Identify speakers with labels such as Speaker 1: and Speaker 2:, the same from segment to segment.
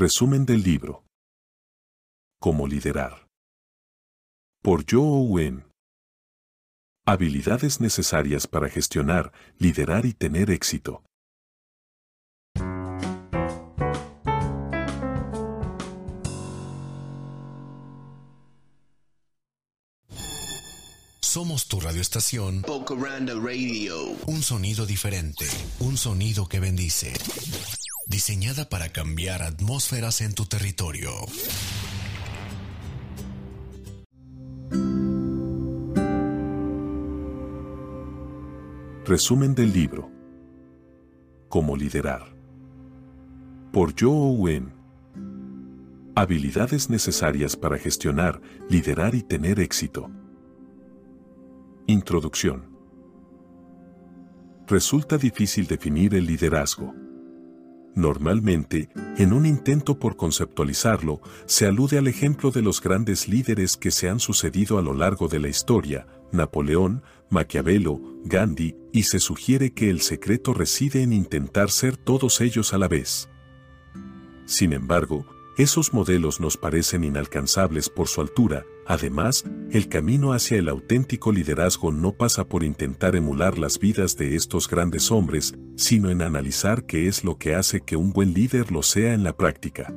Speaker 1: Resumen del libro. Cómo liderar. Por Joe Owen. Habilidades necesarias para gestionar, liderar y tener éxito.
Speaker 2: Somos tu radioestación.
Speaker 3: Bocaranda Radio.
Speaker 2: Un sonido diferente. Un sonido que bendice. Diseñada para cambiar atmósferas en tu territorio.
Speaker 1: Resumen del libro. Cómo liderar. Por Joe Owen. Habilidades necesarias para gestionar, liderar y tener éxito. Introducción. Resulta difícil definir el liderazgo. Normalmente, en un intento por conceptualizarlo, se alude al ejemplo de los grandes líderes que se han sucedido a lo largo de la historia, Napoleón, Maquiavelo, Gandhi, y se sugiere que el secreto reside en intentar ser todos ellos a la vez. Sin embargo, esos modelos nos parecen inalcanzables por su altura, además, el camino hacia el auténtico liderazgo no pasa por intentar emular las vidas de estos grandes hombres, sino en analizar qué es lo que hace que un buen líder lo sea en la práctica.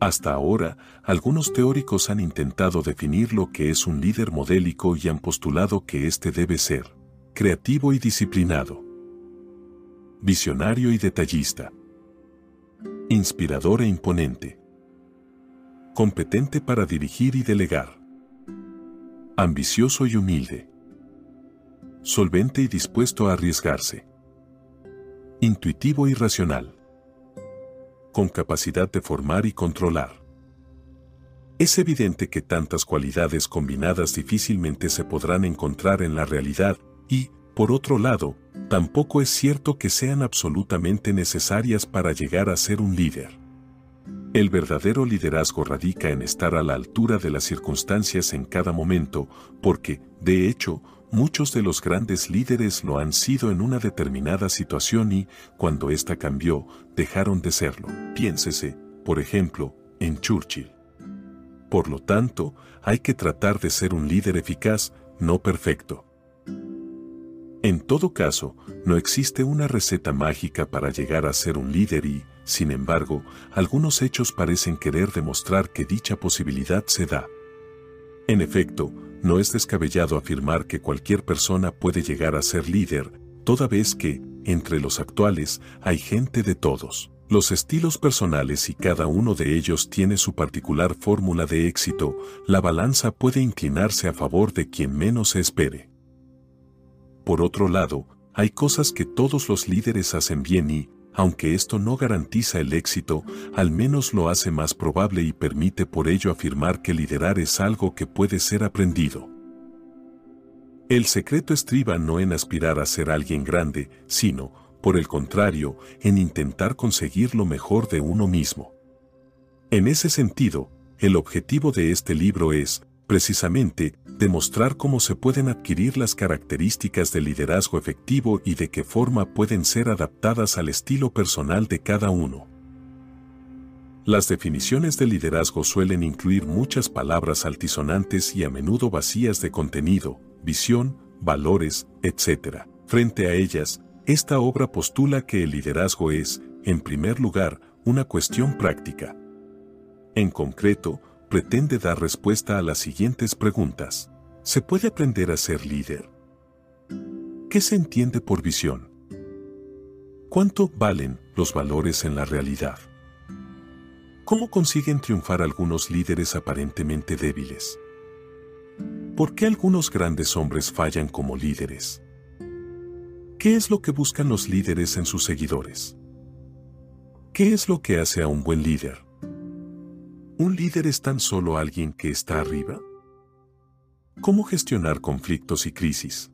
Speaker 1: Hasta ahora, algunos teóricos han intentado definir lo que es un líder modélico y han postulado que éste debe ser creativo y disciplinado, visionario y detallista, inspirador e imponente, competente para dirigir y delegar, ambicioso y humilde, solvente y dispuesto a arriesgarse, intuitivo y racional, con capacidad de formar y controlar. Es evidente que tantas cualidades combinadas difícilmente se podrán encontrar en la realidad y, por otro lado, tampoco es cierto que sean absolutamente necesarias para llegar a ser un líder. El verdadero liderazgo radica en estar a la altura de las circunstancias en cada momento, porque, de hecho, muchos de los grandes líderes lo han sido en una determinada situación y, cuando ésta cambió, dejaron de serlo. Piénsese, por ejemplo, en Churchill. Por lo tanto, hay que tratar de ser un líder eficaz, no perfecto. En todo caso, no existe una receta mágica para llegar a ser un líder y, sin embargo, algunos hechos parecen querer demostrar que dicha posibilidad se da. En efecto, no es descabellado afirmar que cualquier persona puede llegar a ser líder, toda vez que, entre los actuales, hay gente de todos los estilos personales y cada uno de ellos tiene su particular fórmula de éxito, la balanza puede inclinarse a favor de quien menos se espere. Por otro lado, hay cosas que todos los líderes hacen bien y, aunque esto no garantiza el éxito, al menos lo hace más probable y permite por ello afirmar que liderar es algo que puede ser aprendido. El secreto estriba no en aspirar a ser alguien grande, sino, por el contrario, en intentar conseguir lo mejor de uno mismo. En ese sentido, el objetivo de este libro es, precisamente, demostrar cómo se pueden adquirir las características del liderazgo efectivo y de qué forma pueden ser adaptadas al estilo personal de cada uno. Las definiciones de liderazgo suelen incluir muchas palabras altisonantes y a menudo vacías de contenido, visión, valores, etc. Frente a ellas, esta obra postula que el liderazgo es, en primer lugar, una cuestión práctica. En concreto, pretende dar respuesta a las siguientes preguntas. ¿Se puede aprender a ser líder? ¿Qué se entiende por visión? ¿Cuánto valen los valores en la realidad? ¿Cómo consiguen triunfar algunos líderes aparentemente débiles? ¿Por qué algunos grandes hombres fallan como líderes? ¿Qué es lo que buscan los líderes en sus seguidores? ¿Qué es lo que hace a un buen líder? ¿Un líder es tan solo alguien que está arriba? ¿Cómo gestionar conflictos y crisis?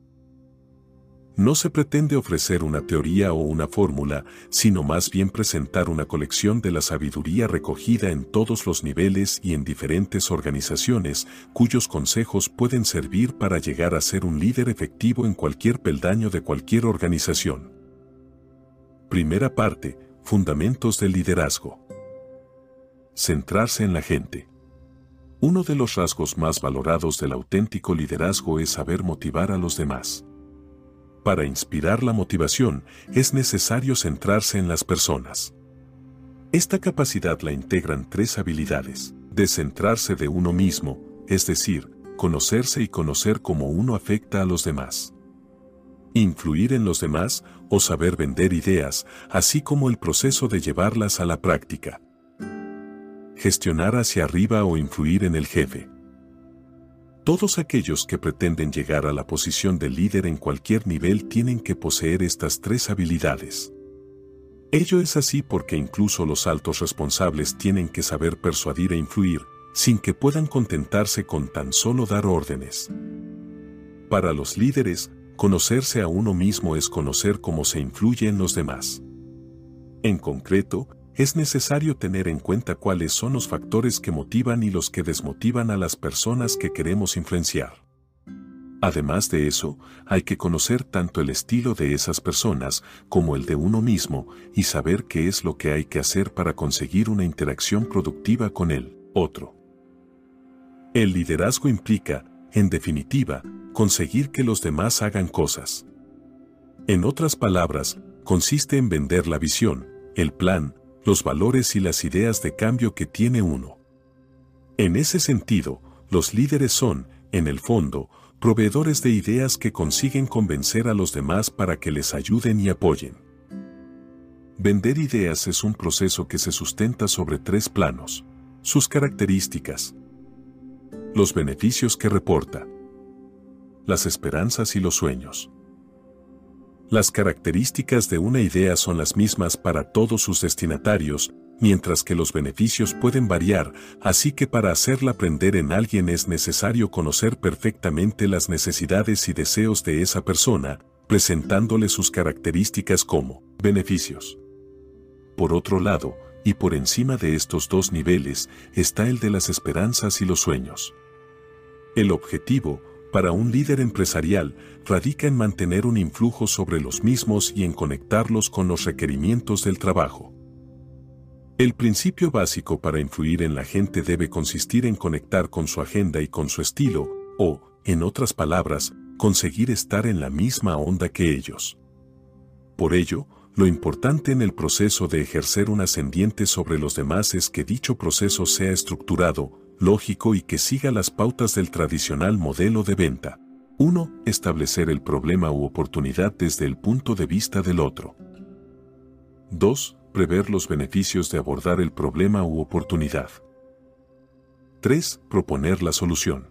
Speaker 1: No se pretende ofrecer una teoría o una fórmula, sino más bien presentar una colección de la sabiduría recogida en todos los niveles y en diferentes organizaciones, cuyos consejos pueden servir para llegar a ser un líder efectivo en cualquier peldaño de cualquier organización. Primera parte, Fundamentos del Liderazgo. Centrarse en la gente. Uno de los rasgos más valorados del auténtico liderazgo es saber motivar a los demás. Para inspirar la motivación es necesario centrarse en las personas. Esta capacidad la integran tres habilidades. Descentrarse de uno mismo, es decir, conocerse y conocer cómo uno afecta a los demás. Influir en los demás o saber vender ideas, así como el proceso de llevarlas a la práctica gestionar hacia arriba o influir en el jefe. Todos aquellos que pretenden llegar a la posición de líder en cualquier nivel tienen que poseer estas tres habilidades. Ello es así porque incluso los altos responsables tienen que saber persuadir e influir, sin que puedan contentarse con tan solo dar órdenes. Para los líderes, conocerse a uno mismo es conocer cómo se influye en los demás. En concreto, es necesario tener en cuenta cuáles son los factores que motivan y los que desmotivan a las personas que queremos influenciar. Además de eso, hay que conocer tanto el estilo de esas personas como el de uno mismo y saber qué es lo que hay que hacer para conseguir una interacción productiva con el otro. El liderazgo implica, en definitiva, conseguir que los demás hagan cosas. En otras palabras, consiste en vender la visión, el plan, los valores y las ideas de cambio que tiene uno. En ese sentido, los líderes son, en el fondo, proveedores de ideas que consiguen convencer a los demás para que les ayuden y apoyen. Vender ideas es un proceso que se sustenta sobre tres planos. Sus características. Los beneficios que reporta. Las esperanzas y los sueños. Las características de una idea son las mismas para todos sus destinatarios, mientras que los beneficios pueden variar, así que para hacerla aprender en alguien es necesario conocer perfectamente las necesidades y deseos de esa persona, presentándole sus características como beneficios. Por otro lado, y por encima de estos dos niveles, está el de las esperanzas y los sueños. El objetivo, para un líder empresarial radica en mantener un influjo sobre los mismos y en conectarlos con los requerimientos del trabajo. El principio básico para influir en la gente debe consistir en conectar con su agenda y con su estilo, o, en otras palabras, conseguir estar en la misma onda que ellos. Por ello, lo importante en el proceso de ejercer un ascendiente sobre los demás es que dicho proceso sea estructurado, lógico y que siga las pautas del tradicional modelo de venta. 1. Establecer el problema u oportunidad desde el punto de vista del otro. 2. Prever los beneficios de abordar el problema u oportunidad. 3. Proponer la solución.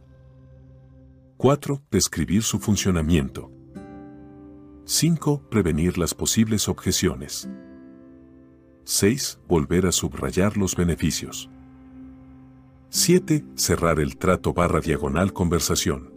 Speaker 1: 4. Describir su funcionamiento. 5. Prevenir las posibles objeciones. 6. Volver a subrayar los beneficios. 7. Cerrar el trato barra diagonal conversación.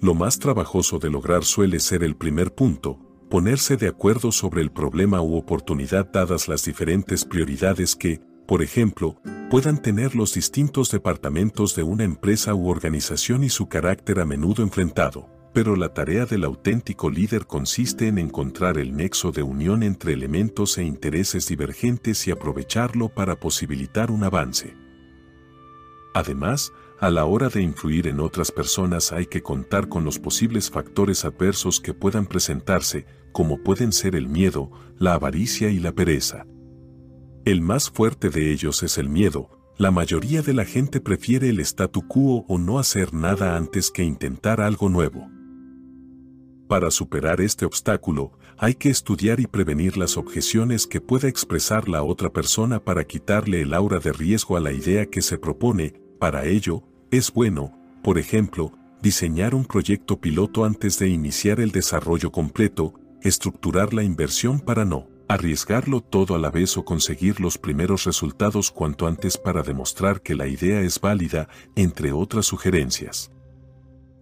Speaker 1: Lo más trabajoso de lograr suele ser el primer punto, ponerse de acuerdo sobre el problema u oportunidad dadas las diferentes prioridades que, por ejemplo, puedan tener los distintos departamentos de una empresa u organización y su carácter a menudo enfrentado. Pero la tarea del auténtico líder consiste en encontrar el nexo de unión entre elementos e intereses divergentes y aprovecharlo para posibilitar un avance. Además, a la hora de influir en otras personas hay que contar con los posibles factores adversos que puedan presentarse, como pueden ser el miedo, la avaricia y la pereza. El más fuerte de ellos es el miedo, la mayoría de la gente prefiere el statu quo o no hacer nada antes que intentar algo nuevo. Para superar este obstáculo, hay que estudiar y prevenir las objeciones que pueda expresar la otra persona para quitarle el aura de riesgo a la idea que se propone para ello, es bueno, por ejemplo, diseñar un proyecto piloto antes de iniciar el desarrollo completo, estructurar la inversión para no arriesgarlo todo a la vez o conseguir los primeros resultados cuanto antes para demostrar que la idea es válida, entre otras sugerencias.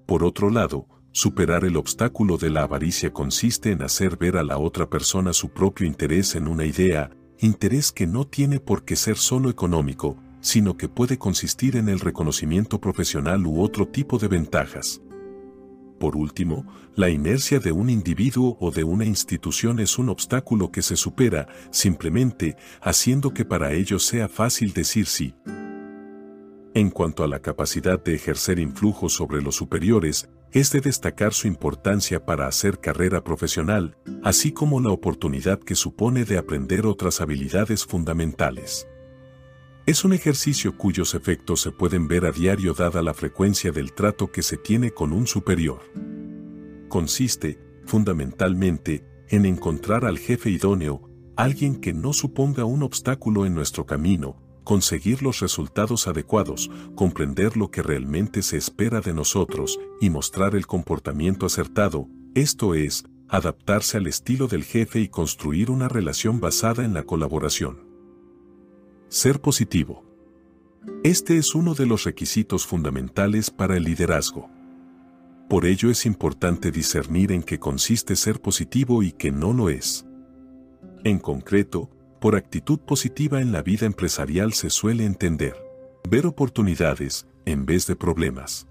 Speaker 1: Por otro lado, superar el obstáculo de la avaricia consiste en hacer ver a la otra persona su propio interés en una idea, interés que no tiene por qué ser solo económico, sino que puede consistir en el reconocimiento profesional u otro tipo de ventajas. Por último, la inercia de un individuo o de una institución es un obstáculo que se supera simplemente haciendo que para ellos sea fácil decir sí. En cuanto a la capacidad de ejercer influjo sobre los superiores, es de destacar su importancia para hacer carrera profesional, así como la oportunidad que supone de aprender otras habilidades fundamentales. Es un ejercicio cuyos efectos se pueden ver a diario dada la frecuencia del trato que se tiene con un superior. Consiste, fundamentalmente, en encontrar al jefe idóneo, alguien que no suponga un obstáculo en nuestro camino, conseguir los resultados adecuados, comprender lo que realmente se espera de nosotros y mostrar el comportamiento acertado, esto es, adaptarse al estilo del jefe y construir una relación basada en la colaboración. Ser positivo. Este es uno de los requisitos fundamentales para el liderazgo. Por ello es importante discernir en qué consiste ser positivo y qué no lo es. En concreto, por actitud positiva en la vida empresarial se suele entender. Ver oportunidades en vez de problemas.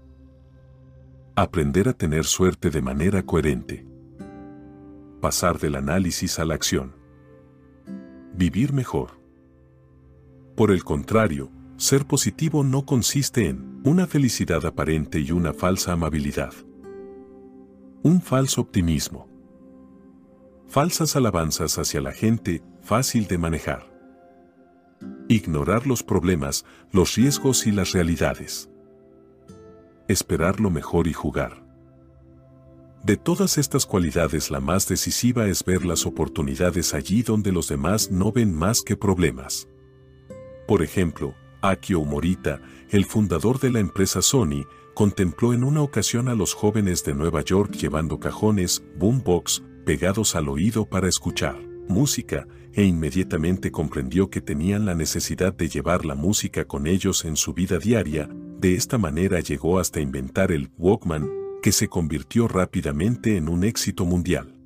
Speaker 1: Aprender a tener suerte de manera coherente. Pasar del análisis a la acción. Vivir mejor. Por el contrario, ser positivo no consiste en una felicidad aparente y una falsa amabilidad. Un falso optimismo. Falsas alabanzas hacia la gente fácil de manejar. Ignorar los problemas, los riesgos y las realidades. Esperar lo mejor y jugar. De todas estas cualidades la más decisiva es ver las oportunidades allí donde los demás no ven más que problemas. Por ejemplo, Akio Morita, el fundador de la empresa Sony, contempló en una ocasión a los jóvenes de Nueva York llevando cajones, boombox, pegados al oído para escuchar música, e inmediatamente comprendió que tenían la necesidad de llevar la música con ellos en su vida diaria, de esta manera llegó hasta inventar el Walkman, que se convirtió rápidamente en un éxito mundial.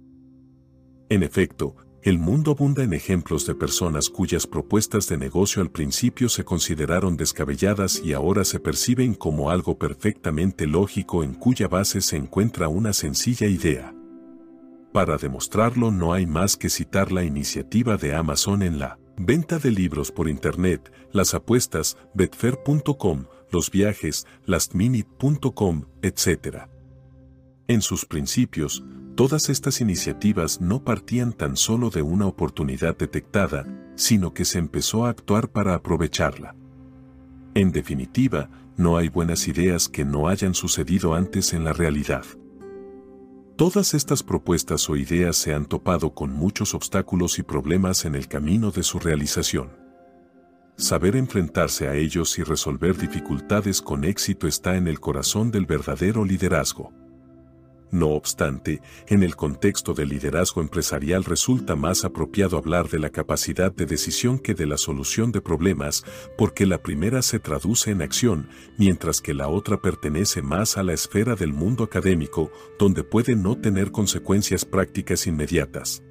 Speaker 1: En efecto, el mundo abunda en ejemplos de personas cuyas propuestas de negocio al principio se consideraron descabelladas y ahora se perciben como algo perfectamente lógico en cuya base se encuentra una sencilla idea. Para demostrarlo no hay más que citar la iniciativa de Amazon en la venta de libros por Internet, las apuestas, betfair.com, los viajes, lastminute.com, etc. En sus principios, todas estas iniciativas no partían tan solo de una oportunidad detectada, sino que se empezó a actuar para aprovecharla. En definitiva, no hay buenas ideas que no hayan sucedido antes en la realidad. Todas estas propuestas o ideas se han topado con muchos obstáculos y problemas en el camino de su realización. Saber enfrentarse a ellos y resolver dificultades con éxito está en el corazón del verdadero liderazgo. No obstante, en el contexto del liderazgo empresarial resulta más apropiado hablar de la capacidad de decisión que de la solución de problemas, porque la primera se traduce en acción, mientras que la otra pertenece más a la esfera del mundo académico, donde puede no tener consecuencias prácticas inmediatas.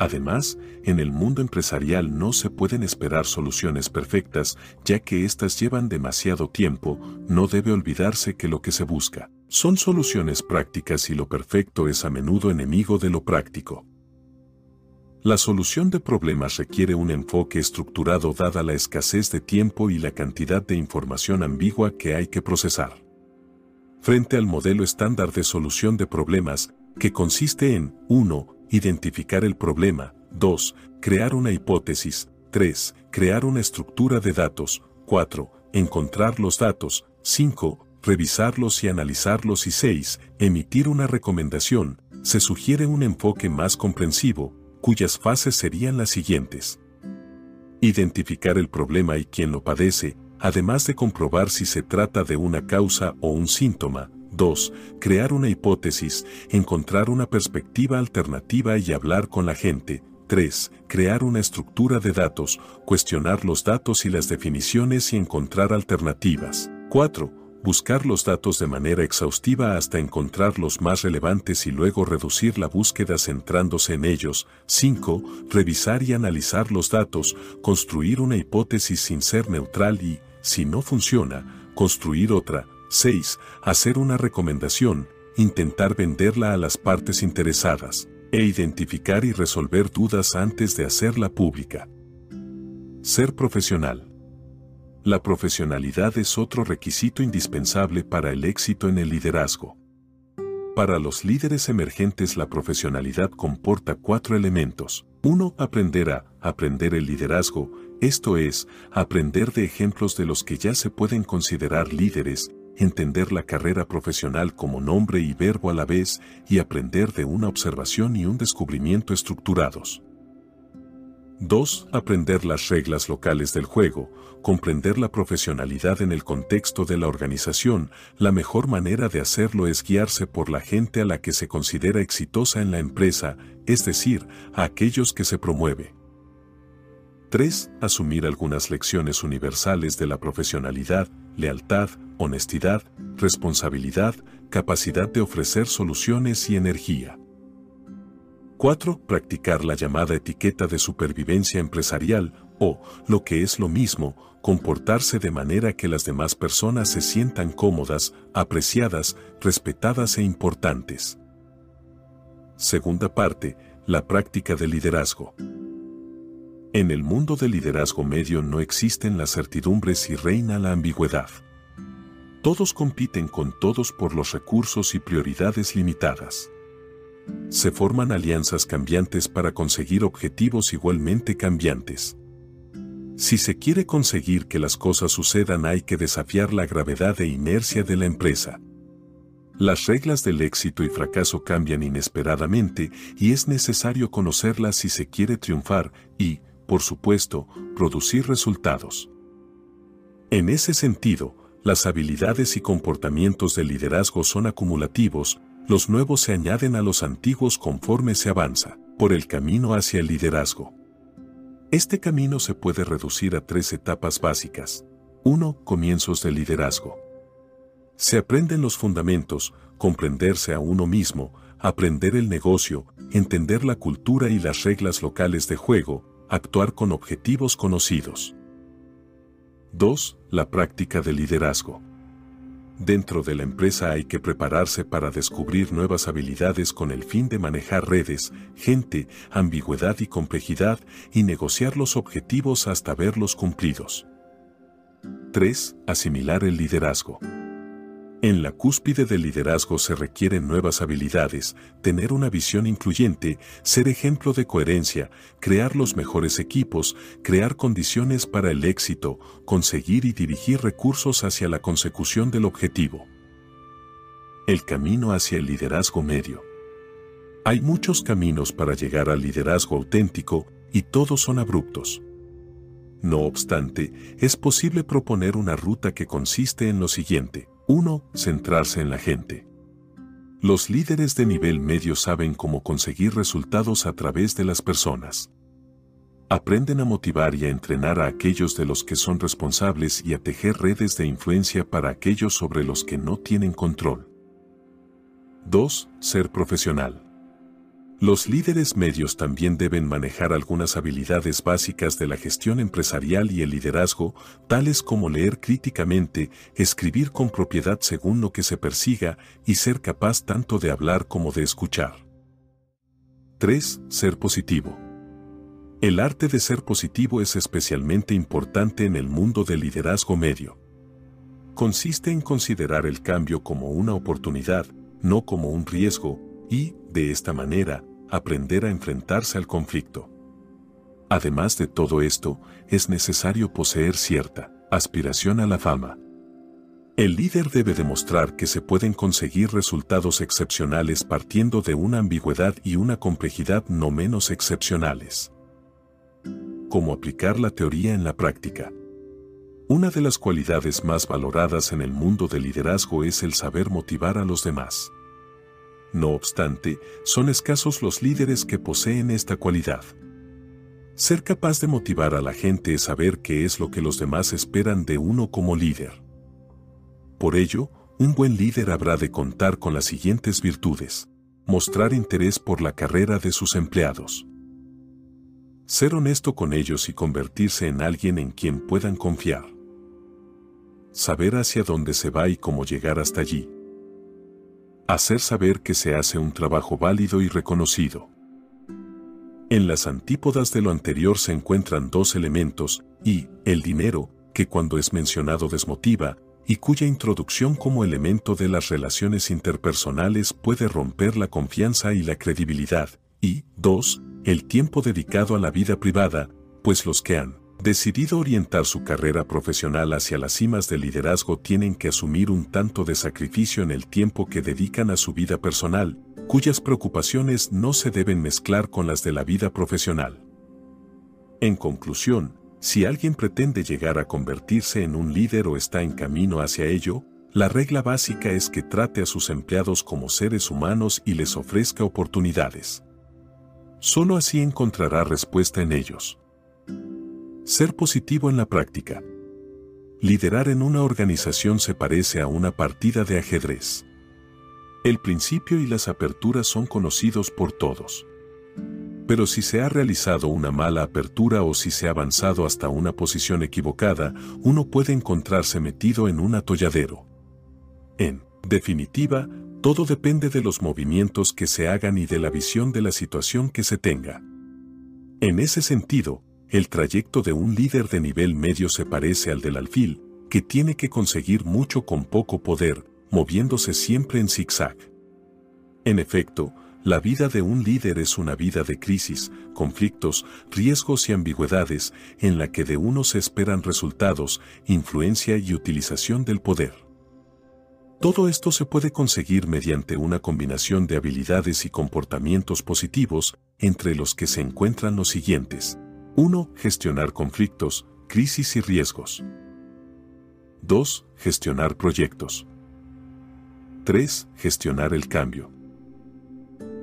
Speaker 1: Además, en el mundo empresarial no se pueden esperar soluciones perfectas, ya que éstas llevan demasiado tiempo, no debe olvidarse que lo que se busca son soluciones prácticas y lo perfecto es a menudo enemigo de lo práctico. La solución de problemas requiere un enfoque estructurado dada la escasez de tiempo y la cantidad de información ambigua que hay que procesar. Frente al modelo estándar de solución de problemas, que consiste en 1. Identificar el problema, 2. Crear una hipótesis, 3. Crear una estructura de datos, 4. Encontrar los datos, 5 revisarlos y analizarlos y 6. Emitir una recomendación, se sugiere un enfoque más comprensivo, cuyas fases serían las siguientes. Identificar el problema y quién lo padece, además de comprobar si se trata de una causa o un síntoma. 2. Crear una hipótesis, encontrar una perspectiva alternativa y hablar con la gente. 3. Crear una estructura de datos, cuestionar los datos y las definiciones y encontrar alternativas. 4 buscar los datos de manera exhaustiva hasta encontrar los más relevantes y luego reducir la búsqueda centrándose en ellos. 5. Revisar y analizar los datos, construir una hipótesis sin ser neutral y, si no funciona, construir otra. 6. Hacer una recomendación, intentar venderla a las partes interesadas, e identificar y resolver dudas antes de hacerla pública. Ser profesional. La profesionalidad es otro requisito indispensable para el éxito en el liderazgo. Para los líderes emergentes la profesionalidad comporta cuatro elementos. 1. Aprender a aprender el liderazgo, esto es, aprender de ejemplos de los que ya se pueden considerar líderes, entender la carrera profesional como nombre y verbo a la vez y aprender de una observación y un descubrimiento estructurados. 2. Aprender las reglas locales del juego, comprender la profesionalidad en el contexto de la organización. La mejor manera de hacerlo es guiarse por la gente a la que se considera exitosa en la empresa, es decir, a aquellos que se promueve. 3. Asumir algunas lecciones universales de la profesionalidad, lealtad, honestidad, responsabilidad, capacidad de ofrecer soluciones y energía. 4. Practicar la llamada etiqueta de supervivencia empresarial o, lo que es lo mismo, comportarse de manera que las demás personas se sientan cómodas, apreciadas, respetadas e importantes. Segunda parte, la práctica del liderazgo. En el mundo del liderazgo medio no existen las certidumbres y reina la ambigüedad. Todos compiten con todos por los recursos y prioridades limitadas. Se forman alianzas cambiantes para conseguir objetivos igualmente cambiantes. Si se quiere conseguir que las cosas sucedan hay que desafiar la gravedad e inercia de la empresa. Las reglas del éxito y fracaso cambian inesperadamente y es necesario conocerlas si se quiere triunfar y, por supuesto, producir resultados. En ese sentido, las habilidades y comportamientos del liderazgo son acumulativos, los nuevos se añaden a los antiguos conforme se avanza por el camino hacia el liderazgo. Este camino se puede reducir a tres etapas básicas. 1. Comienzos del liderazgo. Se aprenden los fundamentos, comprenderse a uno mismo, aprender el negocio, entender la cultura y las reglas locales de juego, actuar con objetivos conocidos. 2. La práctica del liderazgo. Dentro de la empresa hay que prepararse para descubrir nuevas habilidades con el fin de manejar redes, gente, ambigüedad y complejidad y negociar los objetivos hasta verlos cumplidos. 3. Asimilar el liderazgo. En la cúspide del liderazgo se requieren nuevas habilidades, tener una visión incluyente, ser ejemplo de coherencia, crear los mejores equipos, crear condiciones para el éxito, conseguir y dirigir recursos hacia la consecución del objetivo. El camino hacia el liderazgo medio. Hay muchos caminos para llegar al liderazgo auténtico y todos son abruptos. No obstante, es posible proponer una ruta que consiste en lo siguiente. 1. Centrarse en la gente. Los líderes de nivel medio saben cómo conseguir resultados a través de las personas. Aprenden a motivar y a entrenar a aquellos de los que son responsables y a tejer redes de influencia para aquellos sobre los que no tienen control. 2. Ser profesional. Los líderes medios también deben manejar algunas habilidades básicas de la gestión empresarial y el liderazgo, tales como leer críticamente, escribir con propiedad según lo que se persiga y ser capaz tanto de hablar como de escuchar. 3. Ser positivo. El arte de ser positivo es especialmente importante en el mundo del liderazgo medio. Consiste en considerar el cambio como una oportunidad, no como un riesgo, y, de esta manera, aprender a enfrentarse al conflicto. Además de todo esto, es necesario poseer cierta aspiración a la fama. El líder debe demostrar que se pueden conseguir resultados excepcionales partiendo de una ambigüedad y una complejidad no menos excepcionales. ¿Cómo aplicar la teoría en la práctica? Una de las cualidades más valoradas en el mundo del liderazgo es el saber motivar a los demás. No obstante, son escasos los líderes que poseen esta cualidad. Ser capaz de motivar a la gente es saber qué es lo que los demás esperan de uno como líder. Por ello, un buen líder habrá de contar con las siguientes virtudes. Mostrar interés por la carrera de sus empleados. Ser honesto con ellos y convertirse en alguien en quien puedan confiar. Saber hacia dónde se va y cómo llegar hasta allí Hacer saber que se hace un trabajo válido y reconocido. En las antípodas de lo anterior se encuentran dos elementos, y, el dinero, que cuando es mencionado desmotiva, y cuya introducción como elemento de las relaciones interpersonales puede romper la confianza y la credibilidad, y, dos, el tiempo dedicado a la vida privada, pues los que han decidido orientar su carrera profesional hacia las cimas del liderazgo tienen que asumir un tanto de sacrificio en el tiempo que dedican a su vida personal, cuyas preocupaciones no se deben mezclar con las de la vida profesional. En conclusión, si alguien pretende llegar a convertirse en un líder o está en camino hacia ello, la regla básica es que trate a sus empleados como seres humanos y les ofrezca oportunidades. Solo así encontrará respuesta en ellos. Ser positivo en la práctica. Liderar en una organización se parece a una partida de ajedrez. El principio y las aperturas son conocidos por todos. Pero si se ha realizado una mala apertura o si se ha avanzado hasta una posición equivocada, uno puede encontrarse metido en un atolladero. En definitiva, todo depende de los movimientos que se hagan y de la visión de la situación que se tenga. En ese sentido, el trayecto de un líder de nivel medio se parece al del alfil, que tiene que conseguir mucho con poco poder, moviéndose siempre en zigzag. En efecto, la vida de un líder es una vida de crisis, conflictos, riesgos y ambigüedades, en la que de uno se esperan resultados, influencia y utilización del poder. Todo esto se puede conseguir mediante una combinación de habilidades y comportamientos positivos, entre los que se encuentran los siguientes. 1. Gestionar conflictos, crisis y riesgos. 2. Gestionar proyectos. 3. Gestionar el cambio.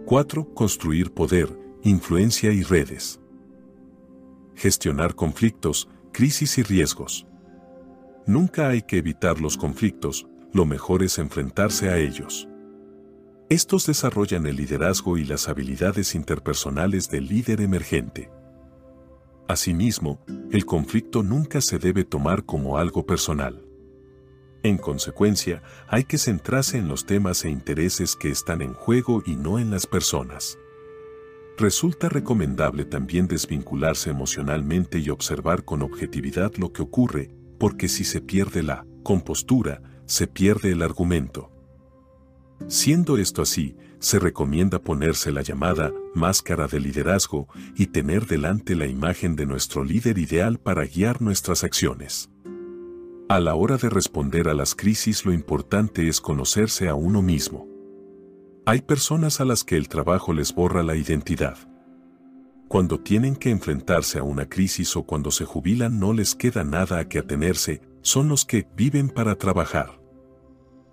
Speaker 1: 4. Construir poder, influencia y redes. Gestionar conflictos, crisis y riesgos. Nunca hay que evitar los conflictos, lo mejor es enfrentarse a ellos. Estos desarrollan el liderazgo y las habilidades interpersonales del líder emergente. Asimismo, el conflicto nunca se debe tomar como algo personal. En consecuencia, hay que centrarse en los temas e intereses que están en juego y no en las personas. Resulta recomendable también desvincularse emocionalmente y observar con objetividad lo que ocurre, porque si se pierde la compostura, se pierde el argumento. Siendo esto así, se recomienda ponerse la llamada máscara de liderazgo y tener delante la imagen de nuestro líder ideal para guiar nuestras acciones. A la hora de responder a las crisis lo importante es conocerse a uno mismo. Hay personas a las que el trabajo les borra la identidad. Cuando tienen que enfrentarse a una crisis o cuando se jubilan no les queda nada a que atenerse, son los que viven para trabajar.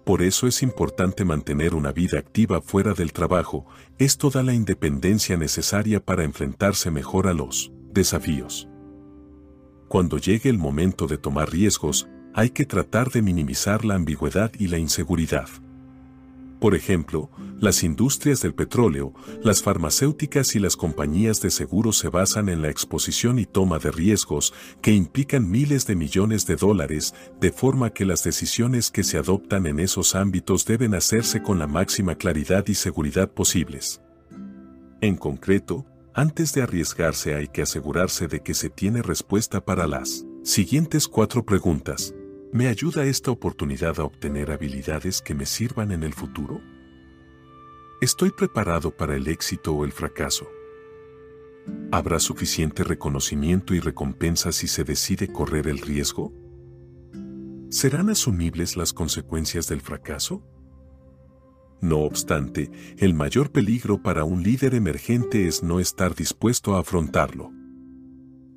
Speaker 1: Por eso es importante mantener una vida activa fuera del trabajo, esto da la independencia necesaria para enfrentarse mejor a los desafíos. Cuando llegue el momento de tomar riesgos, hay que tratar de minimizar la ambigüedad y la inseguridad. Por ejemplo, las industrias del petróleo, las farmacéuticas y las compañías de seguros se basan en la exposición y toma de riesgos que implican miles de millones de dólares, de forma que las decisiones que se adoptan en esos ámbitos deben hacerse con la máxima claridad y seguridad posibles. En concreto, antes de arriesgarse hay que asegurarse de que se tiene respuesta para las siguientes cuatro preguntas. ¿Me ayuda esta oportunidad a obtener habilidades que me sirvan en el futuro? ¿Estoy preparado para el éxito o el fracaso? ¿Habrá suficiente reconocimiento y recompensa si se decide correr el riesgo? ¿Serán asumibles las consecuencias del fracaso? No obstante, el mayor peligro para un líder emergente es no estar dispuesto a afrontarlo.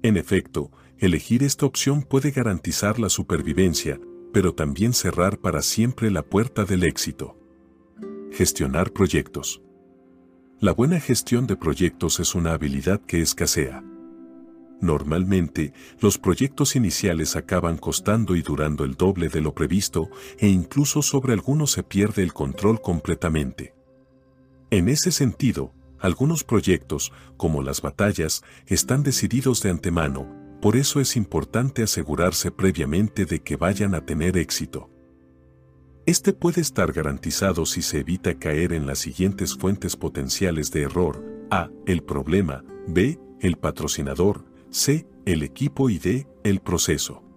Speaker 1: En efecto, Elegir esta opción puede garantizar la supervivencia, pero también cerrar para siempre la puerta del éxito. Gestionar proyectos. La buena gestión de proyectos es una habilidad que escasea. Normalmente, los proyectos iniciales acaban costando y durando el doble de lo previsto e incluso sobre algunos se pierde el control completamente. En ese sentido, algunos proyectos, como las batallas, están decididos de antemano, por eso es importante asegurarse previamente de que vayan a tener éxito. Este puede estar garantizado si se evita caer en las siguientes fuentes potenciales de error. A. El problema. B. El patrocinador. C. El equipo y D. El proceso.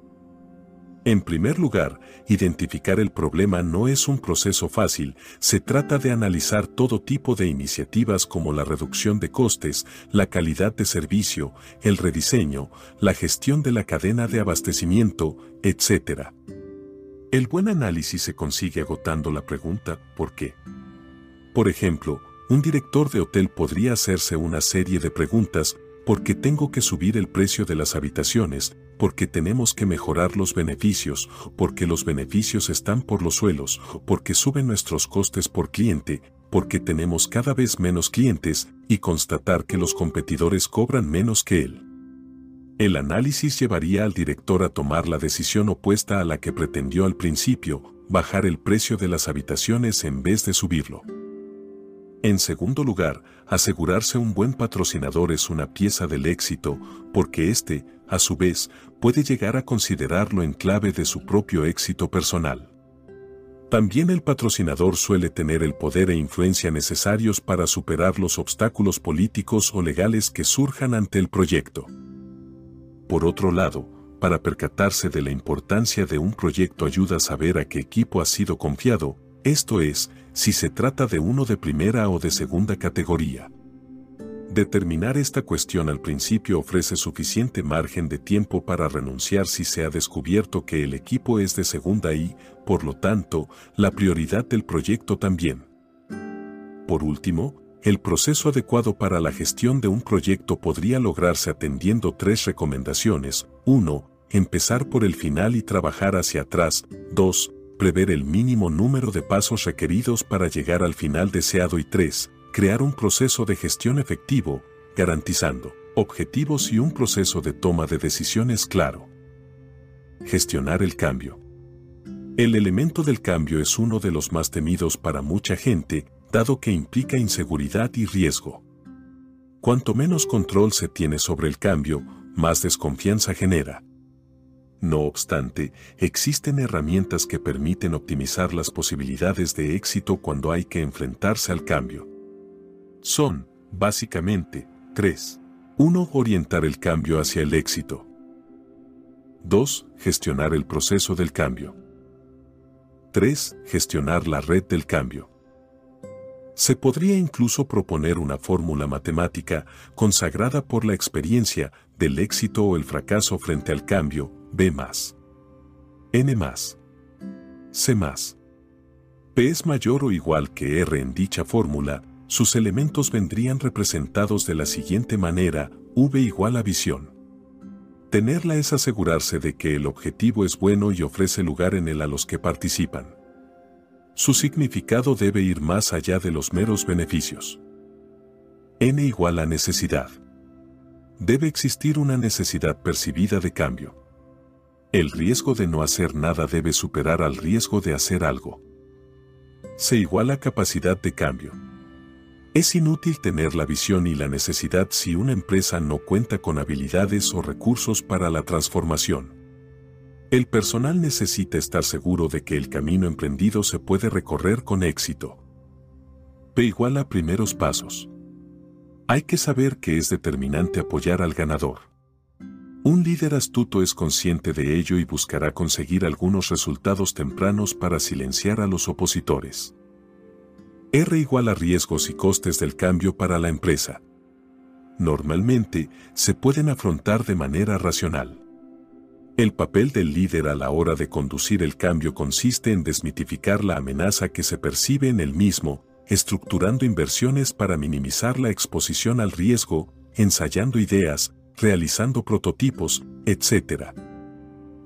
Speaker 1: En primer lugar, identificar el problema no es un proceso fácil, se trata de analizar todo tipo de iniciativas como la reducción de costes, la calidad de servicio, el rediseño, la gestión de la cadena de abastecimiento, etc. El buen análisis se consigue agotando la pregunta ¿por qué? Por ejemplo, un director de hotel podría hacerse una serie de preguntas ¿por qué tengo que subir el precio de las habitaciones? Porque tenemos que mejorar los beneficios, porque los beneficios están por los suelos, porque suben nuestros costes por cliente, porque tenemos cada vez menos clientes y constatar que los competidores cobran menos que él. El análisis llevaría al director a tomar la decisión opuesta a la que pretendió al principio, bajar el precio de las habitaciones en vez de subirlo. En segundo lugar, asegurarse un buen patrocinador es una pieza del éxito, porque éste, a su vez, puede llegar a considerarlo en clave de su propio éxito personal. También el patrocinador suele tener el poder e influencia necesarios para superar los obstáculos políticos o legales que surjan ante el proyecto. Por otro lado, para percatarse de la importancia de un proyecto ayuda a saber a qué equipo ha sido confiado, esto es, si se trata de uno de primera o de segunda categoría. Determinar esta cuestión al principio ofrece suficiente margen de tiempo para renunciar si se ha descubierto que el equipo es de segunda y, por lo tanto, la prioridad del proyecto también. Por último, el proceso adecuado para la gestión de un proyecto podría lograrse atendiendo tres recomendaciones. 1. Empezar por el final y trabajar hacia atrás. 2 prever el mínimo número de pasos requeridos para llegar al final deseado y 3. Crear un proceso de gestión efectivo, garantizando objetivos y un proceso de toma de decisiones claro. Gestionar el cambio. El elemento del cambio es uno de los más temidos para mucha gente, dado que implica inseguridad y riesgo. Cuanto menos control se tiene sobre el cambio, más desconfianza genera. No obstante, existen herramientas que permiten optimizar las posibilidades de éxito cuando hay que enfrentarse al cambio. Son, básicamente, tres. 1. Orientar el cambio hacia el éxito. 2. Gestionar el proceso del cambio. 3. Gestionar la red del cambio. Se podría incluso proponer una fórmula matemática consagrada por la experiencia del éxito o el fracaso frente al cambio, B más. N más. C más. P es mayor o igual que R en dicha fórmula, sus elementos vendrían representados de la siguiente manera, V igual a visión. Tenerla es asegurarse de que el objetivo es bueno y ofrece lugar en él a los que participan. Su significado debe ir más allá de los meros beneficios. N igual a necesidad. Debe existir una necesidad percibida de cambio. El riesgo de no hacer nada debe superar al riesgo de hacer algo. Se iguala capacidad de cambio. Es inútil tener la visión y la necesidad si una empresa no cuenta con habilidades o recursos para la transformación. El personal necesita estar seguro de que el camino emprendido se puede recorrer con éxito. P iguala primeros pasos. Hay que saber que es determinante apoyar al ganador. Un líder astuto es consciente de ello y buscará conseguir algunos resultados tempranos para silenciar a los opositores. R igual a riesgos y costes del cambio para la empresa. Normalmente, se pueden afrontar de manera racional. El papel del líder a la hora de conducir el cambio consiste en desmitificar la amenaza que se percibe en el mismo, estructurando inversiones para minimizar la exposición al riesgo, ensayando ideas, realizando prototipos, etc.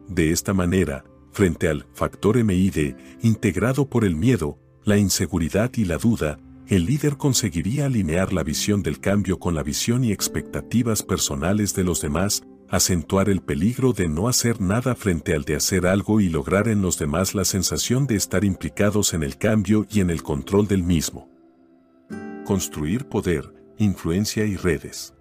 Speaker 1: De esta manera, frente al factor MID integrado por el miedo, la inseguridad y la duda, el líder conseguiría alinear la visión del cambio con la visión y expectativas personales de los demás, acentuar el peligro de no hacer nada frente al de hacer algo y lograr en los demás la sensación de estar implicados en el cambio y en el control del mismo. Construir poder, influencia y redes.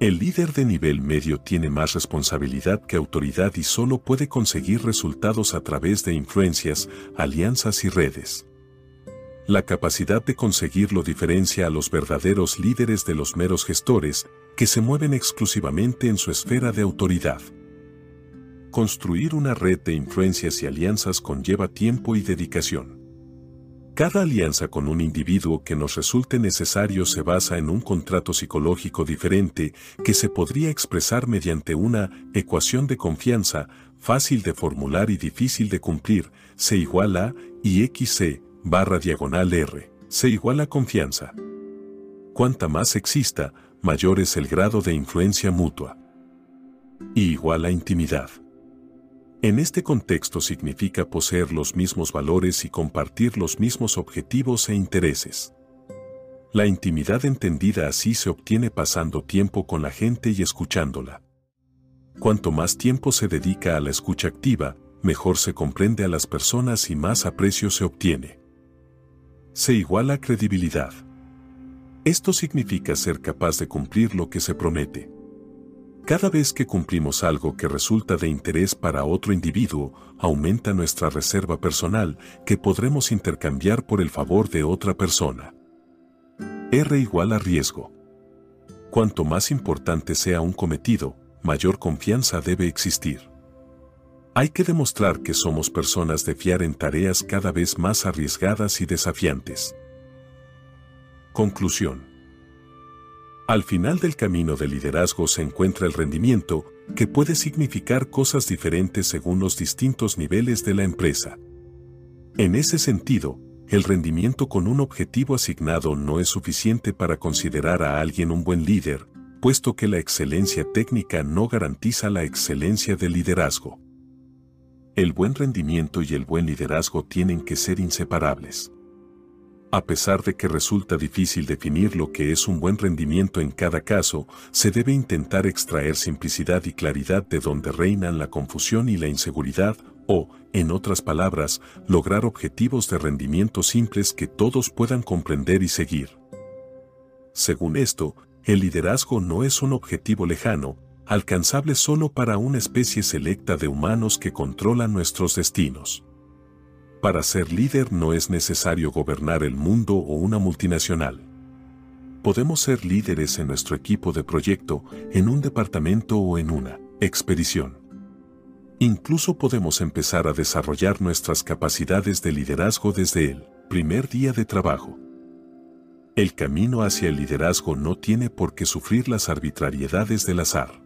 Speaker 1: El líder de nivel medio tiene más responsabilidad que autoridad y solo puede conseguir resultados a través de influencias, alianzas y redes. La capacidad de conseguirlo diferencia a los verdaderos líderes de los meros gestores, que se mueven exclusivamente en su esfera de autoridad. Construir una red de influencias y alianzas conlleva tiempo y dedicación. Cada alianza con un individuo que nos resulte necesario se basa en un contrato psicológico diferente que se podría expresar mediante una ecuación de confianza fácil de formular y difícil de cumplir, C igual a y XC barra diagonal R, C igual a confianza. Cuanta más exista, mayor es el grado de influencia mutua. Y igual a intimidad. En este contexto significa poseer los mismos valores y compartir los mismos objetivos e intereses. La intimidad entendida así se obtiene pasando tiempo con la gente y escuchándola. Cuanto más tiempo se dedica a la escucha activa, mejor se comprende a las personas y más aprecio se obtiene. Se iguala credibilidad. Esto significa ser capaz de cumplir lo que se promete. Cada vez que cumplimos algo que resulta de interés para otro individuo, aumenta nuestra reserva personal que podremos intercambiar por el favor de otra persona. R igual a riesgo. Cuanto más importante sea un cometido, mayor confianza debe existir. Hay que demostrar que somos personas de fiar en tareas cada vez más arriesgadas y desafiantes. Conclusión. Al final del camino del liderazgo se encuentra el rendimiento, que puede significar cosas diferentes según los distintos niveles de la empresa. En ese sentido, el rendimiento con un objetivo asignado no es suficiente para considerar a alguien un buen líder, puesto que la excelencia técnica no garantiza la excelencia del liderazgo. El buen rendimiento y el buen liderazgo tienen que ser inseparables. A pesar de que resulta difícil definir lo que es un buen rendimiento en cada caso, se debe intentar extraer simplicidad y claridad de donde reinan la confusión y la inseguridad, o, en otras palabras, lograr objetivos de rendimiento simples que todos puedan comprender y seguir. Según esto, el liderazgo no es un objetivo lejano, alcanzable solo para una especie selecta de humanos que controlan nuestros destinos. Para ser líder no es necesario gobernar el mundo o una multinacional. Podemos ser líderes en nuestro equipo de proyecto, en un departamento o en una expedición. Incluso podemos empezar a desarrollar nuestras capacidades de liderazgo desde el primer día de trabajo. El camino hacia el liderazgo no tiene por qué sufrir las arbitrariedades del azar.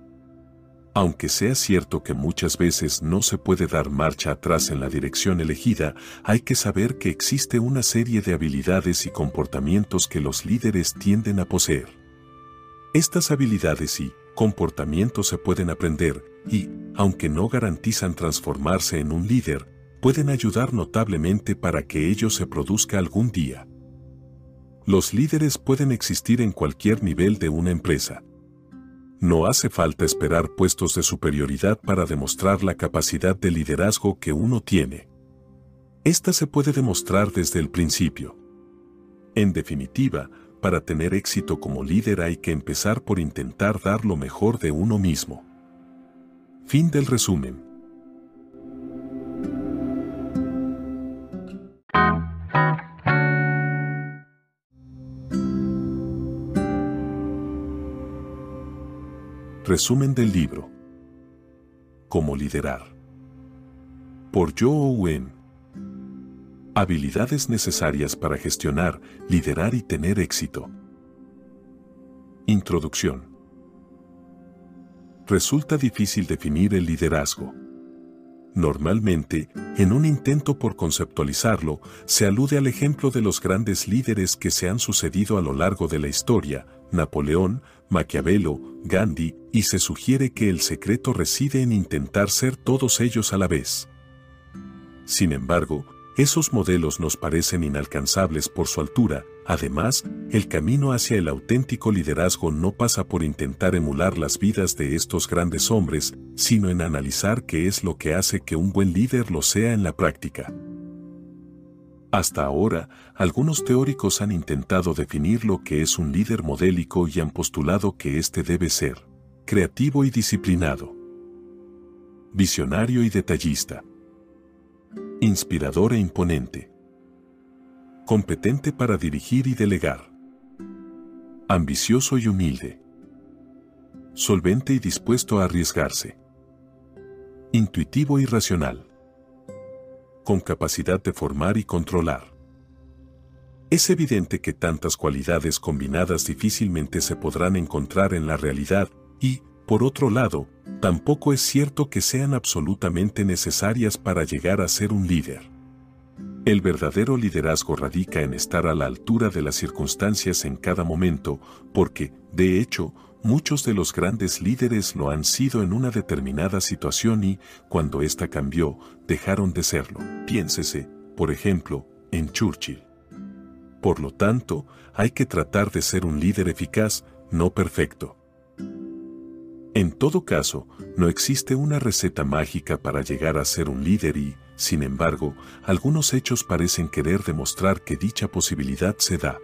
Speaker 1: Aunque sea cierto que muchas veces no se puede dar marcha atrás en la dirección elegida, hay que saber que existe una serie de habilidades y comportamientos que los líderes tienden a poseer. Estas habilidades y comportamientos se pueden aprender y, aunque no garantizan transformarse en un líder, pueden ayudar notablemente para que ello se produzca algún día. Los líderes pueden existir en cualquier nivel de una empresa, no hace falta esperar puestos de superioridad para demostrar la capacidad de liderazgo que uno tiene. Esta se puede demostrar desde el principio. En definitiva, para tener éxito como líder hay que empezar por intentar dar lo mejor de uno mismo. Fin del resumen. Resumen del libro. Cómo liderar. Por Joe Owen. Habilidades necesarias para gestionar, liderar y tener éxito. Introducción. Resulta difícil definir el liderazgo. Normalmente, en un intento por conceptualizarlo, se alude al ejemplo de los grandes líderes que se han sucedido a lo largo de la historia, Napoleón, Maquiavelo, Gandhi, y se sugiere que el secreto reside en intentar ser todos ellos a la vez. Sin embargo, esos modelos nos parecen inalcanzables por su altura, además, el camino hacia el auténtico liderazgo no pasa por intentar emular las vidas de estos grandes hombres, sino en analizar qué es lo que hace que un buen líder lo sea en la práctica. Hasta ahora, algunos teóricos han intentado definir lo que es un líder modélico y han postulado que éste debe ser creativo y disciplinado, visionario y detallista, inspirador e imponente, competente para dirigir y delegar, ambicioso y humilde, solvente y dispuesto a arriesgarse, intuitivo y racional, con capacidad de formar y controlar. Es evidente que tantas cualidades combinadas difícilmente se podrán encontrar en la realidad y, por otro lado, tampoco es cierto que sean absolutamente necesarias para llegar a ser un líder. El verdadero liderazgo radica en estar a la altura de las circunstancias en cada momento, porque, de hecho, muchos de los grandes líderes lo han sido en una determinada situación y, cuando ésta cambió, dejaron de serlo. Piénsese, por ejemplo, en Churchill. Por lo tanto, hay que tratar de ser un líder eficaz, no perfecto. En todo caso, no existe una receta mágica para llegar a ser un líder y, sin embargo, algunos hechos parecen querer demostrar que dicha posibilidad se da.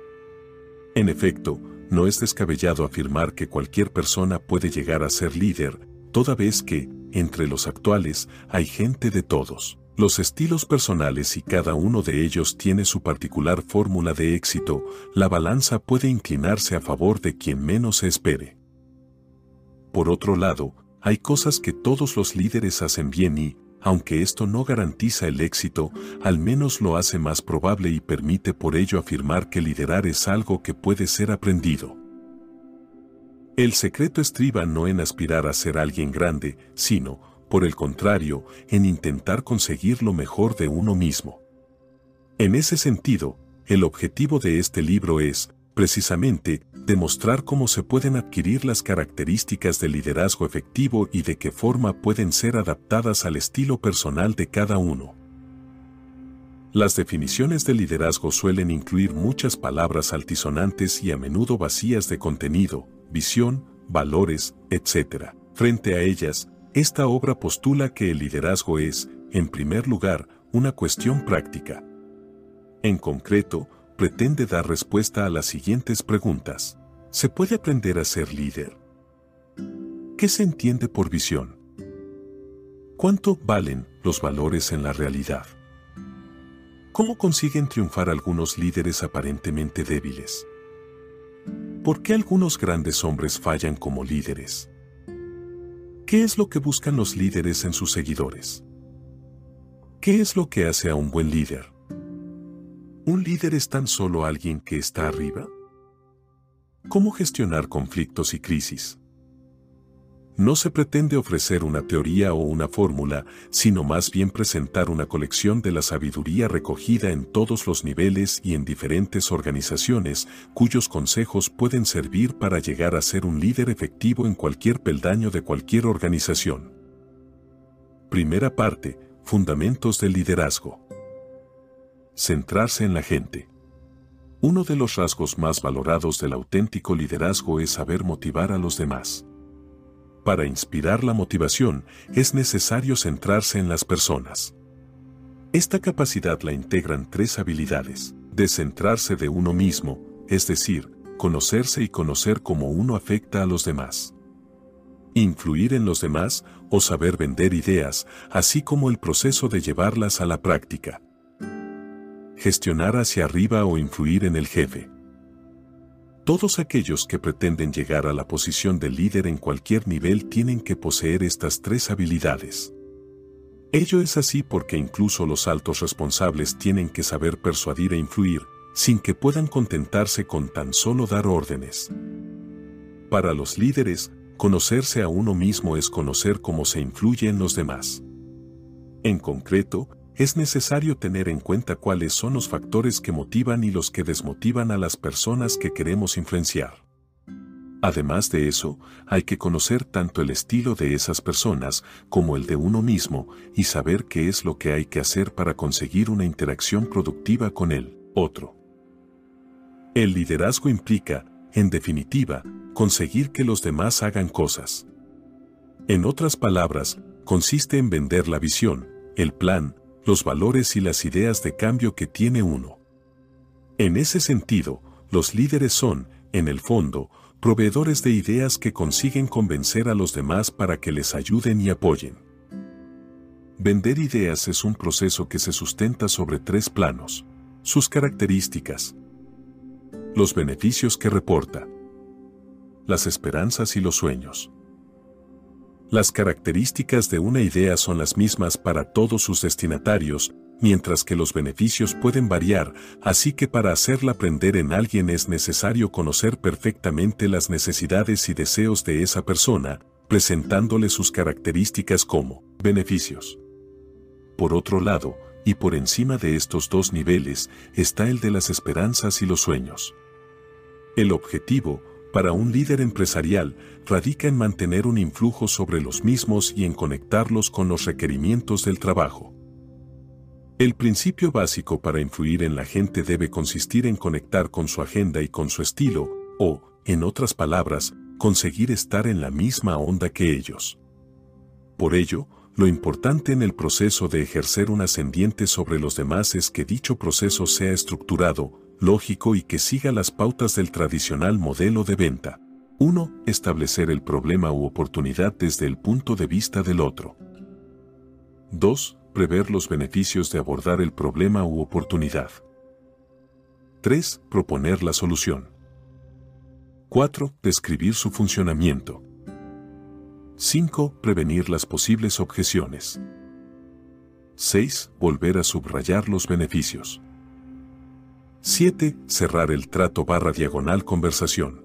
Speaker 1: En efecto, no es descabellado afirmar que cualquier persona puede llegar a ser líder, toda vez que, entre los actuales, hay gente de todos los estilos personales y cada uno de ellos tiene su particular fórmula de éxito, la balanza puede inclinarse a favor de quien menos se espere. Por otro lado, hay cosas que todos los líderes hacen bien y, aunque esto no garantiza el éxito, al menos lo hace más probable y permite por ello afirmar que liderar es algo que puede ser aprendido. El secreto estriba no en aspirar a ser alguien grande, sino, por el contrario, en intentar conseguir lo mejor de uno mismo. En ese sentido, el objetivo de este libro es, precisamente, demostrar cómo se pueden adquirir las características del liderazgo efectivo y de qué forma pueden ser adaptadas al estilo personal de cada uno. Las definiciones de liderazgo suelen incluir muchas palabras altisonantes y a menudo vacías de contenido, visión, valores, etc. Frente a ellas, esta obra postula que el liderazgo es, en primer lugar, una cuestión práctica. En concreto, pretende dar respuesta a las siguientes preguntas. ¿Se puede aprender a ser líder? ¿Qué se entiende por visión? ¿Cuánto valen los valores en la realidad? ¿Cómo consiguen triunfar algunos líderes aparentemente débiles? ¿Por qué algunos grandes hombres fallan como líderes? ¿Qué es lo que buscan los líderes en sus seguidores? ¿Qué es lo que hace a un buen líder? ¿Un líder es tan solo alguien que está arriba? ¿Cómo gestionar conflictos y crisis? No se pretende ofrecer una teoría o una fórmula, sino más bien presentar una colección de la sabiduría recogida en todos los niveles y en diferentes organizaciones, cuyos consejos pueden servir para llegar a ser un líder efectivo en cualquier peldaño de cualquier organización. Primera parte, Fundamentos del Liderazgo. Centrarse en la gente. Uno de los rasgos más valorados del auténtico liderazgo es saber motivar a los demás. Para inspirar la motivación es necesario centrarse en las personas. Esta capacidad la integran tres habilidades. Descentrarse de uno mismo, es decir, conocerse y conocer cómo uno afecta a los demás. Influir en los demás o saber vender ideas, así como el proceso de llevarlas a la práctica gestionar hacia arriba o influir en el jefe. Todos aquellos que pretenden llegar a la posición de líder en cualquier nivel tienen que poseer estas tres habilidades. Ello es así porque incluso los altos responsables tienen que saber persuadir e influir, sin que puedan contentarse con tan solo dar órdenes. Para los líderes, conocerse a uno mismo es conocer cómo se influye en los demás. En concreto, es necesario tener en cuenta cuáles son los factores que motivan y los que desmotivan a las personas que queremos influenciar. Además de eso, hay que conocer tanto el estilo de esas personas como el de uno mismo y saber qué es lo que hay que hacer para conseguir una interacción productiva con el otro. El liderazgo implica, en definitiva, conseguir que los demás hagan cosas. En otras palabras, consiste en vender la visión, el plan, los valores y las ideas de cambio que tiene uno. En ese sentido, los líderes son, en el fondo, proveedores de ideas que consiguen convencer a los demás para que les ayuden y apoyen. Vender ideas es un proceso que se sustenta sobre tres planos. Sus características, los beneficios que reporta, las esperanzas y los sueños. Las características de una idea son las mismas para todos sus destinatarios, mientras que los beneficios pueden variar, así que para hacerla aprender en alguien es necesario conocer perfectamente las necesidades y deseos de esa persona, presentándole sus características como beneficios. Por otro lado, y por encima de estos dos niveles, está el de las esperanzas y los sueños. El objetivo, para un líder empresarial, radica en mantener un influjo sobre los mismos y en conectarlos con los requerimientos del trabajo. El principio básico para influir en la gente debe consistir en conectar con su agenda y con su estilo, o, en otras palabras, conseguir estar en la misma onda que ellos. Por ello, lo importante en el proceso de ejercer un ascendiente sobre los demás es que dicho proceso sea estructurado, lógico y que siga las pautas del tradicional modelo de venta. 1. Establecer el problema u oportunidad desde el punto de vista del otro. 2. Prever los beneficios de abordar el problema u oportunidad. 3. Proponer la solución. 4. Describir su funcionamiento. 5. Prevenir las posibles objeciones. 6. Volver a subrayar los beneficios. 7. Cerrar el trato barra diagonal conversación.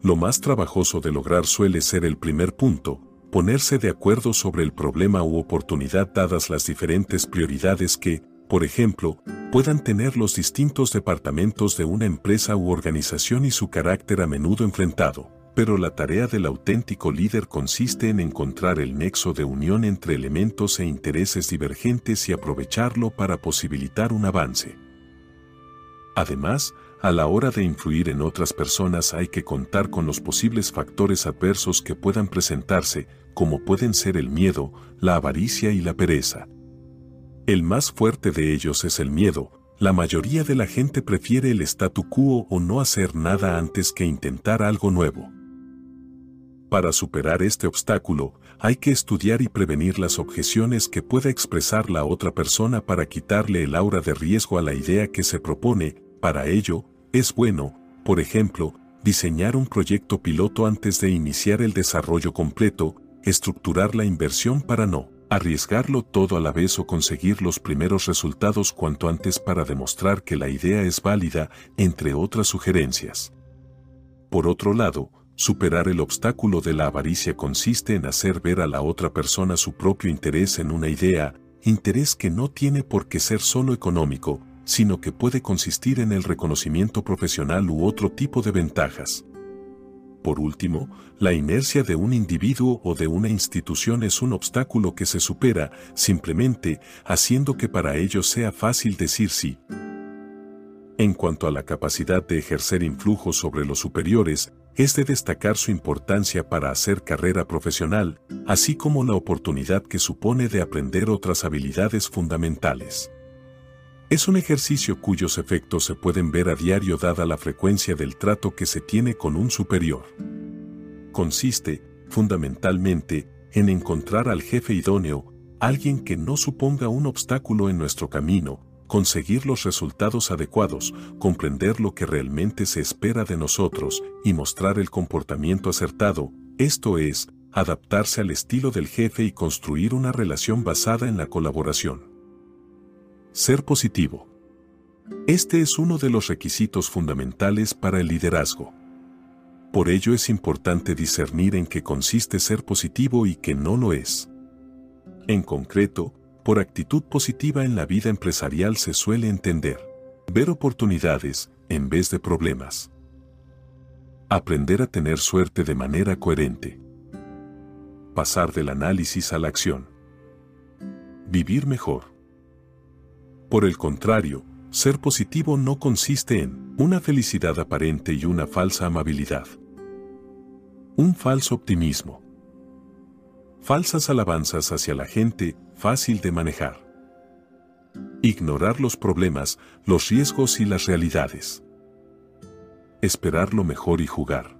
Speaker 1: Lo más trabajoso de lograr suele ser el primer punto, ponerse de acuerdo sobre el problema u oportunidad dadas las diferentes prioridades que, por ejemplo, puedan tener los distintos departamentos de una empresa u organización y su carácter a menudo enfrentado pero la tarea del auténtico líder consiste en encontrar el nexo de unión entre elementos e intereses divergentes y aprovecharlo para posibilitar un avance. Además, a la hora de influir en otras personas hay que contar con los posibles factores adversos que puedan presentarse, como pueden ser el miedo, la avaricia y la pereza. El más fuerte de ellos es el miedo, la mayoría de la gente prefiere el statu quo o no hacer nada antes que intentar algo nuevo. Para superar este obstáculo, hay que estudiar y prevenir las objeciones que pueda expresar la otra persona para quitarle el aura de riesgo a la idea que se propone. Para ello, es bueno, por ejemplo, diseñar un proyecto piloto antes de iniciar el desarrollo completo, estructurar la inversión para no arriesgarlo todo a la vez o conseguir los primeros resultados cuanto antes para demostrar que la idea es válida, entre otras sugerencias. Por otro lado, Superar el obstáculo de la avaricia consiste en hacer ver a la otra persona su propio interés en una idea, interés que no tiene por qué ser solo económico, sino que puede consistir en el reconocimiento profesional u otro tipo de ventajas. Por último, la inercia de un individuo o de una institución es un obstáculo que se supera simplemente haciendo que para ellos sea fácil decir sí. En cuanto a la capacidad de ejercer influjo sobre los superiores, es de destacar su importancia para hacer carrera profesional, así como la oportunidad que supone de aprender otras habilidades fundamentales. Es un ejercicio cuyos efectos se pueden ver a diario dada la frecuencia del trato que se tiene con un superior. Consiste, fundamentalmente, en encontrar al jefe idóneo, alguien que no suponga un obstáculo en nuestro camino, conseguir los resultados adecuados, comprender lo que realmente se espera de nosotros y mostrar el comportamiento acertado, esto es, adaptarse al estilo del jefe y construir una relación basada en la colaboración. Ser positivo. Este es uno de los requisitos fundamentales para el liderazgo. Por ello es importante discernir en qué consiste ser positivo y qué no lo es. En concreto, por actitud positiva en la vida empresarial se suele entender. Ver oportunidades en vez de problemas. Aprender a tener suerte de manera coherente. Pasar del análisis a la acción. Vivir mejor. Por el contrario, ser positivo no consiste en una felicidad aparente y una falsa amabilidad. Un falso optimismo. Falsas alabanzas hacia la gente fácil de manejar. Ignorar los problemas, los riesgos y las realidades. Esperar lo mejor y jugar.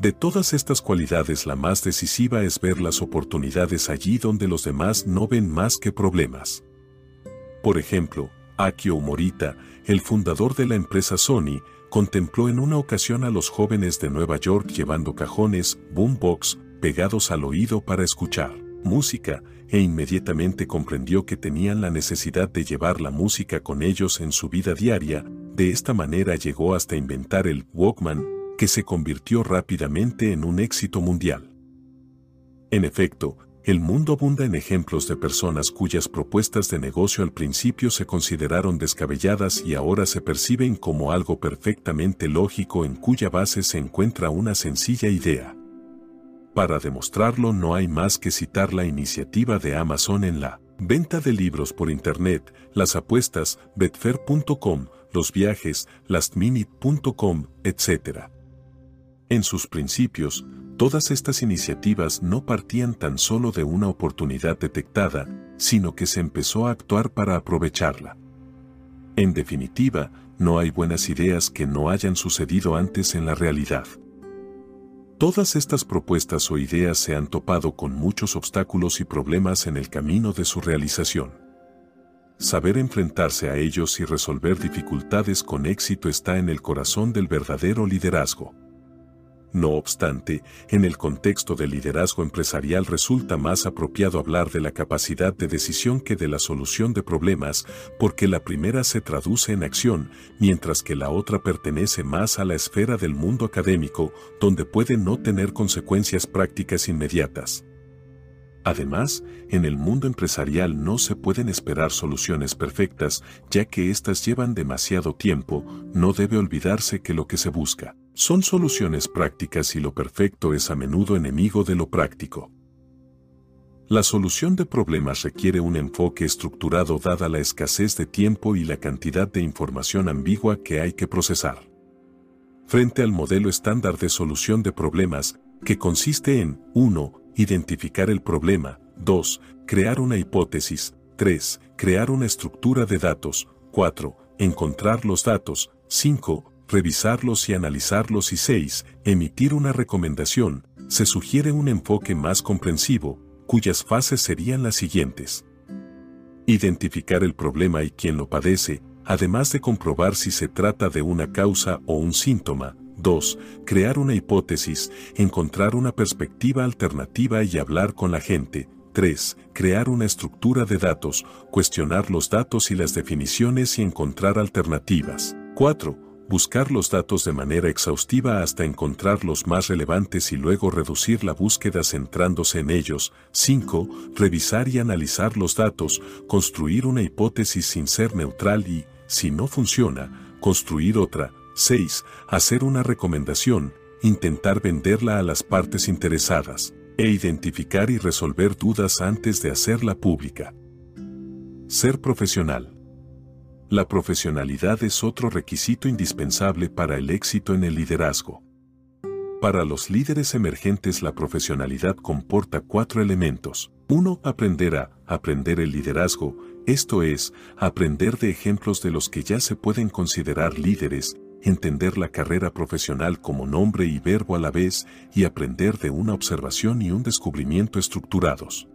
Speaker 1: De todas estas cualidades la más decisiva es ver las oportunidades allí donde los demás no ven más que problemas. Por ejemplo, Akio Morita, el fundador de la empresa Sony, contempló en una ocasión a los jóvenes de Nueva York llevando cajones, boombox, pegados al oído para escuchar música, e inmediatamente comprendió que tenían la necesidad de llevar la música con ellos en su vida diaria, de esta manera llegó hasta inventar el Walkman, que se convirtió rápidamente en un éxito mundial. En efecto, el mundo abunda en ejemplos de personas cuyas propuestas de negocio al principio se consideraron descabelladas y ahora se perciben como algo perfectamente lógico en cuya base se encuentra una sencilla idea. Para demostrarlo no hay más que citar la iniciativa de Amazon en la venta de libros por Internet, las apuestas, betfair.com, los viajes, lastminute.com, etc. En sus principios, todas estas iniciativas no partían tan solo de una oportunidad detectada, sino que se empezó a actuar para aprovecharla. En definitiva, no hay buenas ideas que no hayan sucedido antes en la realidad. Todas estas propuestas o ideas se han topado con muchos obstáculos y problemas en el camino de su realización. Saber enfrentarse a ellos y resolver dificultades con éxito está en el corazón del verdadero liderazgo. No obstante, en el contexto del liderazgo empresarial resulta más apropiado hablar de la capacidad de decisión que de la solución de problemas, porque la primera se traduce en acción, mientras que la otra pertenece más a la esfera del mundo académico, donde puede no tener consecuencias prácticas inmediatas. Además, en el mundo empresarial no se pueden esperar soluciones perfectas, ya que éstas llevan demasiado tiempo, no debe olvidarse que lo que se busca son soluciones prácticas y lo perfecto es a menudo enemigo de lo práctico. La solución de problemas requiere un enfoque estructurado dada la escasez de tiempo y la cantidad de información ambigua que hay que procesar. Frente al modelo estándar de solución de problemas, que consiste en 1. Identificar el problema, 2. Crear una hipótesis, 3. Crear una estructura de datos, 4. Encontrar los datos, 5 revisarlos y analizarlos y 6. Emitir una recomendación, se sugiere un enfoque más comprensivo, cuyas fases serían las siguientes. Identificar el problema y quién lo padece, además de comprobar si se trata de una causa o un síntoma. 2. Crear una hipótesis, encontrar una perspectiva alternativa y hablar con la gente. 3. Crear una estructura de datos, cuestionar los datos y las definiciones y encontrar alternativas. 4 buscar los datos de manera exhaustiva hasta encontrar los más relevantes y luego reducir la búsqueda centrándose en ellos. 5. Revisar y analizar los datos, construir una hipótesis sin ser neutral y, si no funciona, construir otra. 6. Hacer una recomendación, intentar venderla a las partes interesadas, e identificar y resolver dudas antes de hacerla pública. Ser profesional. La profesionalidad es otro requisito indispensable para el éxito en el liderazgo. Para los líderes emergentes la profesionalidad comporta cuatro elementos. 1. Aprender a aprender el liderazgo, esto es, aprender de ejemplos de los que ya se pueden considerar líderes, entender la carrera profesional como nombre y verbo a la vez y aprender de una observación y un descubrimiento estructurados.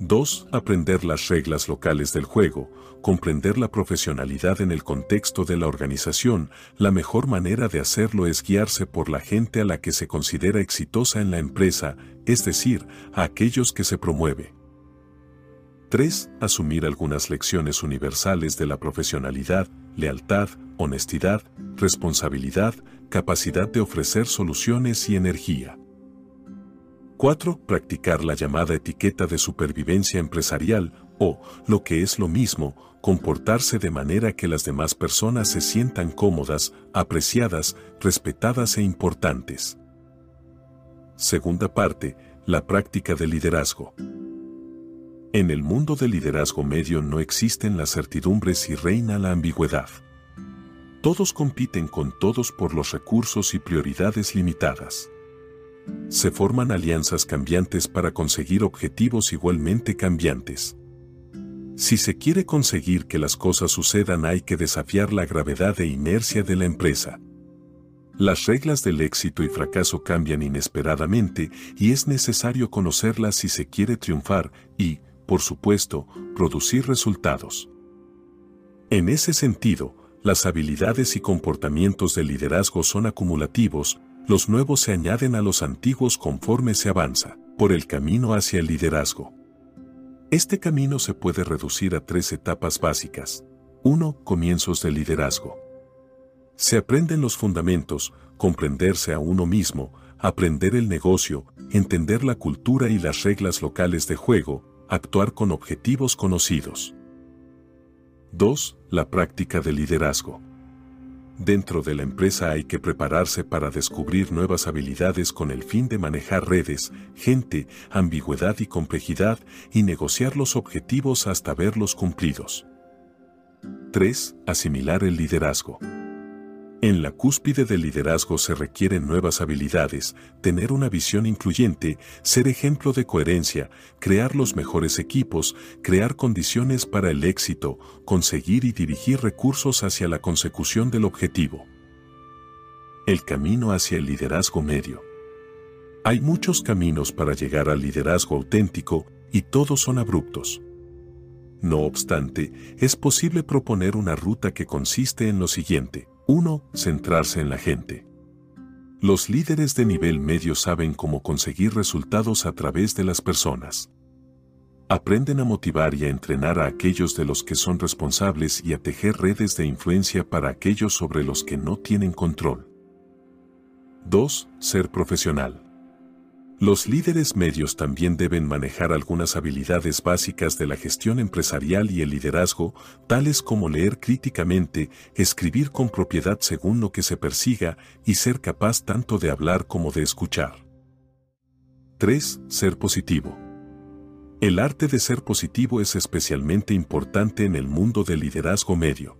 Speaker 1: 2. Aprender las reglas locales del juego, comprender la profesionalidad en el contexto de la organización. La mejor manera de hacerlo es guiarse por la gente a la que se considera exitosa en la empresa, es decir, a aquellos que se promueve. 3. Asumir algunas lecciones universales de la profesionalidad, lealtad, honestidad, responsabilidad, capacidad de ofrecer soluciones y energía. 4. Practicar la llamada etiqueta de supervivencia empresarial o, lo que es lo mismo, comportarse de manera que las demás personas se sientan cómodas, apreciadas, respetadas e importantes. Segunda parte, la práctica del liderazgo. En el mundo del liderazgo medio no existen las certidumbres y reina la ambigüedad. Todos compiten con todos por los recursos y prioridades limitadas se forman alianzas cambiantes para conseguir objetivos igualmente cambiantes. Si se quiere conseguir que las cosas sucedan hay que desafiar la gravedad e inercia de la empresa. Las reglas del éxito y fracaso cambian inesperadamente y es necesario conocerlas si se quiere triunfar y, por supuesto, producir resultados. En ese sentido, las habilidades y comportamientos del liderazgo son acumulativos, los nuevos se añaden a los antiguos conforme se avanza por el camino hacia el liderazgo. Este camino se puede reducir a tres etapas básicas. 1. Comienzos del liderazgo. Se aprenden los fundamentos, comprenderse a uno mismo, aprender el negocio, entender la cultura y las reglas locales de juego, actuar con objetivos conocidos. 2. La práctica del liderazgo. Dentro de la empresa hay que prepararse para descubrir nuevas habilidades con el fin de manejar redes, gente, ambigüedad y complejidad y negociar los objetivos hasta verlos cumplidos. 3. Asimilar el liderazgo. En la cúspide del liderazgo se requieren nuevas habilidades, tener una visión incluyente, ser ejemplo de coherencia, crear los mejores equipos, crear condiciones para el éxito, conseguir y dirigir recursos hacia la consecución del objetivo. El camino hacia el liderazgo medio. Hay muchos caminos para llegar al liderazgo auténtico y todos son abruptos. No obstante, es posible proponer una ruta que consiste en lo siguiente 1. Centrarse en la gente. Los líderes de nivel medio saben cómo conseguir resultados a través de las personas. Aprenden a motivar y a entrenar a aquellos de los que son responsables y a tejer redes de influencia para aquellos sobre los que no tienen control. 2. Ser profesional. Los líderes medios también deben manejar algunas habilidades básicas de la gestión empresarial y el liderazgo, tales como leer críticamente, escribir con propiedad según lo que se persiga y ser capaz tanto de hablar como de escuchar. 3. Ser positivo. El arte de ser positivo es especialmente importante en el mundo del liderazgo medio.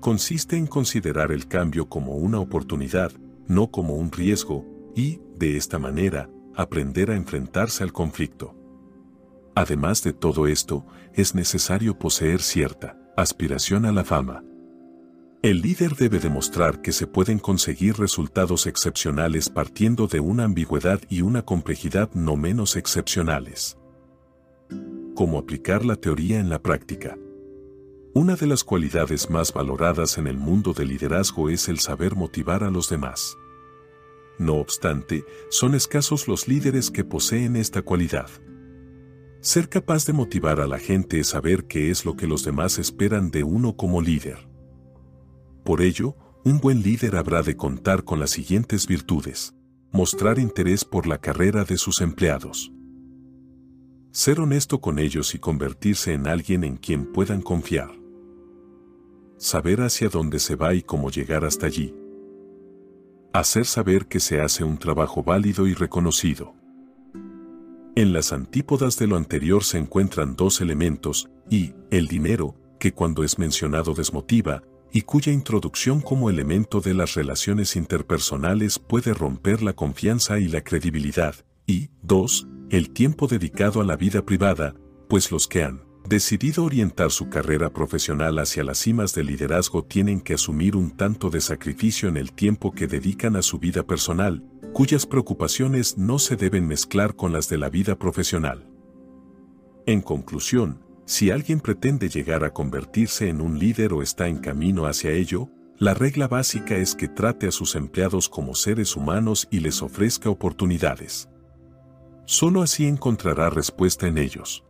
Speaker 1: Consiste en considerar el cambio como una oportunidad, no como un riesgo, y, de esta manera, aprender a enfrentarse al conflicto. Además de todo esto, es necesario poseer cierta aspiración a la fama. El líder debe demostrar que se pueden conseguir resultados excepcionales partiendo de una ambigüedad y una complejidad no menos excepcionales. Cómo aplicar la teoría en la práctica. Una de las cualidades más valoradas en el mundo del liderazgo es el saber motivar a los demás. No obstante, son escasos los líderes que poseen esta cualidad. Ser capaz de motivar a la gente es saber qué es lo que los demás esperan de uno como líder. Por ello, un buen líder habrá de contar con las siguientes virtudes. Mostrar interés por la carrera de sus empleados. Ser honesto con ellos y convertirse en alguien en quien puedan confiar. Saber hacia dónde se va y cómo llegar hasta allí hacer saber que se hace un trabajo válido y reconocido. En las antípodas de lo anterior se encuentran dos elementos, y, el dinero, que cuando es mencionado desmotiva, y cuya introducción como elemento de las relaciones interpersonales puede romper la confianza y la credibilidad, y, dos, el tiempo dedicado a la vida privada, pues los que han decidido orientar su carrera profesional hacia las cimas del liderazgo tienen que asumir un tanto de sacrificio en el tiempo que dedican a su vida personal, cuyas preocupaciones no se deben mezclar con las de la vida profesional. En conclusión, si alguien pretende llegar a convertirse en un líder o está en camino hacia ello, la regla básica es que trate a sus empleados como seres humanos y les ofrezca oportunidades. Solo así encontrará respuesta en ellos.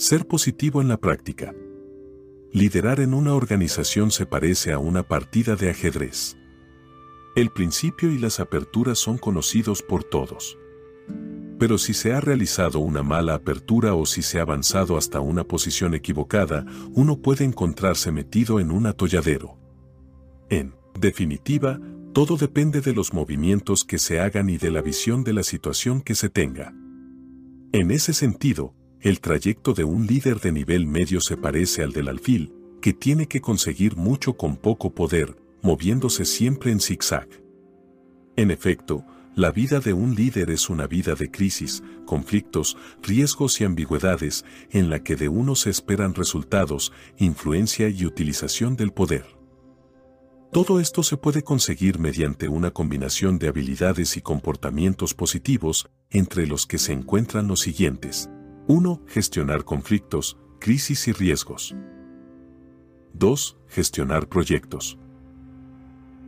Speaker 1: Ser positivo en la práctica. Liderar en una organización se parece a una partida de ajedrez. El principio y las aperturas son conocidos por todos. Pero si se ha realizado una mala apertura o si se ha avanzado hasta una posición equivocada, uno puede encontrarse metido en un atolladero. En definitiva, todo depende de los movimientos que se hagan y de la visión de la situación que se tenga. En ese sentido, el trayecto de un líder de nivel medio se parece al del alfil, que tiene que conseguir mucho con poco poder, moviéndose siempre en zigzag. En efecto, la vida de un líder es una vida de crisis, conflictos, riesgos y ambigüedades en la que de uno se esperan resultados, influencia y utilización del poder. Todo esto se puede conseguir mediante una combinación de habilidades y comportamientos positivos, entre los que se encuentran los siguientes. 1. Gestionar conflictos, crisis y riesgos. 2. Gestionar proyectos.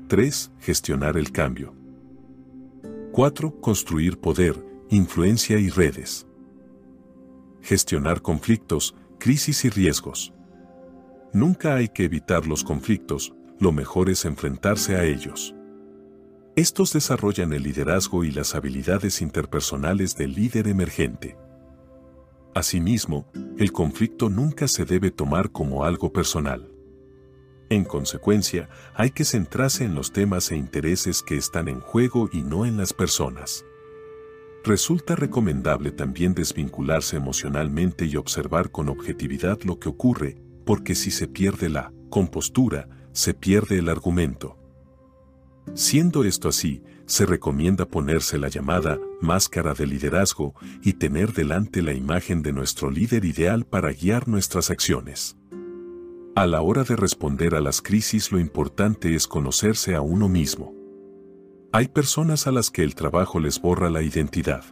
Speaker 1: 3. Gestionar el cambio. 4. Construir poder, influencia y redes. Gestionar conflictos, crisis y riesgos. Nunca hay que evitar los conflictos, lo mejor es enfrentarse a ellos. Estos desarrollan el liderazgo y las habilidades interpersonales del líder emergente. Asimismo, el conflicto nunca se debe tomar como algo personal. En consecuencia, hay que centrarse en los temas e intereses que están en juego y no en las personas. Resulta recomendable también desvincularse emocionalmente y observar con objetividad lo que ocurre, porque si se pierde la compostura, se pierde el argumento. Siendo esto así, se recomienda ponerse la llamada máscara de liderazgo y tener delante la imagen de nuestro líder ideal para guiar nuestras acciones. A la hora de responder a las crisis lo importante es conocerse a uno mismo. Hay personas a las que el trabajo les borra la identidad.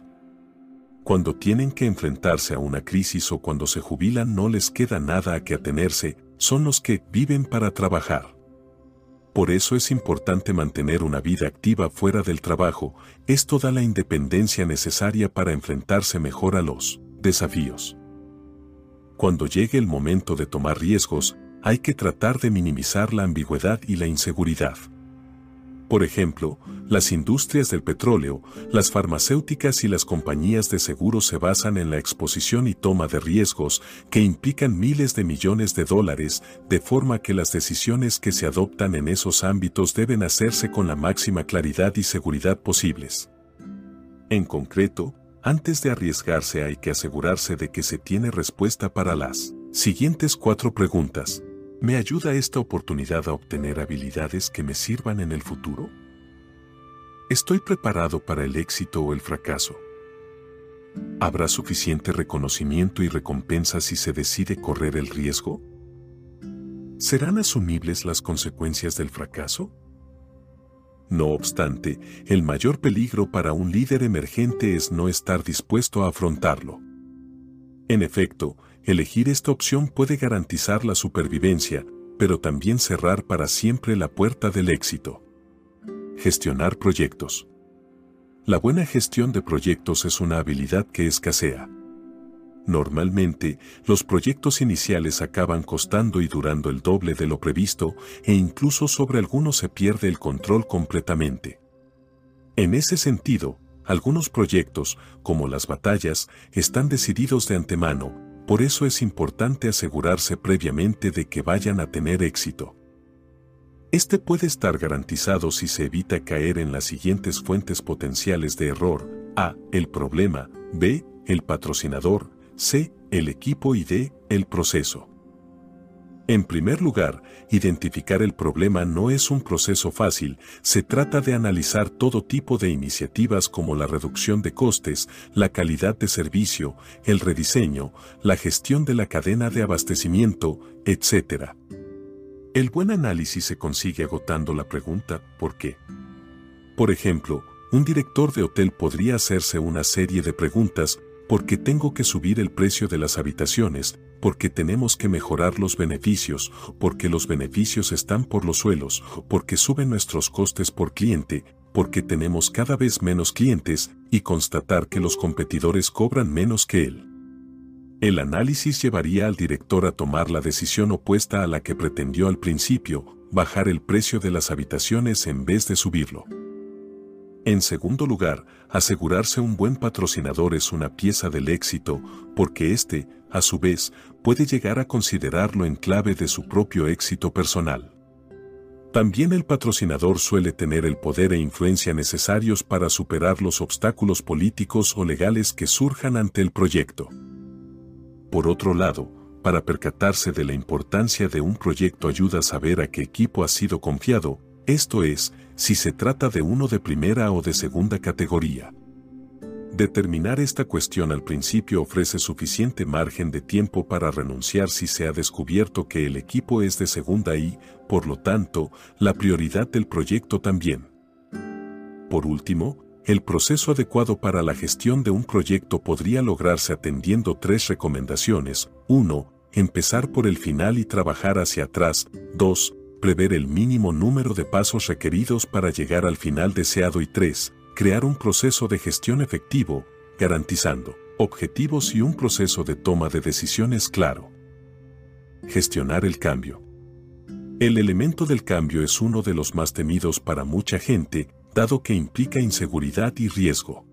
Speaker 1: Cuando tienen que enfrentarse a una crisis o cuando se jubilan no les queda nada a que atenerse, son los que viven para trabajar. Por eso es importante mantener una vida activa fuera del trabajo, esto da la independencia necesaria para enfrentarse mejor a los desafíos. Cuando llegue el momento de tomar riesgos, hay que tratar de minimizar la ambigüedad y la inseguridad. Por ejemplo, las industrias del petróleo, las farmacéuticas y las compañías de seguros se basan en la exposición y toma de riesgos que implican miles de millones de dólares, de forma que las decisiones que se adoptan en esos ámbitos deben hacerse con la máxima claridad y seguridad posibles. En concreto, antes de arriesgarse hay que asegurarse de que se tiene respuesta para las siguientes cuatro preguntas. ¿Me ayuda esta oportunidad a obtener habilidades que me sirvan en el futuro? ¿Estoy preparado para el éxito o el fracaso? ¿Habrá suficiente reconocimiento y recompensa si se decide correr el riesgo? ¿Serán asumibles las consecuencias del fracaso? No obstante, el mayor peligro para un líder emergente es no estar dispuesto a afrontarlo. En efecto, Elegir esta opción puede garantizar la supervivencia, pero también cerrar para siempre la puerta del éxito. Gestionar proyectos. La buena gestión de proyectos es una habilidad que escasea. Normalmente, los proyectos iniciales acaban costando y durando el doble de lo previsto e incluso sobre algunos se pierde el control completamente. En ese sentido, algunos proyectos, como las batallas, están decididos de antemano, por eso es importante asegurarse previamente de que vayan a tener éxito. Este puede estar garantizado si se evita caer en las siguientes fuentes potenciales de error. A. El problema. B. El patrocinador. C. El equipo y D. El proceso. En primer lugar, identificar el problema no es un proceso fácil, se trata de analizar todo tipo de iniciativas como la reducción de costes, la calidad de servicio, el rediseño, la gestión de la cadena de abastecimiento, etc. El buen análisis se consigue agotando la pregunta ¿por qué? Por ejemplo, un director de hotel podría hacerse una serie de preguntas ¿por qué tengo que subir el precio de las habitaciones? porque tenemos que mejorar los beneficios, porque los beneficios están por los suelos, porque suben nuestros costes por cliente, porque tenemos cada vez menos clientes y constatar que los competidores cobran menos que él. El análisis llevaría al director a tomar la decisión opuesta a la que pretendió al principio, bajar el precio de las habitaciones en vez de subirlo. En segundo lugar, asegurarse un buen patrocinador es una pieza del éxito, porque éste, a su vez, puede llegar a considerarlo en clave de su propio éxito personal. También el patrocinador suele tener el poder e influencia necesarios para superar los obstáculos políticos o legales que surjan ante el proyecto. Por otro lado, para percatarse de la importancia de un proyecto ayuda a saber a qué equipo ha sido confiado, esto es, si se trata de uno de primera o de segunda categoría. Determinar esta cuestión al principio ofrece suficiente margen de tiempo para renunciar si se ha descubierto que el equipo es de segunda y, por lo tanto, la prioridad del proyecto también. Por último, el proceso adecuado para la gestión de un proyecto podría lograrse atendiendo tres recomendaciones. 1. Empezar por el final y trabajar hacia atrás. 2. Prever el mínimo número de pasos requeridos para llegar al final deseado. Y 3 crear un proceso de gestión efectivo, garantizando objetivos y un proceso de toma de decisiones claro. Gestionar el cambio. El elemento del cambio es uno de los más temidos para mucha gente, dado que implica inseguridad y riesgo.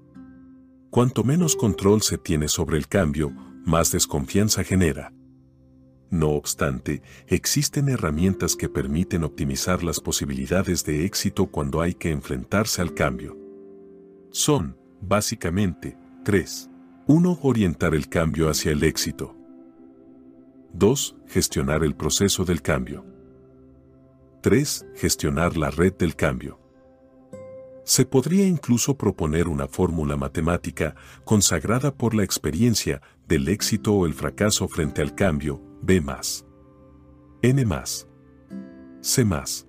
Speaker 1: Cuanto menos control se tiene sobre el cambio, más desconfianza genera. No obstante, existen herramientas que permiten optimizar las posibilidades de éxito cuando hay que enfrentarse al cambio. Son, básicamente, tres. 1. Orientar el cambio hacia el éxito. 2. Gestionar el proceso del cambio. 3. Gestionar la red del cambio. Se podría incluso proponer una fórmula matemática consagrada por la experiencia del éxito o el fracaso frente al cambio, B más. N más. C más.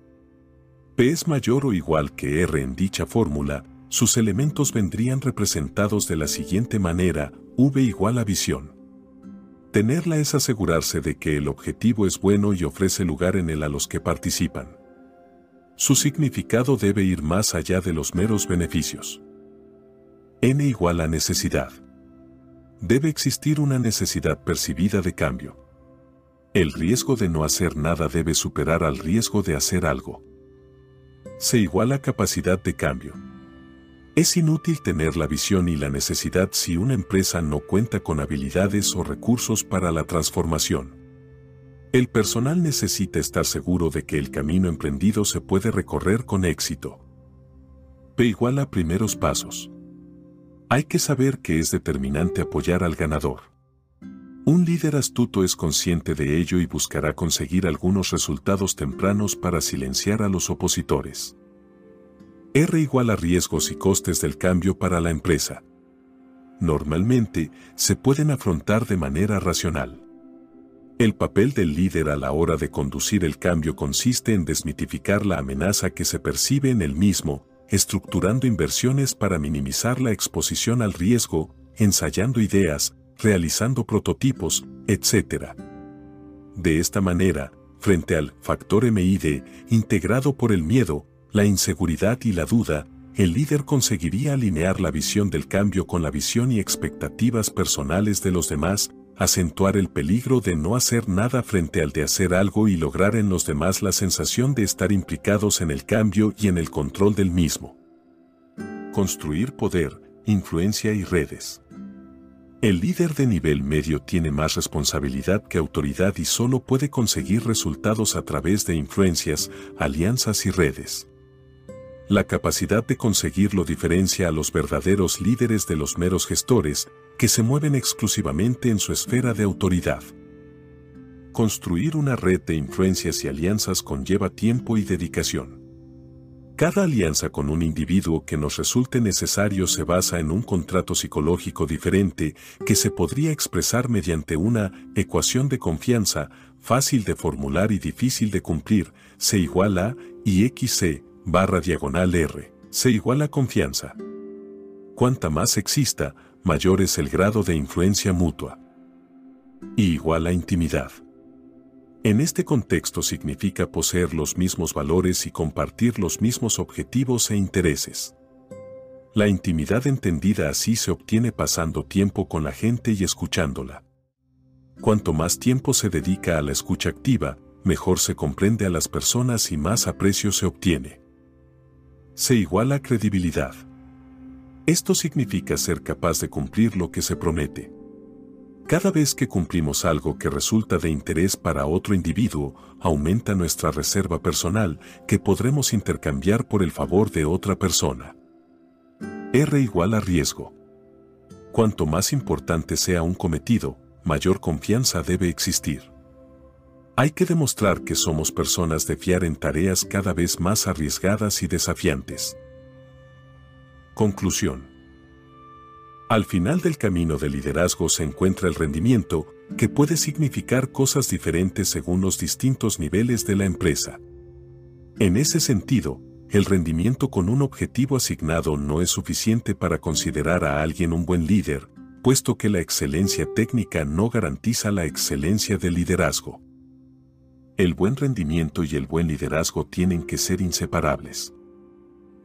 Speaker 1: P es mayor o igual que R en dicha fórmula, sus elementos vendrían representados de la siguiente manera, V igual a visión. Tenerla es asegurarse de que el objetivo es bueno y ofrece lugar en él a los que participan. Su significado debe ir más allá de los meros beneficios. N igual a necesidad. Debe existir una necesidad percibida de cambio. El riesgo de no hacer nada debe superar al riesgo de hacer algo. Se iguala capacidad de cambio. Es inútil tener la visión y la necesidad si una empresa no cuenta con habilidades o recursos para la transformación. El personal necesita estar seguro de que el camino emprendido se puede recorrer con éxito. P igual a primeros pasos. Hay que saber que es determinante apoyar al ganador. Un líder astuto es consciente de ello y buscará conseguir algunos resultados tempranos para silenciar a los opositores. R igual a riesgos y costes del cambio para la empresa. Normalmente, se pueden afrontar de manera racional. El papel del líder a la hora de conducir el cambio consiste en desmitificar la amenaza que se percibe en el mismo, estructurando inversiones para minimizar la exposición al riesgo, ensayando ideas, realizando prototipos, etc. De esta manera, frente al factor MID, integrado por el miedo, la inseguridad y la duda, el líder conseguiría alinear la visión del cambio con la visión y expectativas personales de los demás, acentuar el peligro de no hacer nada frente al de hacer algo y lograr en los demás la sensación de estar implicados en el cambio y en el control del mismo. Construir poder, influencia y redes. El líder de nivel medio tiene más responsabilidad que autoridad y solo puede conseguir resultados a través de influencias, alianzas y redes. La capacidad de conseguirlo diferencia a los verdaderos líderes de los meros gestores, que se mueven exclusivamente en su esfera de autoridad. Construir una red de influencias y alianzas conlleva tiempo y dedicación. Cada alianza con un individuo que nos resulte necesario se basa en un contrato psicológico diferente que se podría expresar mediante una ecuación de confianza fácil de formular y difícil de cumplir, C igual a y XC barra diagonal R, se iguala confianza. Cuanta más exista, mayor es el grado de influencia mutua. Y igual a intimidad. En este contexto significa poseer los mismos valores y compartir los mismos objetivos e intereses. La intimidad entendida así se obtiene pasando tiempo con la gente y escuchándola. Cuanto más tiempo se dedica a la escucha activa, mejor se comprende a las personas y más aprecio se obtiene se iguala credibilidad. Esto significa ser capaz de cumplir lo que se promete. Cada vez que cumplimos algo que resulta de interés para otro individuo, aumenta nuestra reserva personal que podremos intercambiar por el favor de otra persona. R igual a riesgo. Cuanto más importante sea un cometido, mayor confianza debe existir. Hay que demostrar que somos personas de fiar en tareas cada vez más arriesgadas y desafiantes. Conclusión. Al final del camino del liderazgo se encuentra el rendimiento, que puede significar cosas diferentes según los distintos niveles de la empresa. En ese sentido, el rendimiento con un objetivo asignado no es suficiente para considerar a alguien un buen líder, puesto que la excelencia técnica no garantiza la excelencia del liderazgo. El buen rendimiento y el buen liderazgo tienen que ser inseparables.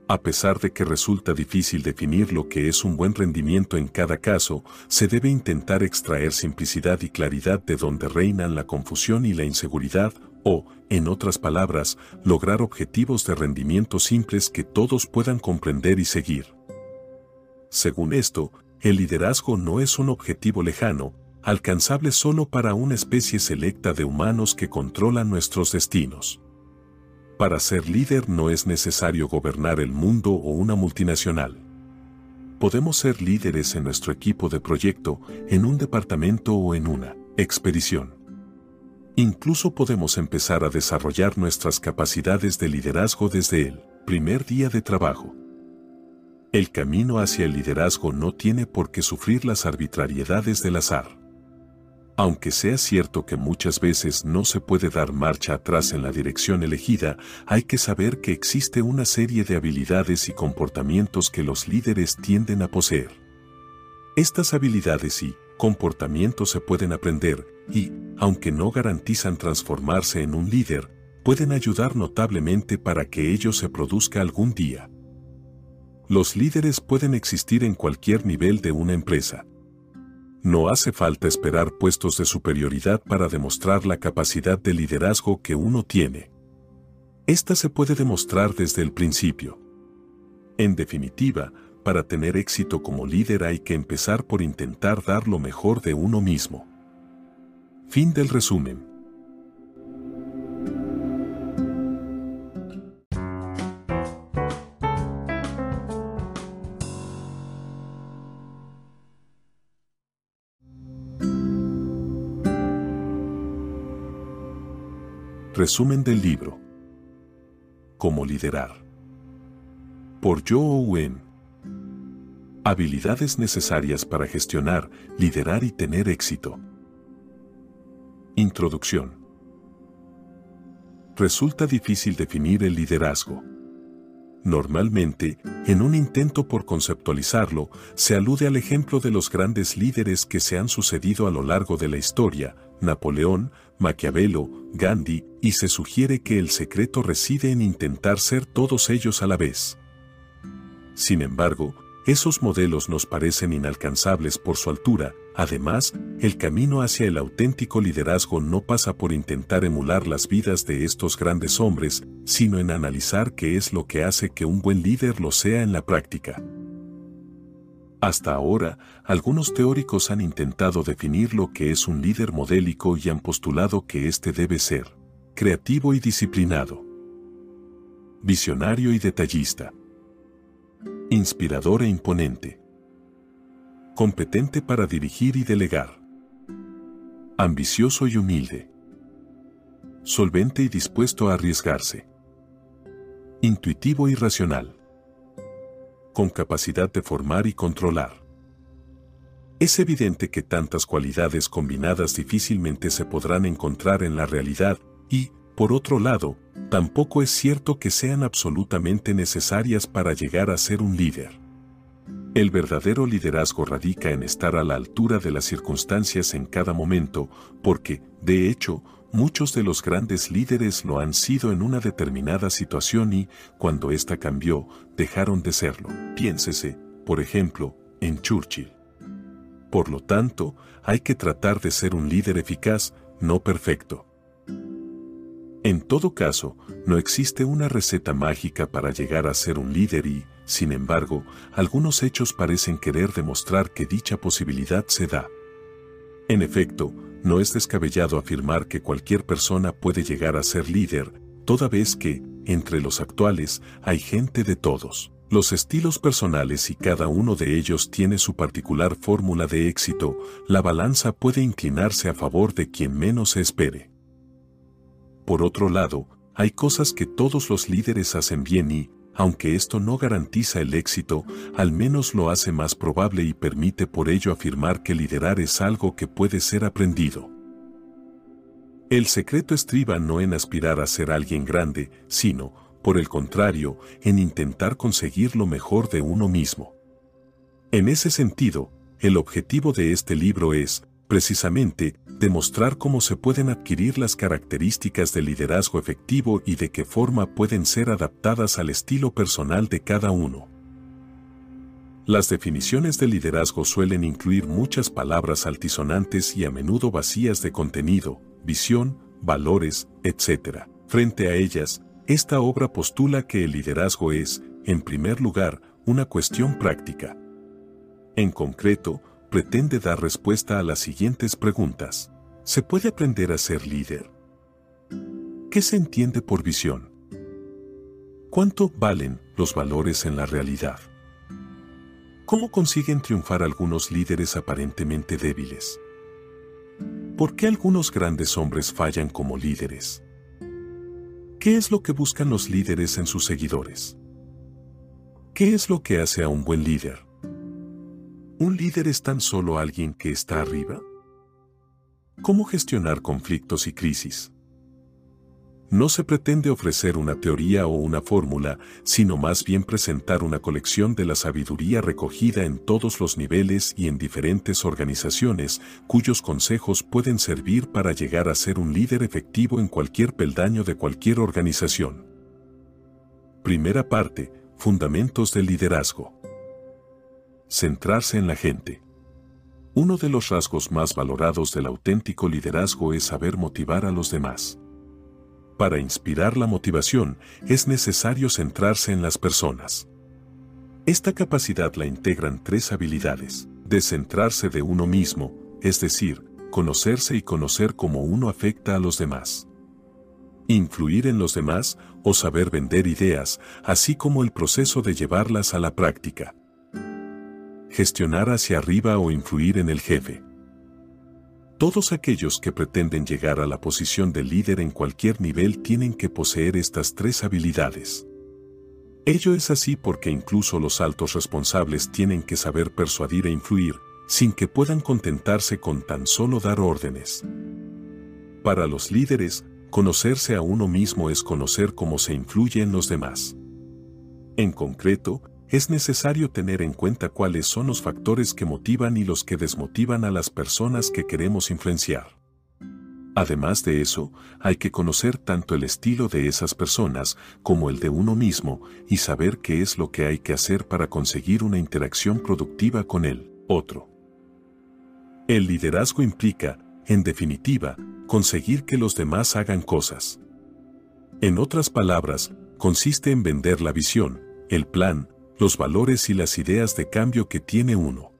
Speaker 1: A pesar de que resulta difícil definir lo que es un buen rendimiento en cada caso, se debe intentar extraer simplicidad y claridad de donde reinan la confusión y la inseguridad, o, en otras palabras, lograr objetivos de rendimiento simples que todos puedan comprender y seguir. Según esto, el liderazgo no es un objetivo lejano, alcanzable solo para una especie selecta de humanos que controlan nuestros destinos. Para ser líder no es necesario gobernar el mundo o una multinacional. Podemos ser líderes en nuestro equipo de proyecto, en un departamento o en una expedición. Incluso podemos empezar a desarrollar nuestras capacidades de liderazgo desde el primer día de trabajo. El camino hacia el liderazgo no tiene por qué sufrir las arbitrariedades del azar. Aunque sea cierto que muchas veces no se puede dar marcha atrás en la dirección elegida, hay que saber que existe una serie de habilidades y comportamientos que los líderes tienden a poseer. Estas habilidades y comportamientos se pueden aprender y, aunque no garantizan transformarse en un líder, pueden ayudar notablemente para que ello se produzca algún día. Los líderes pueden existir en cualquier nivel de una empresa, no hace falta esperar puestos de superioridad para demostrar la capacidad de liderazgo que uno tiene. Esta se puede demostrar desde el principio. En definitiva, para tener éxito como líder hay que empezar por intentar dar lo mejor de uno mismo. Fin del resumen. Resumen del libro. Cómo liderar. Por Joe Owen. Habilidades necesarias para gestionar, liderar y tener éxito. Introducción. Resulta difícil definir el liderazgo. Normalmente, en un intento por conceptualizarlo, se alude al ejemplo de los grandes líderes que se han sucedido a lo largo de la historia, Napoleón, Maquiavelo, Gandhi, y se sugiere que el secreto reside en intentar ser todos ellos a la vez. Sin embargo, esos modelos nos parecen inalcanzables por su altura, además, el camino hacia el auténtico liderazgo no pasa por intentar emular las vidas de estos grandes hombres, sino en analizar qué es lo que hace que un buen líder lo sea en la práctica. Hasta ahora, algunos teóricos han intentado definir lo que es un líder modélico y han postulado que éste debe ser creativo y disciplinado, visionario y detallista, inspirador e imponente, competente para dirigir y delegar, ambicioso y humilde, solvente y dispuesto a arriesgarse, intuitivo y racional. Con capacidad de formar y controlar. Es evidente que tantas cualidades combinadas difícilmente se podrán encontrar en la realidad y, por otro lado, tampoco es cierto que sean absolutamente necesarias para llegar a ser un líder. El verdadero liderazgo radica en estar a la altura de las circunstancias en cada momento, porque, de hecho, Muchos de los grandes líderes lo han sido en una determinada situación y, cuando ésta cambió, dejaron de serlo. Piénsese, por ejemplo, en Churchill. Por lo tanto, hay que tratar de ser un líder eficaz, no perfecto. En todo caso, no existe una receta mágica para llegar a ser un líder y, sin embargo, algunos hechos parecen querer demostrar que dicha posibilidad se da. En efecto, no es descabellado afirmar que cualquier persona puede llegar a ser líder, toda vez que, entre los actuales, hay gente de todos. Los estilos personales y cada uno de ellos tiene su particular fórmula de éxito, la balanza puede inclinarse a favor de quien menos se espere. Por otro lado, hay cosas que todos los líderes hacen bien y, aunque esto no garantiza el éxito, al menos lo hace más probable y permite por ello afirmar que liderar es algo que puede ser aprendido. El secreto estriba no en aspirar a ser alguien grande, sino, por el contrario, en intentar conseguir lo mejor de uno mismo. En ese sentido, el objetivo de este libro es, precisamente, demostrar cómo se pueden adquirir las características del liderazgo efectivo y de qué forma pueden ser adaptadas al estilo personal de cada uno. Las definiciones de liderazgo suelen incluir muchas palabras altisonantes y a menudo vacías de contenido, visión, valores, etc. Frente a ellas, esta obra postula que el liderazgo es, en primer lugar, una cuestión práctica. En concreto, pretende dar respuesta a las siguientes preguntas. ¿Se puede aprender a ser líder? ¿Qué se entiende por visión? ¿Cuánto valen los valores en la realidad? ¿Cómo consiguen triunfar algunos líderes aparentemente débiles? ¿Por qué algunos grandes hombres fallan como líderes? ¿Qué es lo que buscan los líderes en sus seguidores? ¿Qué es lo que hace a un buen líder? ¿Un líder es tan solo alguien que está arriba? ¿Cómo gestionar conflictos y crisis? No se pretende ofrecer una teoría o una fórmula, sino más bien presentar una colección de la sabiduría recogida en todos los niveles y en diferentes organizaciones, cuyos consejos pueden servir para llegar a ser un líder efectivo en cualquier peldaño de cualquier organización. Primera parte, Fundamentos del Liderazgo. Centrarse en la gente. Uno de los rasgos más valorados del auténtico liderazgo es saber motivar a los demás. Para inspirar la motivación es necesario centrarse en las personas. Esta capacidad la integran tres habilidades. Descentrarse de uno mismo, es decir, conocerse y conocer cómo uno afecta a los demás. Influir en los demás o saber vender ideas, así como el proceso de llevarlas a la práctica gestionar hacia arriba o influir en el jefe. Todos aquellos que pretenden llegar a la posición de líder en cualquier nivel tienen que poseer estas tres habilidades. Ello es así porque incluso los altos responsables tienen que saber persuadir e influir, sin que puedan contentarse con tan solo dar órdenes. Para los líderes, conocerse a uno mismo es conocer cómo se influye en los demás. En concreto, es necesario tener en cuenta cuáles son los factores que motivan y los que desmotivan a las personas que queremos influenciar. Además de eso, hay que conocer tanto el estilo de esas personas como el de uno mismo y saber qué es lo que hay que hacer para conseguir una interacción productiva con el otro. El liderazgo implica, en definitiva, conseguir que los demás hagan cosas. En otras palabras, consiste en vender la visión, el plan, los valores y las ideas de cambio que tiene uno.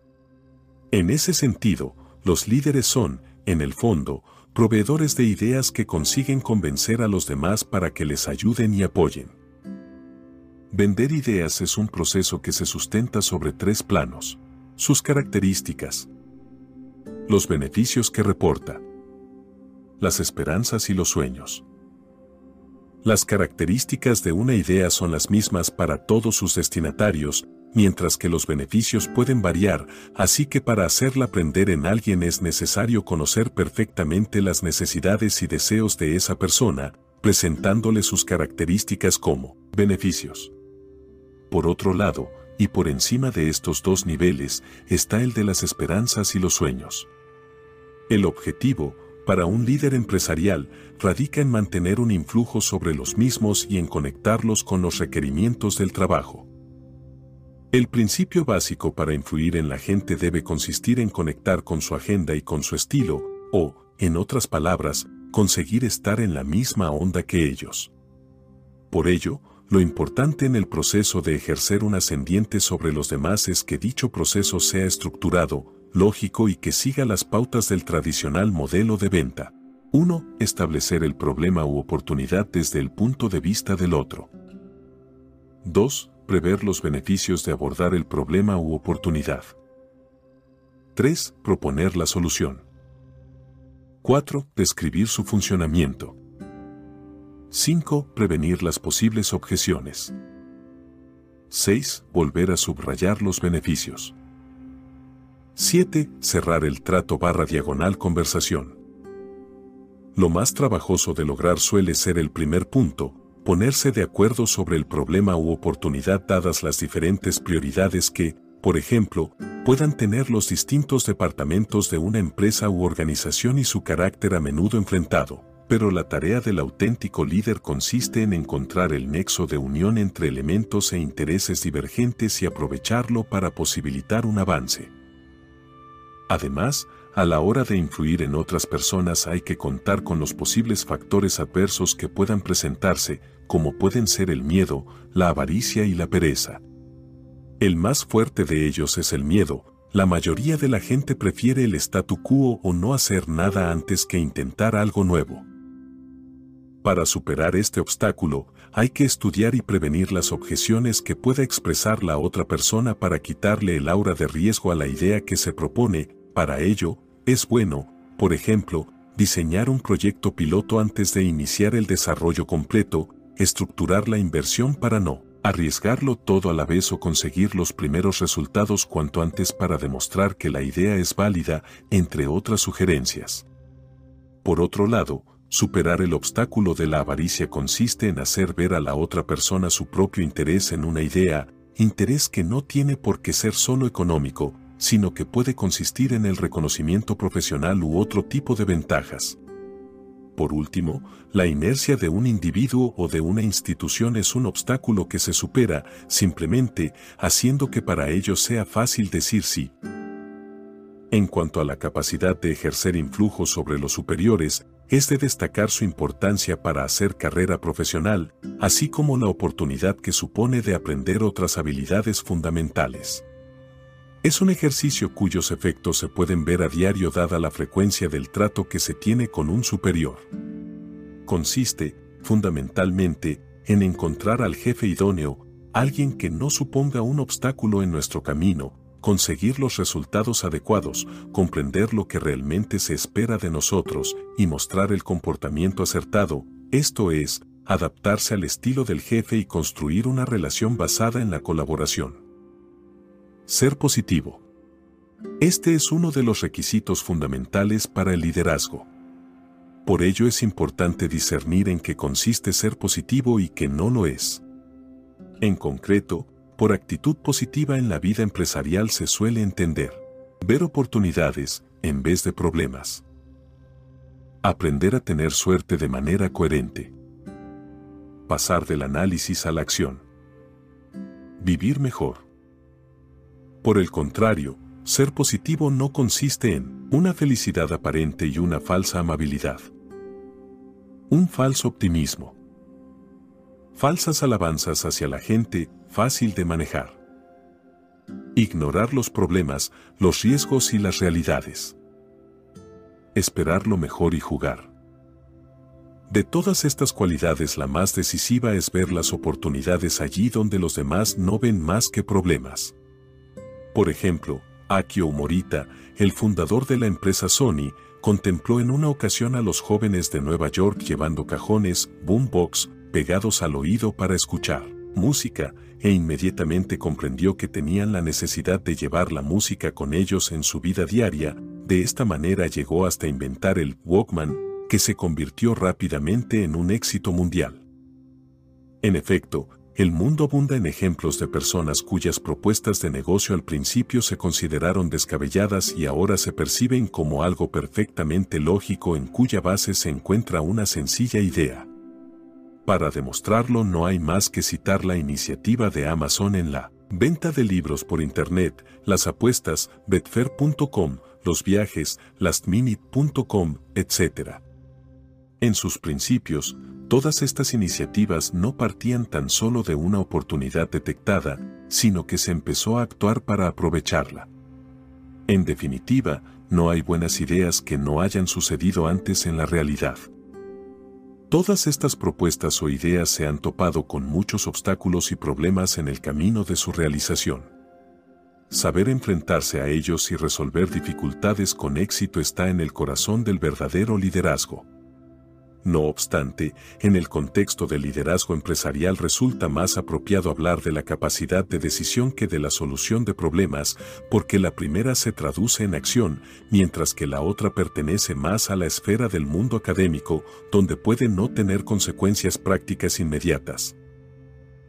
Speaker 1: En ese sentido, los líderes son, en el fondo, proveedores de ideas que consiguen convencer a los demás para que les ayuden y apoyen. Vender ideas es un proceso que se sustenta sobre tres planos. Sus características, los beneficios que reporta, las esperanzas y los sueños. Las características de una idea son las mismas para todos sus destinatarios, mientras que los beneficios pueden variar, así que para hacerla aprender en alguien es necesario conocer perfectamente las necesidades y deseos de esa persona, presentándole sus características como beneficios. Por otro lado, y por encima de estos dos niveles, está el de las esperanzas y los sueños. El objetivo, para un líder empresarial radica en mantener un influjo sobre los mismos y en conectarlos con los requerimientos del trabajo. El principio básico para influir en la gente debe consistir en conectar con su agenda y con su estilo, o, en otras palabras, conseguir estar en la misma onda que ellos. Por ello, lo importante en el proceso de ejercer un ascendiente sobre los demás es que dicho proceso sea estructurado, lógico y que siga las pautas del tradicional modelo de venta. 1. Establecer el problema u oportunidad desde el punto de vista del otro. 2. Prever los beneficios de abordar el problema u oportunidad. 3. Proponer la solución. 4. Describir su funcionamiento. 5. Prevenir las posibles objeciones. 6. Volver a subrayar los beneficios. 7. Cerrar el trato barra diagonal conversación. Lo más trabajoso de lograr suele ser el primer punto, ponerse de acuerdo sobre el problema u oportunidad dadas las diferentes prioridades que, por ejemplo, puedan tener los distintos departamentos de una empresa u organización y su carácter a menudo enfrentado pero la tarea del auténtico líder consiste en encontrar el nexo de unión entre elementos e intereses divergentes y aprovecharlo para posibilitar un avance. Además, a la hora de influir en otras personas hay que contar con los posibles factores adversos que puedan presentarse, como pueden ser el miedo, la avaricia y la pereza. El más fuerte de ellos es el miedo, la mayoría de la gente prefiere el statu quo o no hacer nada antes que intentar algo nuevo. Para superar este obstáculo, hay que estudiar y prevenir las objeciones que pueda expresar la otra persona para quitarle el aura de riesgo a la idea que se propone. Para ello, es bueno, por ejemplo, diseñar un proyecto piloto antes de iniciar el desarrollo completo, estructurar la inversión para no arriesgarlo todo a la vez o conseguir los primeros resultados cuanto antes para demostrar que la idea es válida, entre otras sugerencias. Por otro lado, Superar el obstáculo de la avaricia consiste en hacer ver a la otra persona su propio interés en una idea, interés que no tiene por qué ser solo económico, sino que puede consistir en el reconocimiento profesional u otro tipo de ventajas. Por último, la inercia de un individuo o de una institución es un obstáculo que se supera simplemente haciendo que para ellos sea fácil decir sí. En cuanto a la capacidad de ejercer influjo sobre los superiores, es de destacar su importancia para hacer carrera profesional, así como la oportunidad que supone de aprender otras habilidades fundamentales. Es un ejercicio cuyos efectos se pueden ver a diario dada la frecuencia del trato que se tiene con un superior. Consiste, fundamentalmente, en encontrar al jefe idóneo, alguien que no suponga un obstáculo en nuestro camino, conseguir los resultados adecuados, comprender lo que realmente se espera de nosotros y mostrar el comportamiento acertado, esto es, adaptarse al estilo del jefe y construir una relación basada en la colaboración. Ser positivo. Este es uno de los requisitos fundamentales para el liderazgo. Por ello es importante discernir en qué consiste ser positivo y qué no lo es. En concreto, por actitud positiva en la vida empresarial se suele entender. Ver oportunidades en vez de problemas. Aprender a tener suerte de manera coherente. Pasar del análisis a la acción. Vivir mejor. Por el contrario, ser positivo no consiste en una felicidad aparente y una falsa amabilidad. Un falso optimismo. Falsas alabanzas hacia la gente fácil de manejar. Ignorar los problemas, los riesgos y las realidades. Esperar lo mejor y jugar. De todas estas cualidades la más decisiva es ver las oportunidades allí donde los demás no ven más que problemas. Por ejemplo, Akio Morita, el fundador de la empresa Sony, contempló en una ocasión a los jóvenes de Nueva York llevando cajones, boombox, pegados al oído para escuchar música, e inmediatamente comprendió que tenían la necesidad de llevar la música con ellos en su vida diaria, de esta manera llegó hasta inventar el Walkman, que se convirtió rápidamente en un éxito mundial. En efecto, el mundo abunda en ejemplos de personas cuyas propuestas de negocio al principio se consideraron descabelladas y ahora se perciben como algo perfectamente lógico en cuya base se encuentra una sencilla idea. Para demostrarlo no hay más que citar la iniciativa de Amazon en la venta de libros por Internet, las apuestas, betfair.com, los viajes, lastminute.com, etc. En sus principios, todas estas iniciativas no partían tan solo de una oportunidad detectada, sino que se empezó a actuar para aprovecharla. En definitiva, no hay buenas ideas que no hayan sucedido antes en la realidad. Todas estas propuestas o ideas se han topado con muchos obstáculos y problemas en el camino de su realización. Saber enfrentarse a ellos y resolver dificultades con éxito está en el corazón del verdadero liderazgo. No obstante, en el contexto del liderazgo empresarial resulta más apropiado hablar de la capacidad de decisión que de la solución de problemas, porque la primera se traduce en acción, mientras que la otra pertenece más a la esfera del mundo académico, donde puede no tener consecuencias prácticas inmediatas.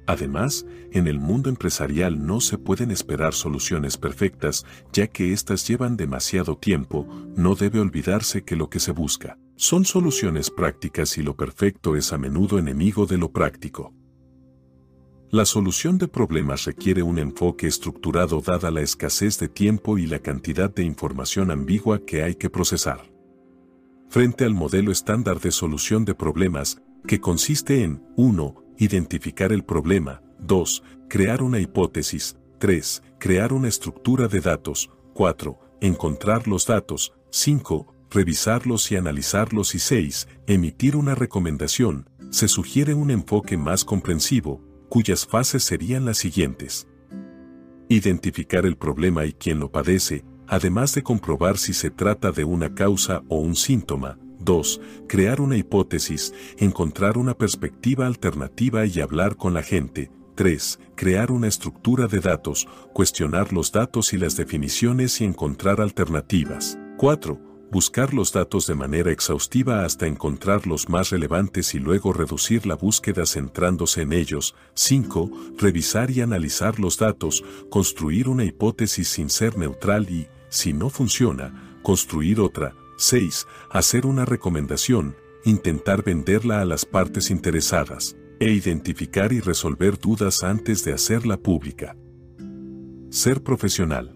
Speaker 1: Además, en el mundo empresarial no se pueden esperar soluciones perfectas, ya que éstas llevan demasiado tiempo, no debe olvidarse que lo que se busca son soluciones prácticas y lo perfecto es a menudo enemigo de lo práctico. La solución de problemas requiere un enfoque estructurado dada la escasez de tiempo y la cantidad de información ambigua que hay que procesar. Frente al modelo estándar de solución de problemas, que consiste en 1. Identificar el problema, 2. Crear una hipótesis, 3. Crear una estructura de datos, 4. Encontrar los datos, 5 revisarlos y analizarlos y 6. Emitir una recomendación, se sugiere un enfoque más comprensivo, cuyas fases serían las siguientes. Identificar el problema y quién lo padece, además de comprobar si se trata de una causa o un síntoma. 2. Crear una hipótesis, encontrar una perspectiva alternativa y hablar con la gente. 3. Crear una estructura de datos, cuestionar los datos y las definiciones y encontrar alternativas. 4 buscar los datos de manera exhaustiva hasta encontrar los más relevantes y luego reducir la búsqueda centrándose en ellos. 5. Revisar y analizar los datos, construir una hipótesis sin ser neutral y, si no funciona, construir otra. 6. Hacer una recomendación, intentar venderla a las partes interesadas, e identificar y resolver dudas antes de hacerla pública. Ser profesional.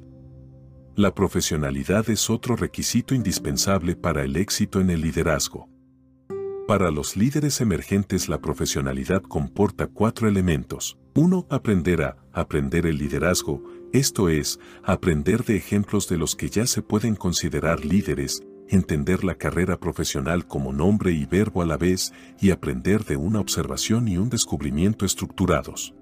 Speaker 1: La profesionalidad es otro requisito indispensable para el éxito en el liderazgo. Para los líderes emergentes la profesionalidad comporta cuatro elementos. 1. Aprender a aprender el liderazgo, esto es, aprender de ejemplos de los que ya se pueden considerar líderes, entender la carrera profesional como nombre y verbo a la vez y aprender de una observación y un descubrimiento estructurados.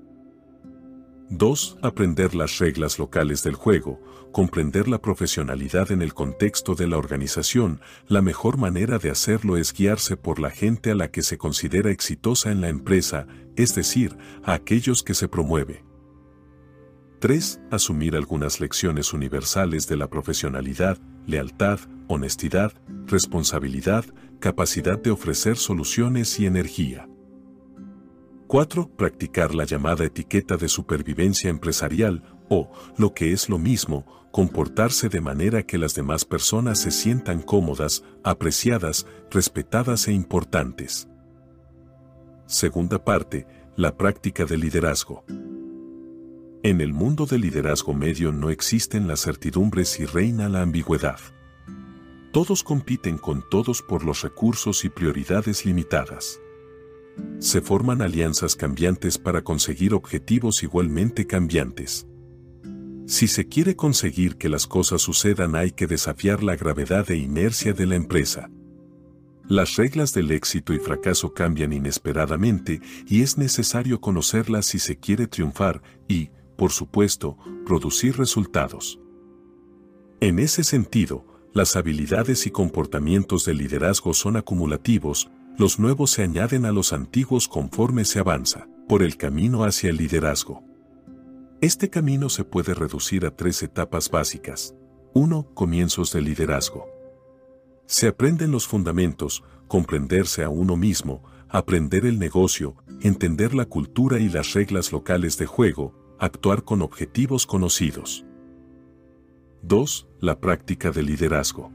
Speaker 1: 2. Aprender las reglas locales del juego, comprender la profesionalidad en el contexto de la organización. La mejor manera de hacerlo es guiarse por la gente a la que se considera exitosa en la empresa, es decir, a aquellos que se promueve. 3. Asumir algunas lecciones universales de la profesionalidad, lealtad, honestidad, responsabilidad, capacidad de ofrecer soluciones y energía. 4. Practicar la llamada etiqueta de supervivencia empresarial o, lo que es lo mismo, comportarse de manera que las demás personas se sientan cómodas, apreciadas, respetadas e importantes. Segunda parte, la práctica del liderazgo. En el mundo del liderazgo medio no existen las certidumbres y reina la ambigüedad. Todos compiten con todos por los recursos y prioridades limitadas se forman alianzas cambiantes para conseguir objetivos igualmente cambiantes. Si se quiere conseguir que las cosas sucedan hay que desafiar la gravedad e inercia de la empresa. Las reglas del éxito y fracaso cambian inesperadamente y es necesario conocerlas si se quiere triunfar y, por supuesto, producir resultados. En ese sentido, las habilidades y comportamientos del liderazgo son acumulativos, los nuevos se añaden a los antiguos conforme se avanza por el camino hacia el liderazgo. Este camino se puede reducir a tres etapas básicas. 1. Comienzos del liderazgo. Se aprenden los fundamentos, comprenderse a uno mismo, aprender el negocio, entender la cultura y las reglas locales de juego, actuar con objetivos conocidos. 2. La práctica del liderazgo.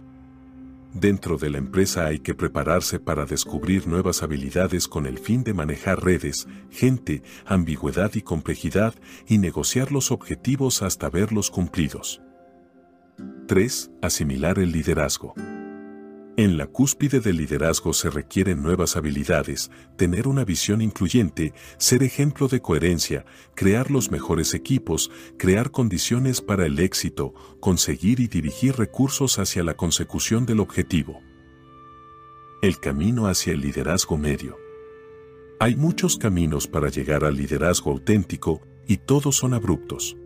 Speaker 1: Dentro de la empresa hay que prepararse para descubrir nuevas habilidades con el fin de manejar redes, gente, ambigüedad y complejidad y negociar los objetivos hasta verlos cumplidos. 3. Asimilar el liderazgo. En la cúspide del liderazgo se requieren nuevas habilidades, tener una visión incluyente, ser ejemplo de coherencia, crear los mejores equipos, crear condiciones para el éxito, conseguir y dirigir recursos hacia la consecución del objetivo. El camino hacia el liderazgo medio. Hay muchos caminos para llegar al liderazgo auténtico y todos son abruptos.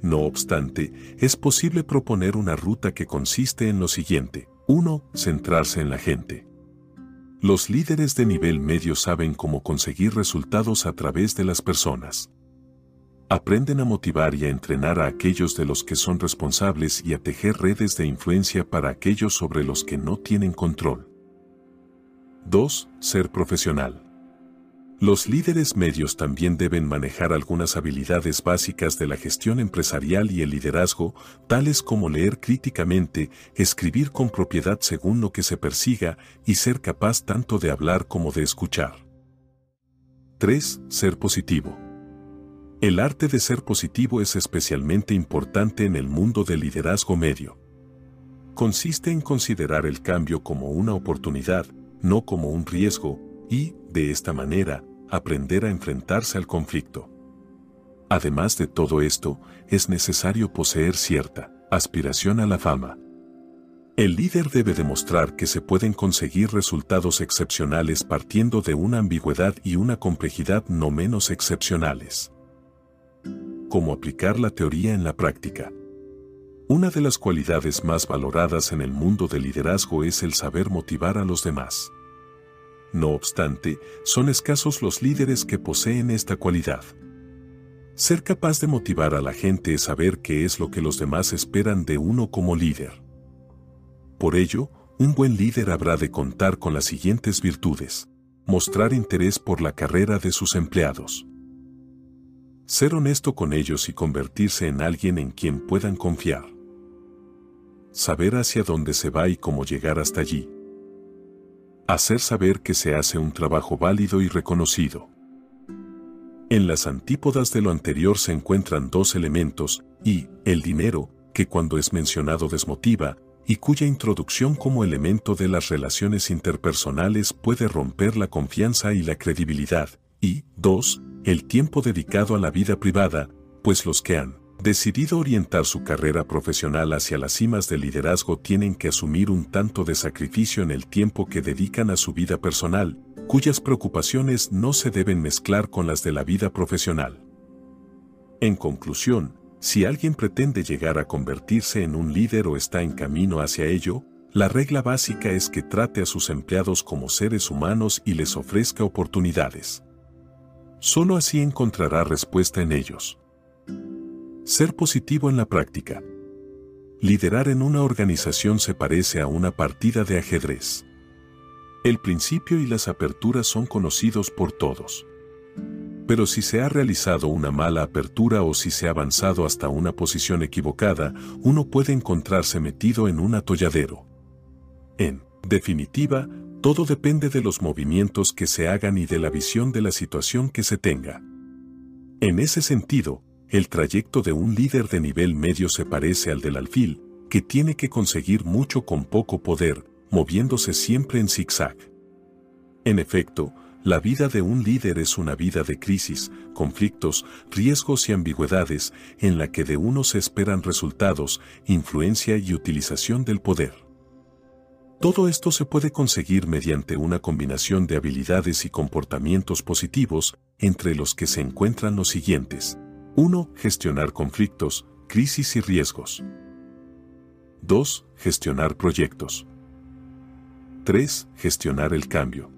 Speaker 1: No obstante, es posible proponer una ruta que consiste en lo siguiente 1. Centrarse en la gente. Los líderes de nivel medio saben cómo conseguir resultados a través de las personas. Aprenden a motivar y a entrenar a aquellos de los que son responsables y a tejer redes de influencia para aquellos sobre los que no tienen control. 2. Ser profesional. Los líderes medios también deben manejar algunas habilidades básicas de la gestión empresarial y el liderazgo, tales como leer críticamente, escribir con propiedad según lo que se persiga y ser capaz tanto de hablar como de escuchar. 3. Ser positivo. El arte de ser positivo es especialmente importante en el mundo del liderazgo medio. Consiste en considerar el cambio como una oportunidad, no como un riesgo, y, de esta manera, aprender a enfrentarse al conflicto. Además de todo esto, es necesario poseer cierta aspiración a la fama. El líder debe demostrar que se pueden conseguir resultados excepcionales partiendo de una ambigüedad y una complejidad no menos excepcionales. Cómo aplicar la teoría en la práctica. Una de las cualidades más valoradas en el mundo del liderazgo es el saber motivar a los demás. No obstante, son escasos los líderes que poseen esta cualidad. Ser capaz de motivar a la gente es saber qué es lo que los demás esperan de uno como líder. Por ello, un buen líder habrá de contar con las siguientes virtudes. Mostrar interés por la carrera de sus empleados. Ser honesto con ellos y convertirse en alguien en quien puedan confiar. Saber hacia dónde se va y cómo llegar hasta allí hacer saber que se hace un trabajo válido y reconocido. En las antípodas de lo anterior se encuentran dos elementos, y, el dinero, que cuando es mencionado desmotiva, y cuya introducción como elemento de las relaciones interpersonales puede romper la confianza y la credibilidad, y, dos, el tiempo dedicado a la vida privada, pues los que han decidido orientar su carrera profesional hacia las cimas del liderazgo tienen que asumir un tanto de sacrificio en el tiempo que dedican a su vida personal, cuyas preocupaciones no se deben mezclar con las de la vida profesional. En conclusión, si alguien pretende llegar a convertirse en un líder o está en camino hacia ello, la regla básica es que trate a sus empleados como seres humanos y les ofrezca oportunidades. Solo así encontrará respuesta en ellos. Ser positivo en la práctica. Liderar en una organización se parece a una partida de ajedrez. El principio y las aperturas son conocidos por todos. Pero si se ha realizado una mala apertura o si se ha avanzado hasta una posición equivocada, uno puede encontrarse metido en un atolladero. En definitiva, todo depende de los movimientos que se hagan y de la visión de la situación que se tenga. En ese sentido, el trayecto de un líder de nivel medio se parece al del alfil, que tiene que conseguir mucho con poco poder, moviéndose siempre en zigzag. En efecto, la vida de un líder es una vida de crisis, conflictos, riesgos y ambigüedades, en la que de uno se esperan resultados, influencia y utilización del poder. Todo esto se puede conseguir mediante una combinación de habilidades y comportamientos positivos, entre los que se encuentran los siguientes. 1. Gestionar conflictos, crisis y riesgos. 2. Gestionar proyectos. 3. Gestionar el cambio.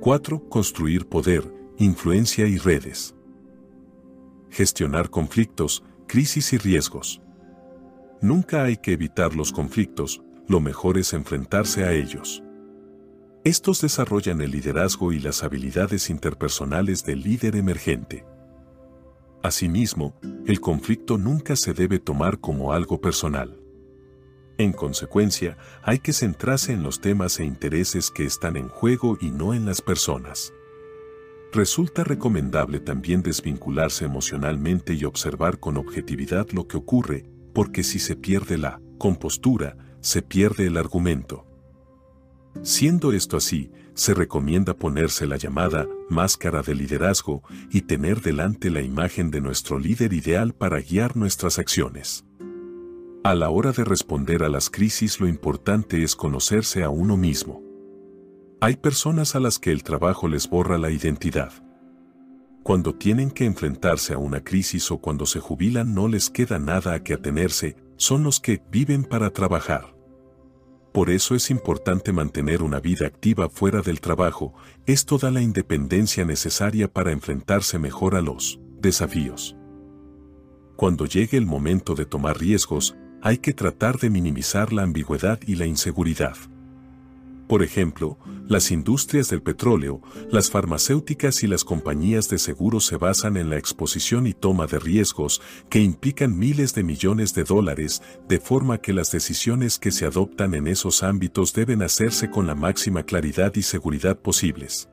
Speaker 1: 4. Construir poder, influencia y redes. Gestionar conflictos, crisis y riesgos. Nunca hay que evitar los conflictos, lo mejor es enfrentarse a ellos. Estos desarrollan el liderazgo y las habilidades interpersonales del líder emergente. Asimismo, el conflicto nunca se debe tomar como algo personal. En consecuencia, hay que centrarse en los temas e intereses que están en juego y no en las personas. Resulta recomendable también desvincularse emocionalmente y observar con objetividad lo que ocurre, porque si se pierde la compostura, se pierde el argumento. Siendo esto así, se recomienda ponerse la llamada máscara de liderazgo y tener delante la imagen de nuestro líder ideal para guiar nuestras acciones. A la hora de responder a las crisis lo importante es conocerse a uno mismo. Hay personas a las que el trabajo les borra la identidad. Cuando tienen que enfrentarse a una crisis o cuando se jubilan no les queda nada a que atenerse, son los que viven para trabajar. Por eso es importante mantener una vida activa fuera del trabajo, esto da la independencia necesaria para enfrentarse mejor a los desafíos. Cuando llegue el momento de tomar riesgos, hay que tratar de minimizar la ambigüedad y la inseguridad. Por ejemplo, las industrias del petróleo, las farmacéuticas y las compañías de seguros se basan en la exposición y toma de riesgos que implican miles de millones de dólares, de forma que las decisiones que se adoptan en esos ámbitos deben hacerse con la máxima claridad y seguridad posibles.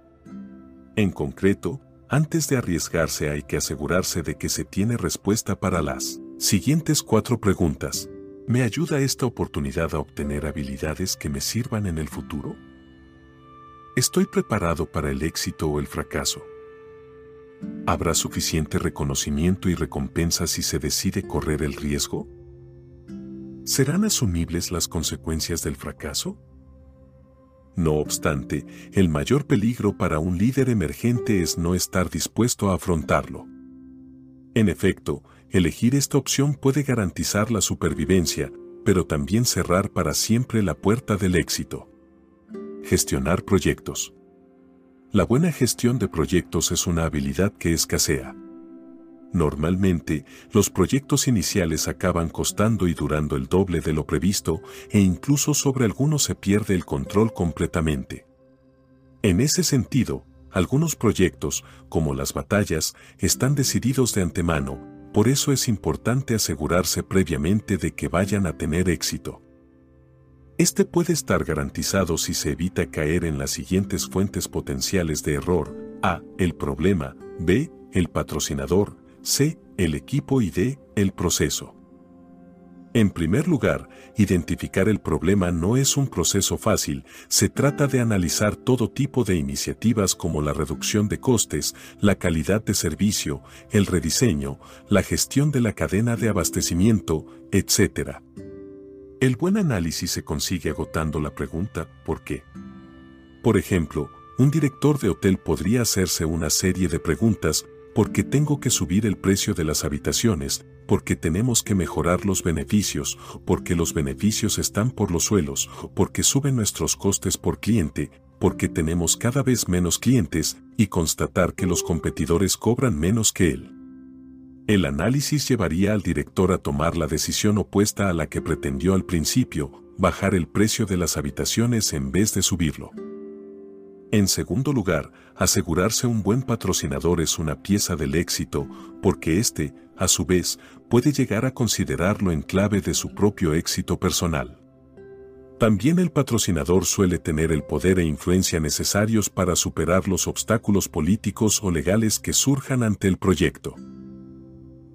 Speaker 1: En concreto, antes de arriesgarse hay que asegurarse de que se tiene respuesta para las siguientes cuatro preguntas. ¿Me ayuda esta oportunidad a obtener habilidades que me sirvan en el futuro? ¿Estoy preparado para el éxito o el fracaso? ¿Habrá suficiente reconocimiento y recompensa si se decide correr el riesgo? ¿Serán asumibles las consecuencias del fracaso? No obstante, el mayor peligro para un líder emergente es no estar dispuesto a afrontarlo. En efecto, Elegir esta opción puede garantizar la supervivencia, pero también cerrar para siempre la puerta del éxito. Gestionar proyectos. La buena gestión de proyectos es una habilidad que escasea. Normalmente, los proyectos iniciales acaban costando y durando el doble de lo previsto e incluso sobre algunos se pierde el control completamente. En ese sentido, algunos proyectos, como las batallas, están decididos de antemano, por eso es importante asegurarse previamente de que vayan a tener éxito. Este puede estar garantizado si se evita caer en las siguientes fuentes potenciales de error. A. El problema. B. El patrocinador. C. El equipo y D. El proceso. En primer lugar, identificar el problema no es un proceso fácil, se trata de analizar todo tipo de iniciativas como la reducción de costes, la calidad de servicio, el rediseño, la gestión de la cadena de abastecimiento, etc. El buen análisis se consigue agotando la pregunta ¿por qué? Por ejemplo, un director de hotel podría hacerse una serie de preguntas ¿por qué tengo que subir el precio de las habitaciones? Porque tenemos que mejorar los beneficios, porque los beneficios están por los suelos, porque suben nuestros costes por cliente, porque tenemos cada vez menos clientes y constatar que los competidores cobran menos que él. El análisis llevaría al director a tomar la decisión opuesta a la que pretendió al principio, bajar el precio de las habitaciones en vez de subirlo. En segundo lugar, asegurarse un buen patrocinador es una pieza del éxito, porque éste, a su vez, puede llegar a considerarlo en clave de su propio éxito personal. También el patrocinador suele tener el poder e influencia necesarios para superar los obstáculos políticos o legales que surjan ante el proyecto.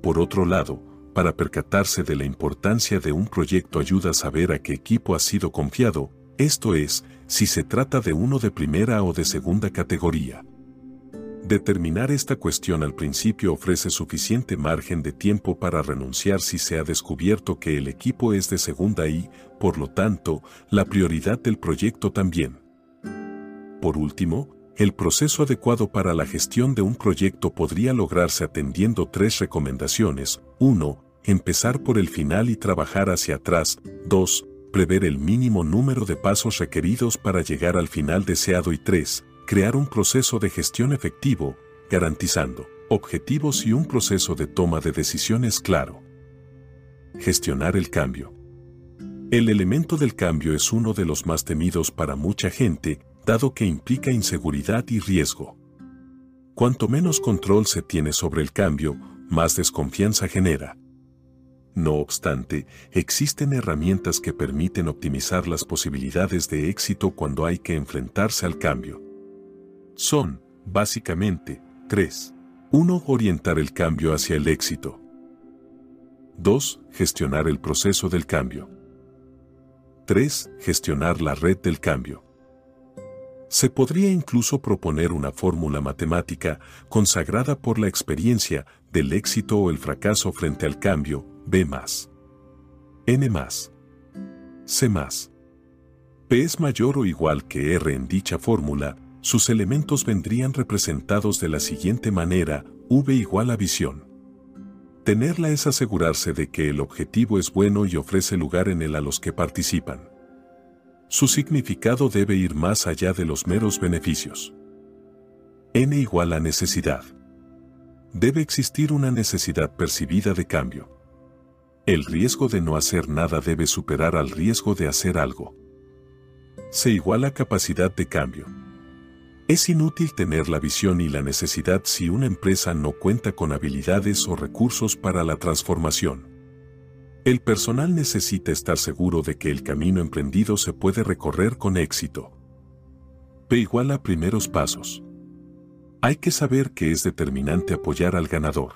Speaker 1: Por otro lado, para percatarse de la importancia de un proyecto ayuda a saber a qué equipo ha sido confiado, esto es, si se trata de uno de primera o de segunda categoría. Determinar esta cuestión al principio ofrece suficiente margen de tiempo para renunciar si se ha descubierto que el equipo es de segunda y, por lo tanto, la prioridad del proyecto también. Por último, el proceso adecuado para la gestión de un proyecto podría lograrse atendiendo tres recomendaciones. 1. Empezar por el final y trabajar hacia atrás. 2. Prever el mínimo número de pasos requeridos para llegar al final deseado. Y 3 crear un proceso de gestión efectivo, garantizando objetivos y un proceso de toma de decisiones claro. Gestionar el cambio. El elemento del cambio es uno de los más temidos para mucha gente, dado que implica inseguridad y riesgo. Cuanto menos control se tiene sobre el cambio, más desconfianza genera. No obstante, existen herramientas que permiten optimizar las posibilidades de éxito cuando hay que enfrentarse al cambio. Son, básicamente, tres. 1. Orientar el cambio hacia el éxito. 2. Gestionar el proceso del cambio. 3. Gestionar la red del cambio. Se podría incluso proponer una fórmula matemática consagrada por la experiencia del éxito o el fracaso frente al cambio, B más. N más. C más. P es mayor o igual que R en dicha fórmula, sus elementos vendrían representados de la siguiente manera, V igual a visión. Tenerla es asegurarse de que el objetivo es bueno y ofrece lugar en él a los que participan. Su significado debe ir más allá de los meros beneficios. N igual a necesidad. Debe existir una necesidad percibida de cambio. El riesgo de no hacer nada debe superar al riesgo de hacer algo. Se iguala capacidad de cambio. Es inútil tener la visión y la necesidad si una empresa no cuenta con habilidades o recursos para la transformación. El personal necesita estar seguro de que el camino emprendido se puede recorrer con éxito. P igual a primeros pasos. Hay que saber que es determinante apoyar al ganador.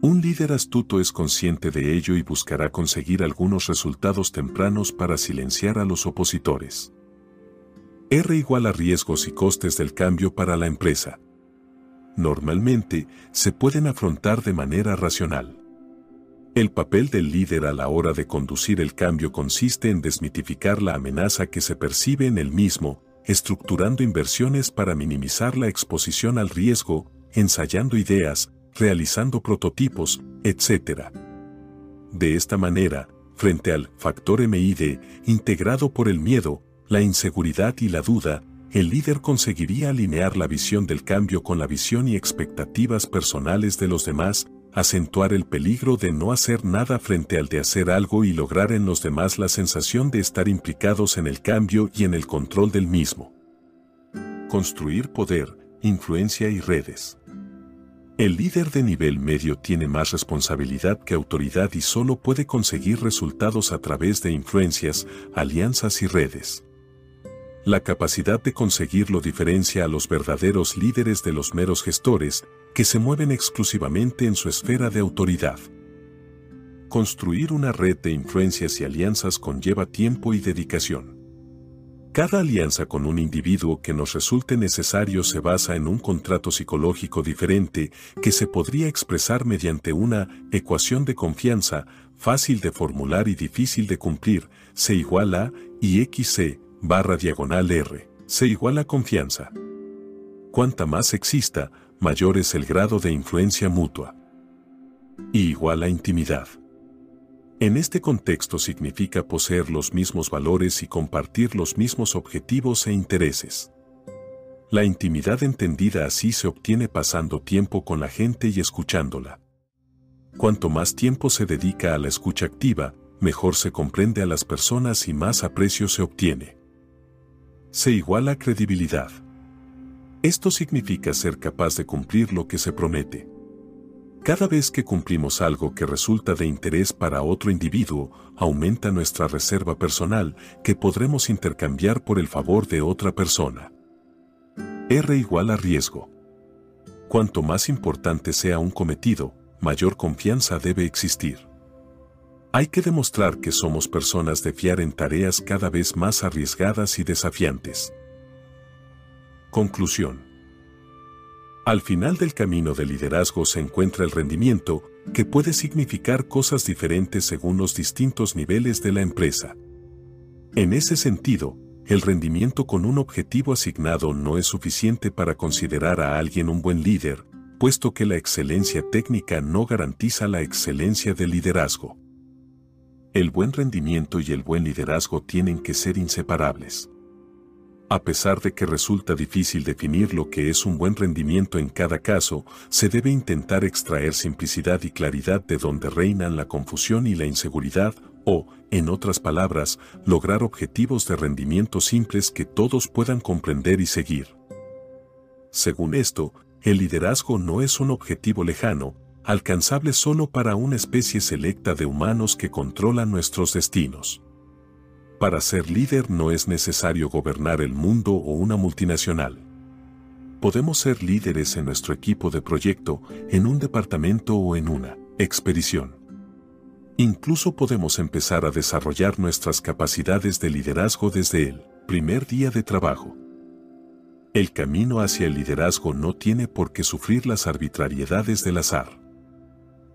Speaker 1: Un líder astuto es consciente de ello y buscará conseguir algunos resultados tempranos para silenciar a los opositores. R igual a riesgos y costes del cambio para la empresa. Normalmente, se pueden afrontar de manera racional. El papel del líder a la hora de conducir el cambio consiste en desmitificar la amenaza que se percibe en el mismo, estructurando inversiones para minimizar la exposición al riesgo, ensayando ideas, realizando prototipos, etc. De esta manera, frente al factor MID, integrado por el miedo, la inseguridad y la duda, el líder conseguiría alinear la visión del cambio con la visión y expectativas personales de los demás, acentuar el peligro de no hacer nada frente al de hacer algo y lograr en los demás la sensación de estar implicados en el cambio y en el control del mismo. Construir poder, influencia y redes. El líder de nivel medio tiene más responsabilidad que autoridad y solo puede conseguir resultados a través de influencias, alianzas y redes. La capacidad de conseguirlo diferencia a los verdaderos líderes de los meros gestores, que se mueven exclusivamente en su esfera de autoridad. Construir una red de influencias y alianzas conlleva tiempo y dedicación. Cada alianza con un individuo que nos resulte necesario se basa en un contrato psicológico diferente que se podría expresar mediante una ecuación de confianza fácil de formular y difícil de cumplir, C igual a y XC barra diagonal R, C igual a confianza. Cuanta más exista, mayor es el grado de influencia mutua. Y igual a intimidad. En este contexto significa poseer los mismos valores y compartir los mismos objetivos e intereses. La intimidad entendida así se obtiene pasando tiempo con la gente y escuchándola. Cuanto más tiempo se dedica a la escucha activa, mejor se comprende a las personas y más aprecio se obtiene. Se iguala credibilidad. Esto significa ser capaz de cumplir lo que se promete. Cada vez que cumplimos algo que resulta de interés para otro individuo, aumenta nuestra reserva personal que podremos intercambiar por el favor de otra persona. R igual a riesgo. Cuanto más importante sea un cometido, mayor confianza debe existir. Hay que demostrar que somos personas de fiar en tareas cada vez más arriesgadas y desafiantes. Conclusión. Al final del camino del liderazgo se encuentra el rendimiento, que puede significar cosas diferentes según los distintos niveles de la empresa. En ese sentido, el rendimiento con un objetivo asignado no es suficiente para considerar a alguien un buen líder, puesto que la excelencia técnica no garantiza la excelencia del liderazgo. El buen rendimiento y el buen liderazgo tienen que ser inseparables. A pesar de que resulta difícil definir lo que es un buen rendimiento en cada caso, se debe intentar extraer simplicidad y claridad de donde reinan la confusión y la inseguridad, o, en otras palabras, lograr objetivos de rendimiento simples que todos puedan comprender y seguir. Según esto, el liderazgo no es un objetivo lejano, alcanzable solo para una especie selecta de humanos que controlan nuestros destinos. Para ser líder no es necesario gobernar el mundo o una multinacional. Podemos ser líderes en nuestro equipo de proyecto, en un departamento o en una expedición. Incluso podemos empezar a desarrollar nuestras capacidades de liderazgo desde el primer día de trabajo. El camino hacia el liderazgo no tiene por qué sufrir las arbitrariedades del azar.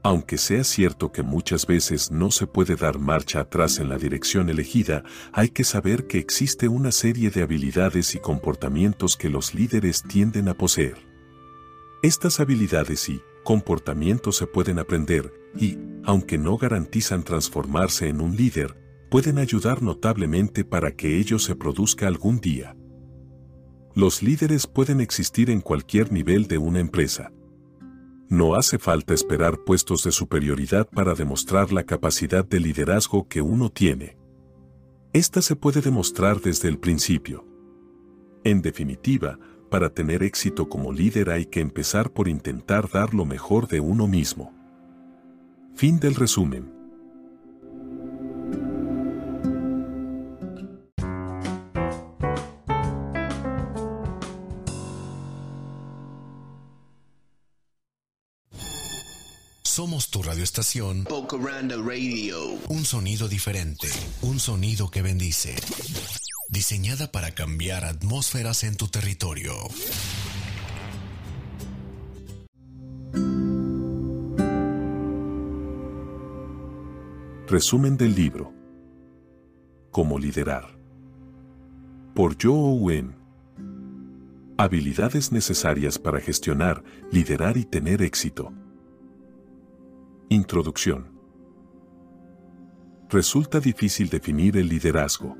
Speaker 1: Aunque sea cierto que muchas veces no se puede dar marcha atrás en la dirección elegida, hay que saber que existe una serie de habilidades y comportamientos que los líderes tienden a poseer. Estas habilidades y comportamientos se pueden aprender y, aunque no garantizan transformarse en un líder, pueden ayudar notablemente para que ello se produzca algún día. Los líderes pueden existir en cualquier nivel de una empresa. No hace falta esperar puestos de superioridad para demostrar la capacidad de liderazgo que uno tiene. Esta se puede demostrar desde el principio. En definitiva, para tener éxito como líder hay que empezar por intentar dar lo mejor de uno mismo. Fin del resumen.
Speaker 2: Tu radioestación.
Speaker 3: Radio.
Speaker 2: Un sonido diferente, un sonido que bendice. Diseñada para cambiar atmósferas en tu territorio.
Speaker 1: Resumen del libro. Cómo liderar. Por Joe Owen. Habilidades necesarias para gestionar, liderar y tener éxito. Introducción. Resulta difícil definir el liderazgo.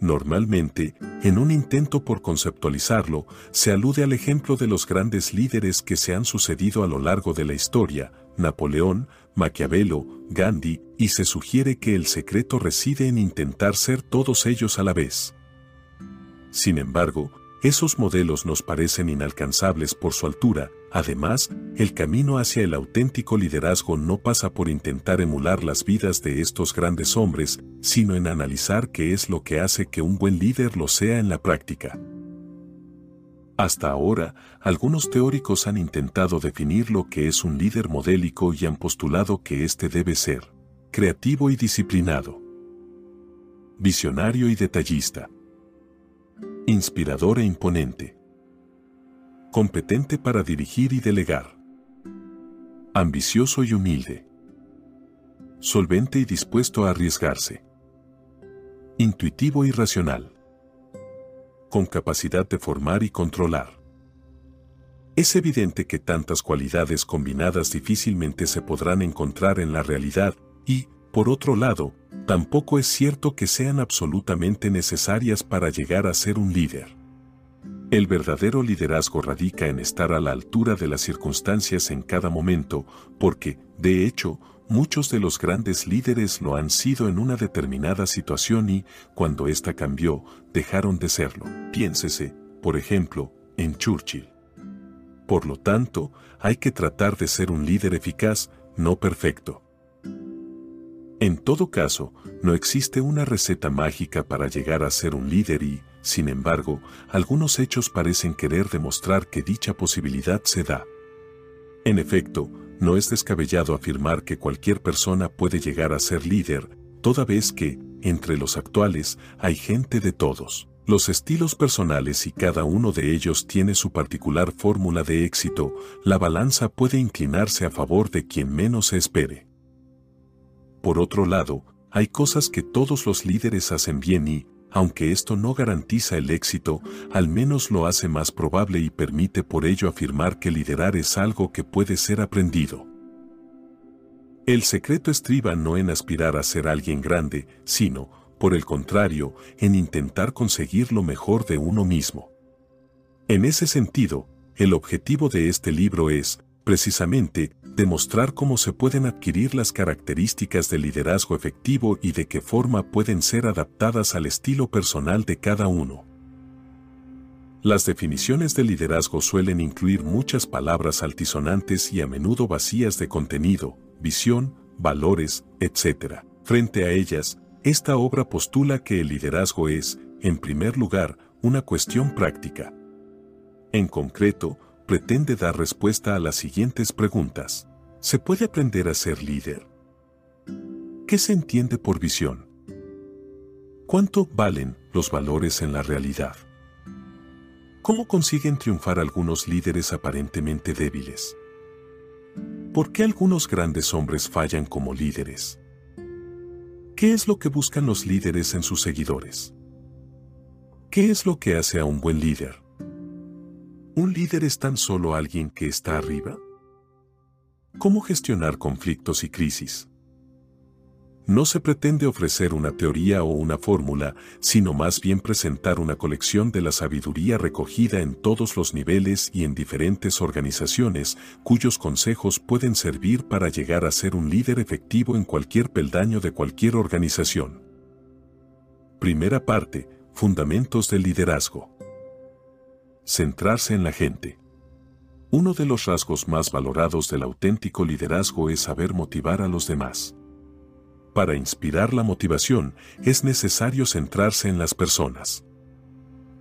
Speaker 1: Normalmente, en un intento por conceptualizarlo, se alude al ejemplo de los grandes líderes que se han sucedido a lo largo de la historia, Napoleón, Maquiavelo, Gandhi, y se sugiere que el secreto reside en intentar ser todos ellos a la vez. Sin embargo, esos modelos nos parecen inalcanzables por su altura, además, el camino hacia el auténtico liderazgo no pasa por intentar emular las vidas de estos grandes hombres, sino en analizar qué es lo que hace que un buen líder lo sea en la práctica. Hasta ahora, algunos teóricos han intentado definir lo que es un líder modélico y han postulado que éste debe ser creativo y disciplinado, visionario y detallista, inspirador e imponente, competente para dirigir y delegar, ambicioso y humilde, solvente y dispuesto a arriesgarse, intuitivo y racional, con capacidad de formar y controlar. Es evidente que tantas cualidades combinadas difícilmente se podrán encontrar en la realidad y, por otro lado, tampoco es cierto que sean absolutamente necesarias para llegar a ser un líder. El verdadero liderazgo radica en estar a la altura de las circunstancias en cada momento, porque, de hecho, muchos de los grandes líderes lo han sido en una determinada situación y, cuando ésta cambió, dejaron de serlo. Piénsese, por ejemplo, en Churchill. Por lo tanto, hay que tratar de ser un líder eficaz, no perfecto. En todo caso, no existe una receta mágica para llegar a ser un líder y, sin embargo, algunos hechos parecen querer demostrar que dicha posibilidad se da. En efecto, no es descabellado afirmar que cualquier persona puede llegar a ser líder, toda vez que, entre los actuales, hay gente de todos los estilos personales y cada uno de ellos tiene su particular fórmula de éxito, la balanza puede inclinarse a favor de quien menos se espere. Por otro lado, hay cosas que todos los líderes hacen bien y, aunque esto no garantiza el éxito, al menos lo hace más probable y permite por ello afirmar que liderar es algo que puede ser aprendido. El secreto estriba no en aspirar a ser alguien grande, sino, por el contrario, en intentar conseguir lo mejor de uno mismo. En ese sentido, el objetivo de este libro es, precisamente, demostrar cómo se pueden adquirir las características del liderazgo efectivo y de qué forma pueden ser adaptadas al estilo personal de cada uno. Las definiciones de liderazgo suelen incluir muchas palabras altisonantes y a menudo vacías de contenido, visión, valores, etc. Frente a ellas, esta obra postula que el liderazgo es, en primer lugar, una cuestión práctica. En concreto, pretende dar respuesta a las siguientes preguntas. ¿Se puede aprender a ser líder? ¿Qué se entiende por visión? ¿Cuánto valen los valores en la realidad? ¿Cómo consiguen triunfar algunos líderes aparentemente débiles? ¿Por qué algunos grandes hombres fallan como líderes? ¿Qué es lo que buscan los líderes en sus seguidores? ¿Qué es lo que hace a un buen líder? ¿Un líder es tan solo alguien que está arriba? ¿Cómo gestionar conflictos y crisis? No se pretende ofrecer una teoría o una fórmula, sino más bien presentar una colección de la sabiduría recogida en todos los niveles y en diferentes organizaciones, cuyos consejos pueden servir para llegar a ser un líder efectivo en cualquier peldaño de cualquier organización. Primera parte, Fundamentos del liderazgo. Centrarse en la gente. Uno de los rasgos más valorados del auténtico liderazgo es saber motivar a los demás. Para inspirar la motivación es necesario centrarse en las personas.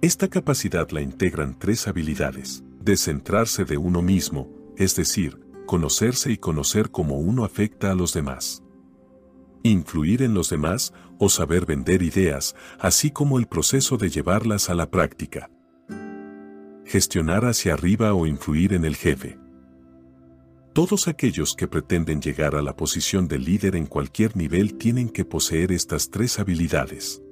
Speaker 1: Esta capacidad la integran tres habilidades. Descentrarse de uno mismo, es decir, conocerse y conocer cómo uno afecta a los demás. Influir en los demás o saber vender ideas, así como el proceso de llevarlas a la práctica. Gestionar hacia arriba o influir en el jefe. Todos aquellos que pretenden llegar a la posición de líder en cualquier nivel tienen que poseer estas tres habilidades.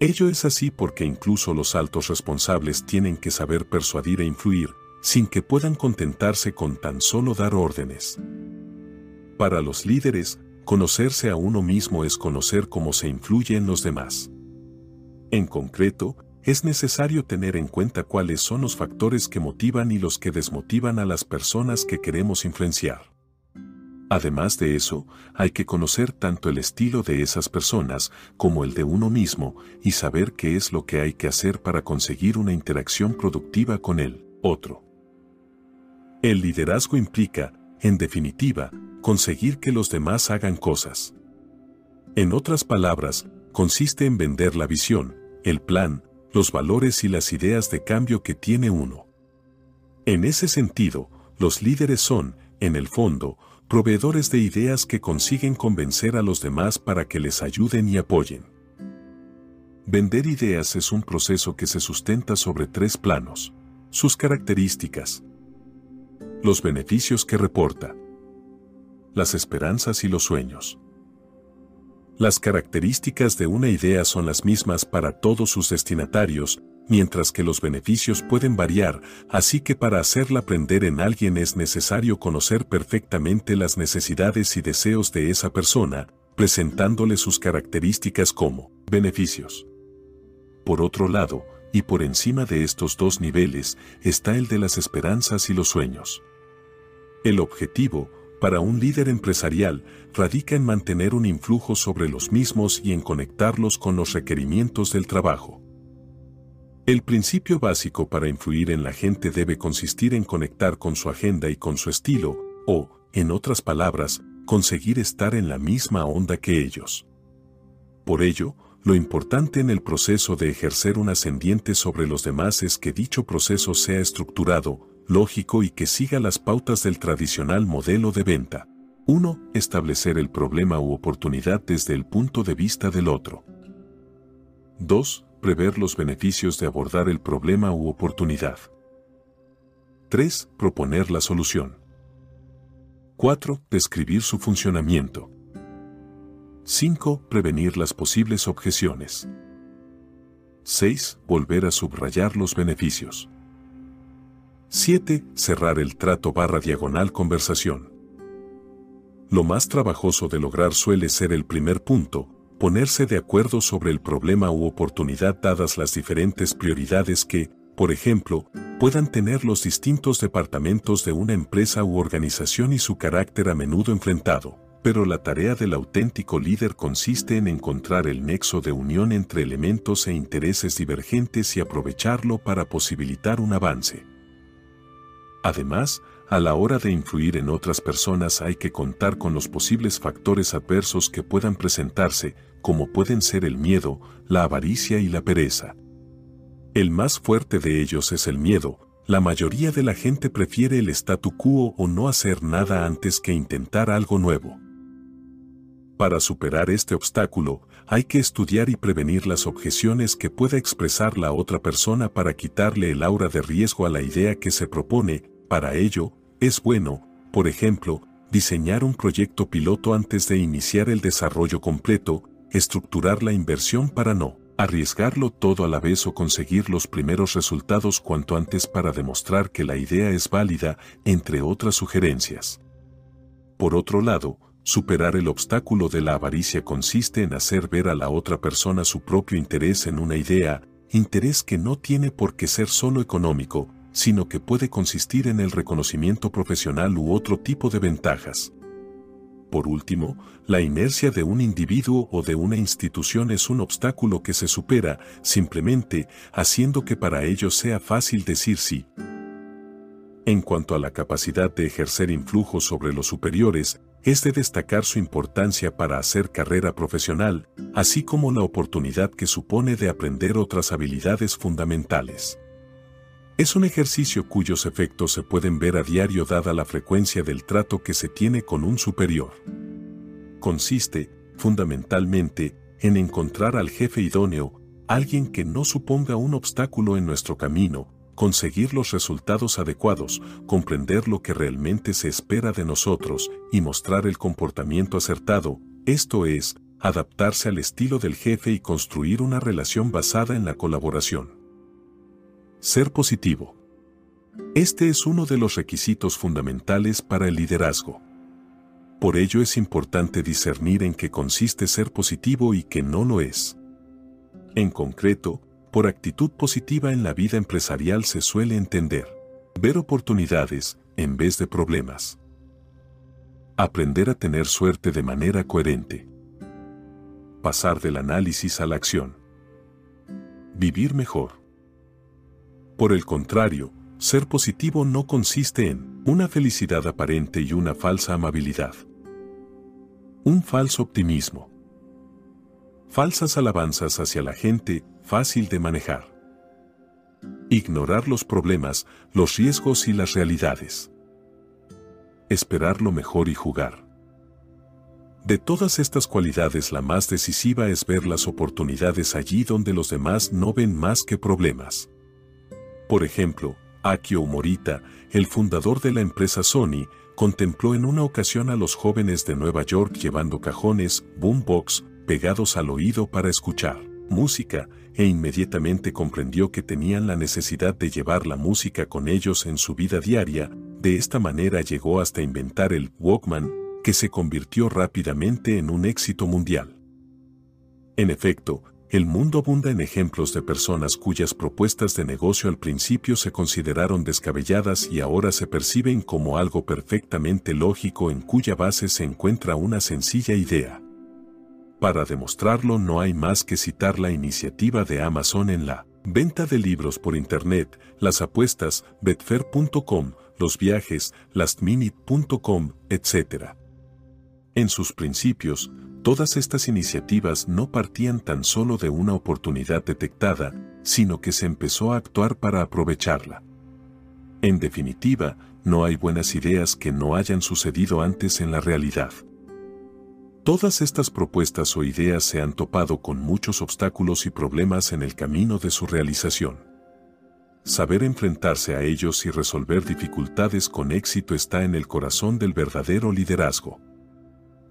Speaker 1: Ello es así porque incluso los altos responsables tienen que saber persuadir e influir, sin que puedan contentarse con tan solo dar órdenes. Para los líderes, conocerse a uno mismo es conocer cómo se influye en los demás. En concreto, es necesario tener en cuenta cuáles son los factores que motivan y los que desmotivan a las personas que queremos influenciar. Además de eso, hay que conocer tanto el estilo de esas personas como el de uno mismo y saber qué es lo que hay que hacer para conseguir una interacción productiva con el otro. El liderazgo implica, en definitiva, conseguir que los demás hagan cosas. En otras palabras, consiste en vender la visión, el plan, los valores y las ideas de cambio que tiene uno. En ese sentido, los líderes son, en el fondo, proveedores de ideas que consiguen convencer a los demás para que les ayuden y apoyen. Vender ideas es un proceso que se sustenta sobre tres planos. Sus características. Los beneficios que reporta. Las esperanzas y los sueños. Las características de una idea son las mismas para todos sus destinatarios, mientras que los beneficios pueden variar, así que para hacerla aprender en alguien es necesario conocer perfectamente las necesidades y deseos de esa persona, presentándole sus características como beneficios. Por otro lado, y por encima de estos dos niveles, está el de las esperanzas y los sueños. El objetivo, para un líder empresarial radica en mantener un influjo sobre los mismos y en conectarlos con los requerimientos del trabajo. El principio básico para influir en la gente debe consistir en conectar con su agenda y con su estilo, o, en otras palabras, conseguir estar en la misma onda que ellos. Por ello, lo importante en el proceso de ejercer un ascendiente sobre los demás es que dicho proceso sea estructurado, lógico y que siga las pautas del tradicional modelo de venta. 1. Establecer el problema u oportunidad desde el punto de vista del otro. 2. Prever los beneficios de abordar el problema u oportunidad. 3. Proponer la solución. 4. Describir su funcionamiento. 5. Prevenir las posibles objeciones. 6. Volver a subrayar los beneficios. 7. Cerrar el trato barra diagonal conversación. Lo más trabajoso de lograr suele ser el primer punto, ponerse de acuerdo sobre el problema u oportunidad dadas las diferentes prioridades que, por ejemplo, puedan tener los distintos departamentos de una empresa u organización y su carácter a menudo enfrentado. Pero la tarea del auténtico líder consiste en encontrar el nexo de unión entre elementos e intereses divergentes y aprovecharlo para posibilitar un avance. Además, a la hora de influir en otras personas hay que contar con los posibles factores adversos que puedan presentarse, como pueden ser el miedo, la avaricia y la pereza. El más fuerte de ellos es el miedo, la mayoría de la gente prefiere el statu quo o no hacer nada antes que intentar algo nuevo. Para superar este obstáculo, hay que estudiar y prevenir las objeciones que pueda expresar la otra persona para quitarle el aura de riesgo a la idea que se propone, para ello, es bueno, por ejemplo, diseñar un proyecto piloto antes de iniciar el desarrollo completo, estructurar la inversión para no arriesgarlo todo a la vez o conseguir los primeros resultados cuanto antes para demostrar que la idea es válida, entre otras sugerencias. Por otro lado, Superar el obstáculo de la avaricia consiste en hacer ver a la otra persona su propio interés en una idea, interés que no tiene por qué ser solo económico, sino que puede consistir en el reconocimiento profesional u otro tipo de ventajas. Por último, la inercia de un individuo o de una institución es un obstáculo que se supera simplemente haciendo que para ellos sea fácil decir sí. En cuanto a la capacidad de ejercer influjo sobre los superiores, es de destacar su importancia para hacer carrera profesional, así como la oportunidad que supone de aprender otras habilidades fundamentales. Es un ejercicio cuyos efectos se pueden ver a diario dada la frecuencia del trato que se tiene con un superior. Consiste, fundamentalmente, en encontrar al jefe idóneo, alguien que no suponga un obstáculo en nuestro camino, conseguir los resultados adecuados, comprender lo que realmente se espera de nosotros y mostrar el comportamiento acertado, esto es, adaptarse al estilo del jefe y construir una relación basada en la colaboración. Ser positivo. Este es uno de los requisitos fundamentales para el liderazgo. Por ello es importante discernir en qué consiste ser positivo y qué no lo es. En concreto, por actitud positiva en la vida empresarial se suele entender ver oportunidades en vez de problemas. Aprender a tener suerte de manera coherente. Pasar del análisis a la acción. Vivir mejor. Por el contrario, ser positivo no consiste en una felicidad aparente y una falsa amabilidad. Un falso optimismo. Falsas alabanzas hacia la gente fácil de manejar. Ignorar los problemas, los riesgos y las realidades. Esperar lo mejor y jugar. De todas estas cualidades la más decisiva es ver las oportunidades allí donde los demás no ven más que problemas. Por ejemplo, Akio Morita, el fundador de la empresa Sony, contempló en una ocasión a los jóvenes de Nueva York llevando cajones, boombox, pegados al oído para escuchar música, e inmediatamente comprendió que tenían la necesidad de llevar la música con ellos en su vida diaria, de esta manera llegó hasta inventar el Walkman, que se convirtió rápidamente en un éxito mundial. En efecto, el mundo abunda en ejemplos de personas cuyas propuestas de negocio al principio se consideraron descabelladas y ahora se perciben como algo perfectamente lógico en cuya base se encuentra una sencilla idea. Para demostrarlo no hay más que citar la iniciativa de Amazon en la venta de libros por Internet, las apuestas, betfair.com, los viajes, lastminute.com, etc. En sus principios, todas estas iniciativas no partían tan solo de una oportunidad detectada, sino que se empezó a actuar para aprovecharla. En definitiva, no hay buenas ideas que no hayan sucedido antes en la realidad. Todas estas propuestas o ideas se han topado con muchos obstáculos y problemas en el camino de su realización. Saber enfrentarse a ellos y resolver dificultades con éxito está en el corazón del verdadero liderazgo.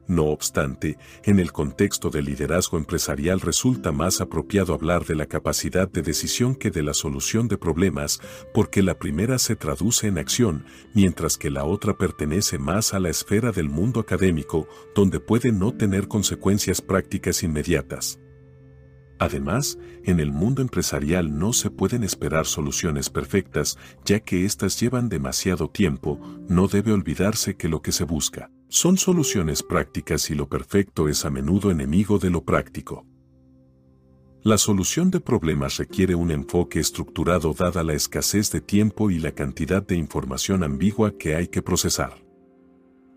Speaker 1: No obstante, en el contexto del liderazgo empresarial resulta más apropiado hablar de la capacidad de decisión que de la solución de problemas, porque la primera se traduce en acción, mientras que la otra pertenece más a la esfera del mundo académico, donde puede no tener consecuencias prácticas inmediatas. Además, en el mundo empresarial no se pueden esperar soluciones perfectas, ya que éstas llevan demasiado tiempo, no debe olvidarse que lo que se busca son soluciones prácticas y lo perfecto es a menudo enemigo de lo práctico. La solución de problemas requiere un enfoque estructurado dada la escasez de tiempo y la cantidad de información ambigua que hay que procesar.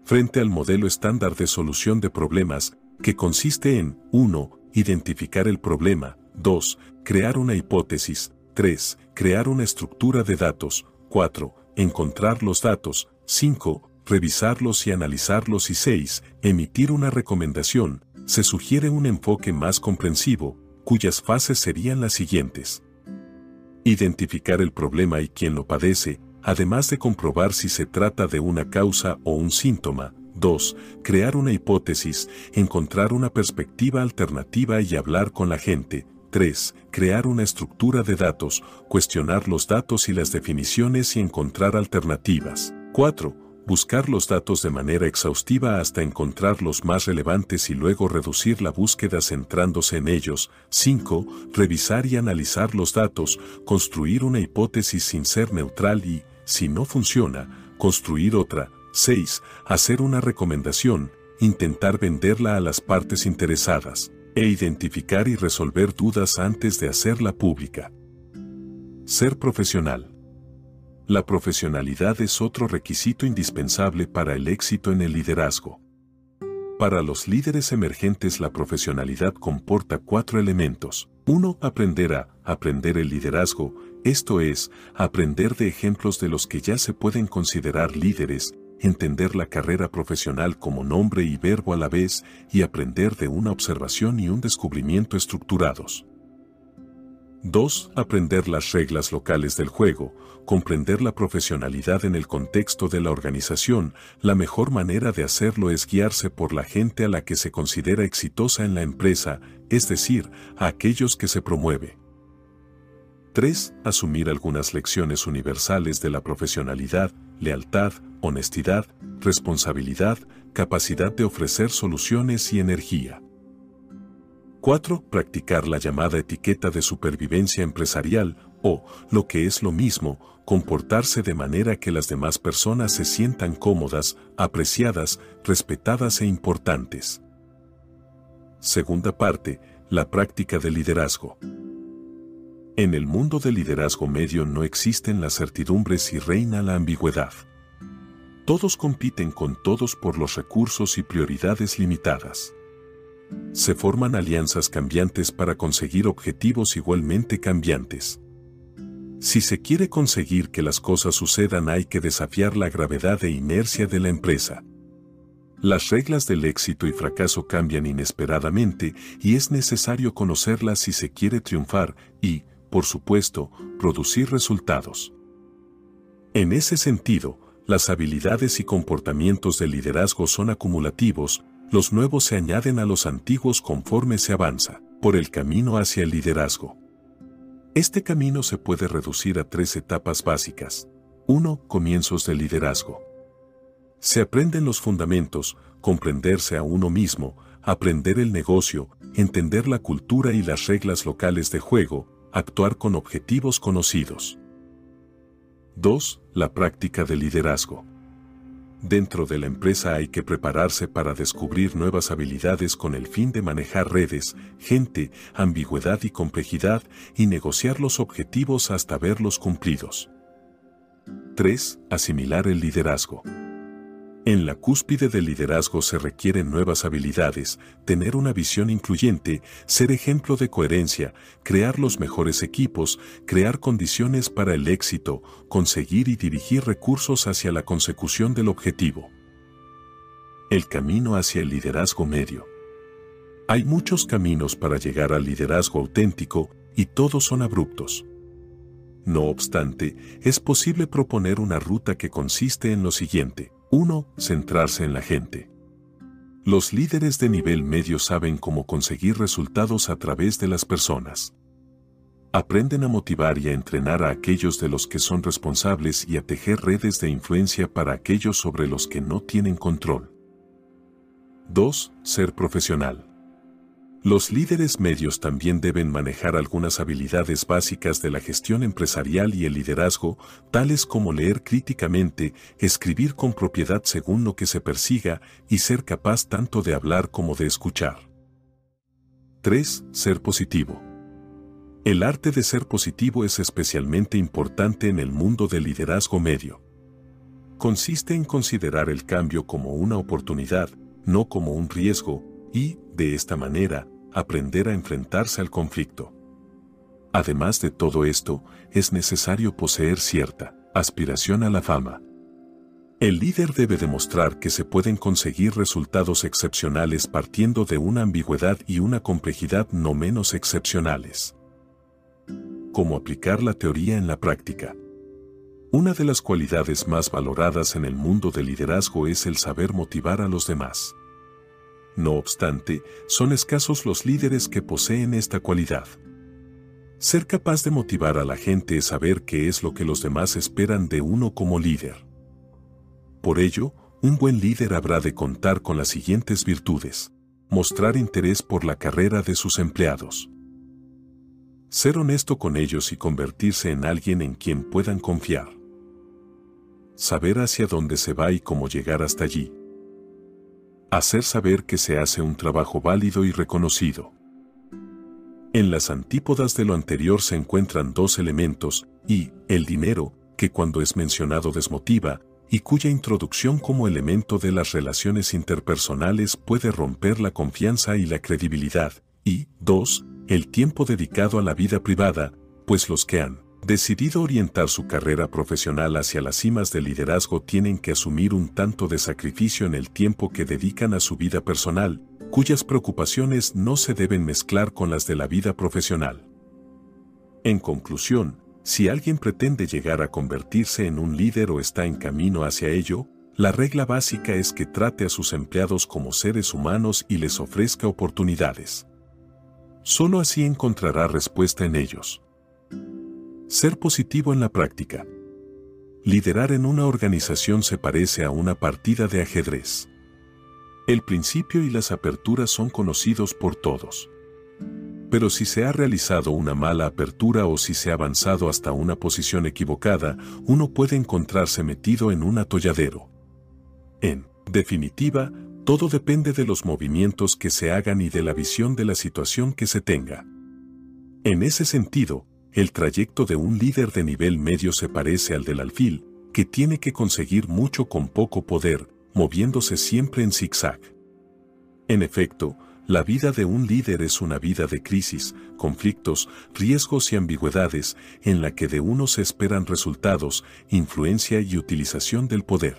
Speaker 1: Frente al modelo estándar de solución de problemas, que consiste en 1. Identificar el problema, 2. Crear una hipótesis, 3. Crear una estructura de datos, 4. Encontrar los datos, 5 revisarlos y analizarlos y 6. Emitir una recomendación, se sugiere un enfoque más comprensivo, cuyas fases serían las siguientes. Identificar el problema y quién lo padece, además de comprobar si se trata de una causa o un síntoma. 2. Crear una hipótesis, encontrar una perspectiva alternativa y hablar con la gente. 3. Crear una estructura de datos, cuestionar los datos y las definiciones y encontrar alternativas. 4 buscar los datos de manera exhaustiva hasta encontrar los más relevantes y luego reducir la búsqueda centrándose en ellos. 5. Revisar y analizar los datos, construir una hipótesis sin ser neutral y, si no funciona, construir otra. 6. Hacer una recomendación, intentar venderla a las partes interesadas, e identificar y resolver dudas antes de hacerla pública. Ser profesional. La profesionalidad es otro requisito indispensable para el éxito en el liderazgo. Para los líderes emergentes la profesionalidad comporta cuatro elementos. 1. Aprender a aprender el liderazgo, esto es, aprender de ejemplos de los que ya se pueden considerar líderes, entender la carrera profesional como nombre y verbo a la vez y aprender de una observación y un descubrimiento estructurados. 2. Aprender las reglas locales del juego, comprender la profesionalidad en el contexto de la organización. La mejor manera de hacerlo es guiarse por la gente a la que se considera exitosa en la empresa, es decir, a aquellos que se promueve. 3. Asumir algunas lecciones universales de la profesionalidad, lealtad, honestidad, responsabilidad, capacidad de ofrecer soluciones y energía. 4. Practicar la llamada etiqueta de supervivencia empresarial o, lo que es lo mismo, comportarse de manera que las demás personas se sientan cómodas, apreciadas, respetadas e importantes. Segunda parte, la práctica del liderazgo. En el mundo del liderazgo medio no existen las certidumbres y reina la ambigüedad. Todos compiten con todos por los recursos y prioridades limitadas se forman alianzas cambiantes para conseguir objetivos igualmente cambiantes. Si se quiere conseguir que las cosas sucedan hay que desafiar la gravedad e inercia de la empresa. Las reglas del éxito y fracaso cambian inesperadamente y es necesario conocerlas si se quiere triunfar y, por supuesto, producir resultados. En ese sentido, las habilidades y comportamientos del liderazgo son acumulativos, los nuevos se añaden a los antiguos conforme se avanza por el camino hacia el liderazgo. Este camino se puede reducir a tres etapas básicas. 1. Comienzos del liderazgo. Se aprenden los fundamentos, comprenderse a uno mismo, aprender el negocio, entender la cultura y las reglas locales de juego, actuar con objetivos conocidos. 2. La práctica del liderazgo. Dentro de la empresa hay que prepararse para descubrir nuevas habilidades con el fin de manejar redes, gente, ambigüedad y complejidad y negociar los objetivos hasta verlos cumplidos. 3. Asimilar el liderazgo. En la cúspide del liderazgo se requieren nuevas habilidades, tener una visión incluyente, ser ejemplo de coherencia, crear los mejores equipos, crear condiciones para el éxito, conseguir y dirigir recursos hacia la consecución del objetivo. El camino hacia el liderazgo medio. Hay muchos caminos para llegar al liderazgo auténtico y todos son abruptos. No obstante, es posible proponer una ruta que consiste en lo siguiente. 1. Centrarse en la gente. Los líderes de nivel medio saben cómo conseguir resultados a través de las personas. Aprenden a motivar y a entrenar a aquellos de los que son responsables y a tejer redes de influencia para aquellos sobre los que no tienen control. 2. Ser profesional. Los líderes medios también deben manejar algunas habilidades básicas de la gestión empresarial y el liderazgo, tales como leer críticamente, escribir con propiedad según lo que se persiga y ser capaz tanto de hablar como de escuchar. 3. Ser positivo. El arte de ser positivo es especialmente importante en el mundo del liderazgo medio. Consiste en considerar el cambio como una oportunidad, no como un riesgo, y, de esta manera, aprender a enfrentarse al conflicto. Además de todo esto, es necesario poseer cierta aspiración a la fama. El líder debe demostrar que se pueden conseguir resultados excepcionales partiendo de una ambigüedad y una complejidad no menos excepcionales. ¿Cómo aplicar la teoría en la práctica? Una de las cualidades más valoradas en el mundo del liderazgo es el saber motivar a los demás. No obstante, son escasos los líderes que poseen esta cualidad. Ser capaz de motivar a la gente es saber qué es lo que los demás esperan de uno como líder. Por ello, un buen líder habrá de contar con las siguientes virtudes. Mostrar interés por la carrera de sus empleados. Ser honesto con ellos y convertirse en alguien en quien puedan confiar. Saber hacia dónde se va y cómo llegar hasta allí. Hacer saber que se hace un trabajo válido y reconocido. En las antípodas de lo anterior se encuentran dos elementos, y, el dinero, que cuando es mencionado desmotiva, y cuya introducción como elemento de las relaciones interpersonales puede romper la confianza y la credibilidad, y, dos, el tiempo dedicado a la vida privada, pues los que han decidido orientar su carrera profesional hacia las cimas del liderazgo tienen que asumir un tanto de sacrificio en el tiempo que dedican a su vida personal, cuyas preocupaciones no se deben mezclar con las de la vida profesional. En conclusión, si alguien pretende llegar a convertirse en un líder o está en camino hacia ello, la regla básica es que trate a sus empleados como seres humanos y les ofrezca oportunidades. Solo así encontrará respuesta en ellos. Ser positivo en la práctica. Liderar en una organización se parece a una partida de ajedrez. El principio y las aperturas son conocidos por todos. Pero si se ha realizado una mala apertura o si se ha avanzado hasta una posición equivocada, uno puede encontrarse metido en un atolladero. En definitiva, todo depende de los movimientos que se hagan y de la visión de la situación que se tenga. En ese sentido, el trayecto de un líder de nivel medio se parece al del alfil, que tiene que conseguir mucho con poco poder, moviéndose siempre en zigzag. En efecto, la vida de un líder es una vida de crisis, conflictos, riesgos y ambigüedades, en la que de uno se esperan resultados, influencia y utilización del poder.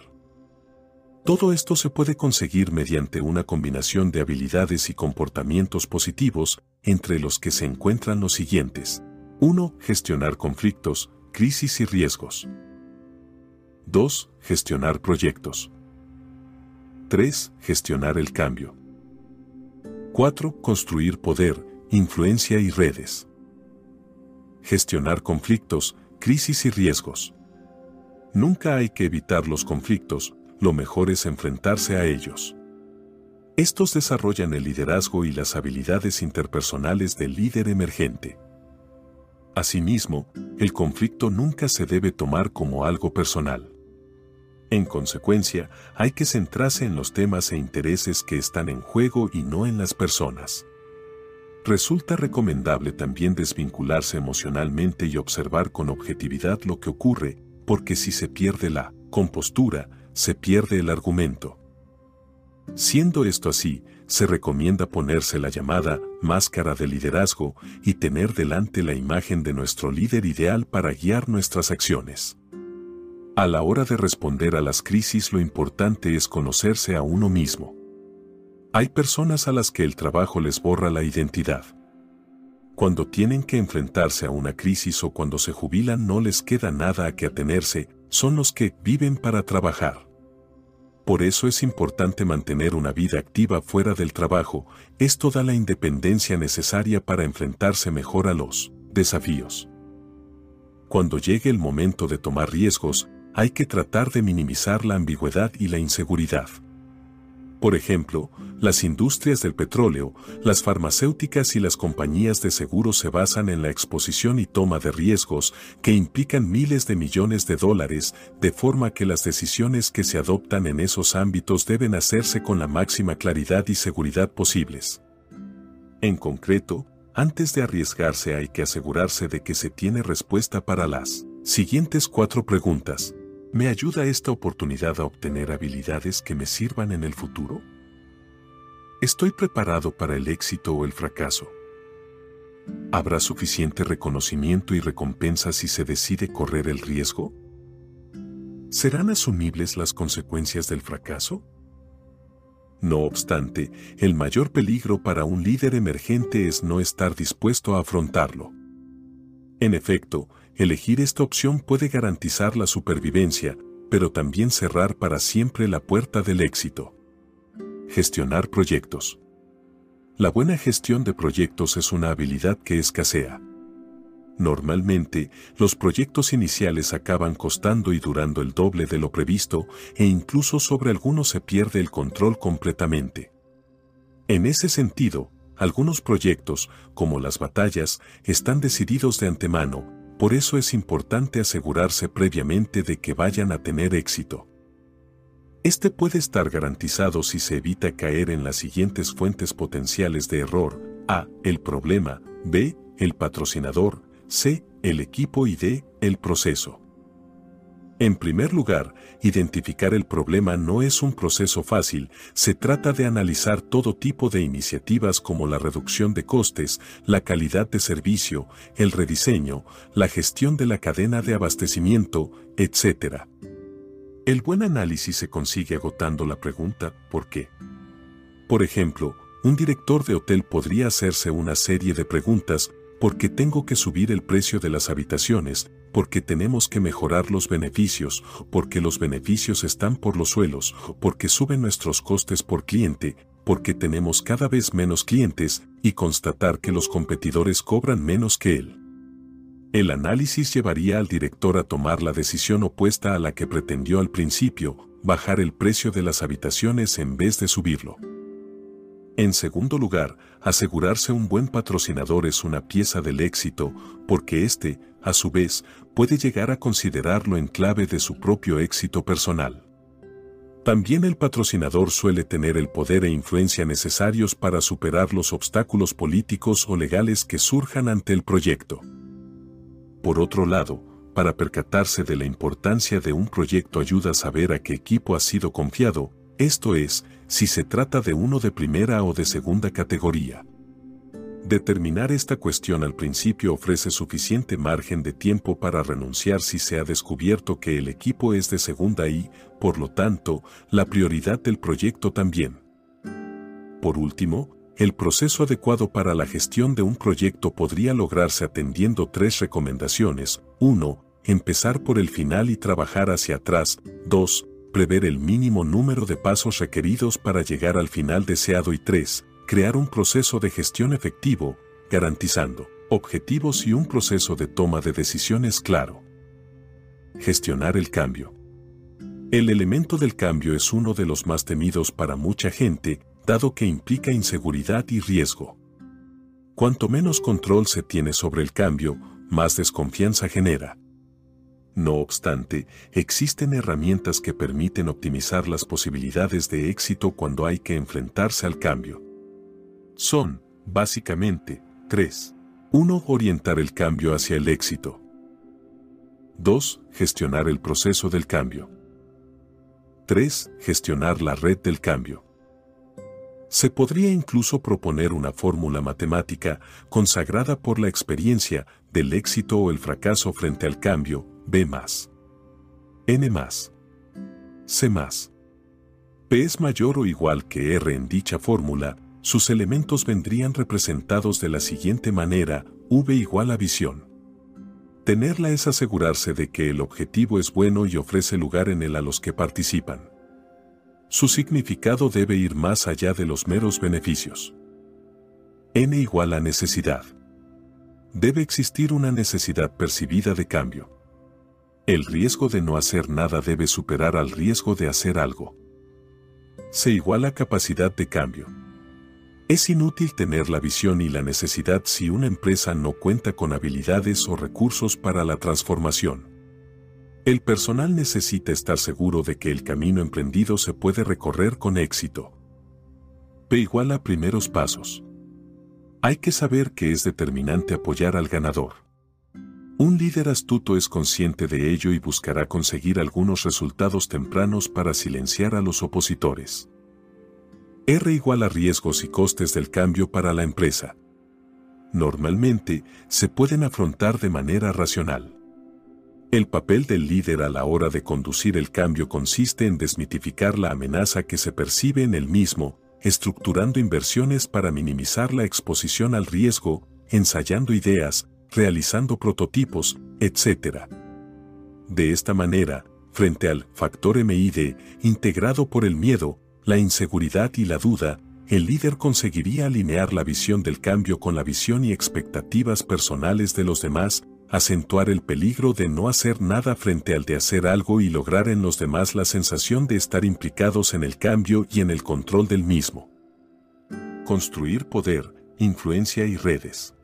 Speaker 1: Todo esto se puede conseguir mediante una combinación de habilidades y comportamientos positivos, entre los que se encuentran los siguientes. 1. Gestionar conflictos, crisis y riesgos. 2. Gestionar proyectos. 3. Gestionar el cambio. 4. Construir poder, influencia y redes. Gestionar conflictos, crisis y riesgos. Nunca hay que evitar los conflictos, lo mejor es enfrentarse a ellos. Estos desarrollan el liderazgo y las habilidades interpersonales del líder emergente. Asimismo, el conflicto nunca se debe tomar como algo personal. En consecuencia, hay que centrarse en los temas e intereses que están en juego y no en las personas. Resulta recomendable también desvincularse emocionalmente y observar con objetividad lo que ocurre, porque si se pierde la compostura, se pierde el argumento. Siendo esto así, se recomienda ponerse la llamada máscara de liderazgo y tener delante la imagen de nuestro líder ideal para guiar nuestras acciones. A la hora de responder a las crisis lo importante es conocerse a uno mismo. Hay personas a las que el trabajo les borra la identidad. Cuando tienen que enfrentarse a una crisis o cuando se jubilan no les queda nada a que atenerse, son los que viven para trabajar. Por eso es importante mantener una vida activa fuera del trabajo, esto da la independencia necesaria para enfrentarse mejor a los desafíos. Cuando llegue el momento de tomar riesgos, hay que tratar de minimizar la ambigüedad y la inseguridad. Por ejemplo, las industrias del petróleo, las farmacéuticas y las compañías de seguros se basan en la exposición y toma de riesgos que implican miles de millones de dólares, de forma que las decisiones que se adoptan en esos ámbitos deben hacerse con la máxima claridad y seguridad posibles. En concreto, antes de arriesgarse hay que asegurarse de que se tiene respuesta para las siguientes cuatro preguntas. ¿Me ayuda esta oportunidad a obtener habilidades que me sirvan en el futuro? ¿Estoy preparado para el éxito o el fracaso? ¿Habrá suficiente reconocimiento y recompensa si se decide correr el riesgo? ¿Serán asumibles las consecuencias del fracaso? No obstante, el mayor peligro para un líder emergente es no estar dispuesto a afrontarlo. En efecto, Elegir esta opción puede garantizar la supervivencia, pero también cerrar para siempre la puerta del éxito. Gestionar proyectos. La buena gestión de proyectos es una habilidad que escasea. Normalmente, los proyectos iniciales acaban costando y durando el doble de lo previsto e incluso sobre algunos se pierde el control completamente. En ese sentido, algunos proyectos, como las batallas, están decididos de antemano, por eso es importante asegurarse previamente de que vayan a tener éxito. Este puede estar garantizado si se evita caer en las siguientes fuentes potenciales de error. A. El problema. B. El patrocinador. C. El equipo y D. El proceso. En primer lugar, identificar el problema no es un proceso fácil, se trata de analizar todo tipo de iniciativas como la reducción de costes, la calidad de servicio, el rediseño, la gestión de la cadena de abastecimiento, etc. El buen análisis se consigue agotando la pregunta ¿por qué? Por ejemplo, un director de hotel podría hacerse una serie de preguntas ¿por qué tengo que subir el precio de las habitaciones? Porque tenemos que mejorar los beneficios, porque los beneficios están por los suelos, porque suben nuestros costes por cliente, porque tenemos cada vez menos clientes y constatar que los competidores cobran menos que él. El análisis llevaría al director a tomar la decisión opuesta a la que pretendió al principio, bajar el precio de las habitaciones en vez de subirlo. En segundo lugar, asegurarse un buen patrocinador es una pieza del éxito, porque éste, a su vez, puede llegar a considerarlo en clave de su propio éxito personal. También el patrocinador suele tener el poder e influencia necesarios para superar los obstáculos políticos o legales que surjan ante el proyecto. Por otro lado, para percatarse de la importancia de un proyecto ayuda a saber a qué equipo ha sido confiado, esto es, si se trata de uno de primera o de segunda categoría. Determinar esta cuestión al principio ofrece suficiente margen de tiempo para renunciar si se ha descubierto que el equipo es de segunda y, por lo tanto, la prioridad del proyecto también. Por último, el proceso adecuado para la gestión de un proyecto podría lograrse atendiendo tres recomendaciones. 1. Empezar por el final y trabajar hacia atrás. 2 prever el mínimo número de pasos requeridos para llegar al final deseado y 3. Crear un proceso de gestión efectivo, garantizando objetivos y un proceso de toma de decisiones claro. Gestionar el cambio. El elemento del cambio es uno de los más temidos para mucha gente, dado que implica inseguridad y riesgo. Cuanto menos control se tiene sobre el cambio, más desconfianza genera. No obstante, existen herramientas que permiten optimizar las posibilidades de éxito cuando hay que enfrentarse al cambio. Son, básicamente, tres. 1. Orientar el cambio hacia el éxito. 2. Gestionar el proceso del cambio. 3. Gestionar la red del cambio. Se podría incluso proponer una fórmula matemática consagrada por la experiencia del éxito o el fracaso frente al cambio, B más. N más. C más. P es mayor o igual que R en dicha fórmula, sus elementos vendrían representados de la siguiente manera, V igual a visión. Tenerla es asegurarse de que el objetivo es bueno y ofrece lugar en él a los que participan. Su significado debe ir más allá de los meros beneficios. N igual a necesidad. Debe existir una necesidad percibida de cambio. El riesgo de no hacer nada debe superar al riesgo de hacer algo. Se iguala capacidad de cambio. Es inútil tener la visión y la necesidad si una empresa no cuenta con habilidades o recursos para la transformación. El personal necesita estar seguro de que el camino emprendido se puede recorrer con éxito. P igual a primeros pasos. Hay que saber que es determinante apoyar al ganador. Un líder astuto es consciente de ello y buscará conseguir algunos resultados tempranos para silenciar a los opositores. R igual a riesgos y costes del cambio para la empresa. Normalmente, se pueden afrontar de manera racional. El papel del líder a la hora de conducir el cambio consiste en desmitificar la amenaza que se percibe en el mismo, estructurando inversiones para minimizar la exposición al riesgo, ensayando ideas, realizando prototipos, etc. De esta manera, frente al factor MID integrado por el miedo, la inseguridad y la duda, el líder conseguiría alinear la visión del cambio con la visión y expectativas personales de los demás, acentuar el peligro de no hacer nada frente al de hacer algo y lograr en los demás la sensación de estar implicados en el cambio y en el control del mismo. Construir poder, influencia y redes.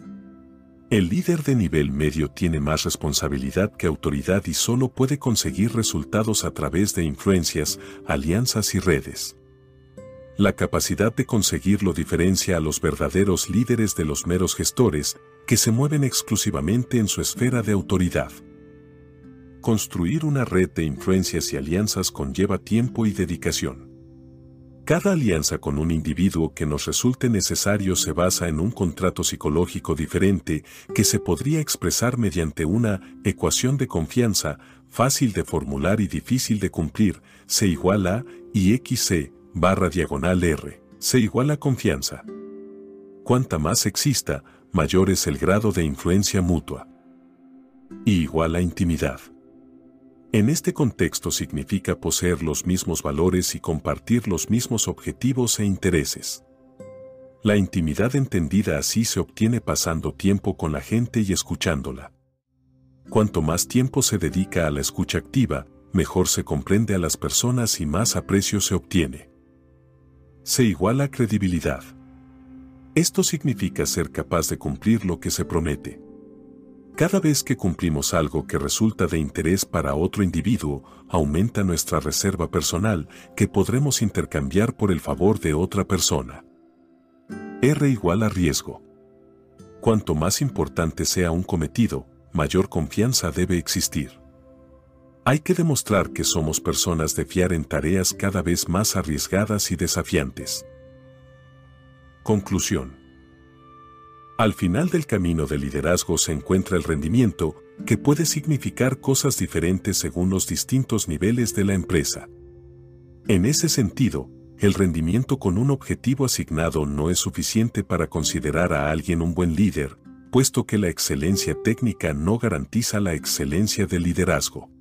Speaker 1: El líder de nivel medio tiene más responsabilidad que autoridad y solo puede conseguir resultados a través de influencias, alianzas y redes. La capacidad de conseguirlo diferencia a los verdaderos líderes de los meros gestores, que se mueven exclusivamente en su esfera de autoridad. Construir una red de influencias y alianzas conlleva tiempo y dedicación. Cada alianza con un individuo que nos resulte necesario se basa en un contrato psicológico diferente que se podría expresar mediante una ecuación de confianza fácil de formular y difícil de cumplir, C igual a y XC barra diagonal R, C igual a confianza. Cuanta más exista, mayor es el grado de influencia mutua. Y igual a intimidad. En este contexto significa poseer los mismos valores y compartir los mismos objetivos e intereses. La intimidad entendida así se obtiene pasando tiempo con la gente y escuchándola. Cuanto más tiempo se dedica a la escucha activa, mejor se comprende a las personas y más aprecio se obtiene. Se iguala credibilidad. Esto significa ser capaz de cumplir lo que se promete. Cada vez que cumplimos algo que resulta de interés para otro individuo, aumenta nuestra reserva personal que podremos intercambiar por el favor de otra persona. R igual a riesgo. Cuanto más importante sea un cometido, mayor confianza debe existir. Hay que demostrar que somos personas de fiar en tareas cada vez más arriesgadas y desafiantes. Conclusión. Al final del camino del liderazgo se encuentra el rendimiento, que puede significar cosas diferentes según los distintos niveles de la empresa. En ese sentido, el rendimiento con un objetivo asignado no es suficiente para considerar a alguien un buen líder, puesto que la excelencia técnica no garantiza la excelencia del liderazgo.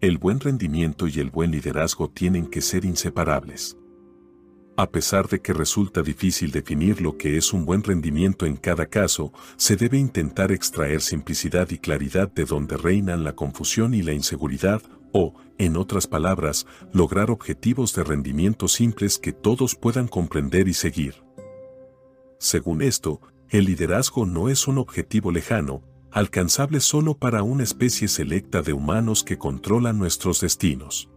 Speaker 1: El buen rendimiento y el buen liderazgo tienen que ser inseparables. A pesar de que resulta difícil definir lo que es un buen rendimiento en cada caso, se debe intentar extraer simplicidad y claridad de donde reinan la confusión y la inseguridad, o, en otras palabras, lograr objetivos de rendimiento simples que todos puedan comprender y seguir. Según esto, el liderazgo no es un objetivo lejano, alcanzable solo para una especie selecta de humanos que controlan nuestros destinos.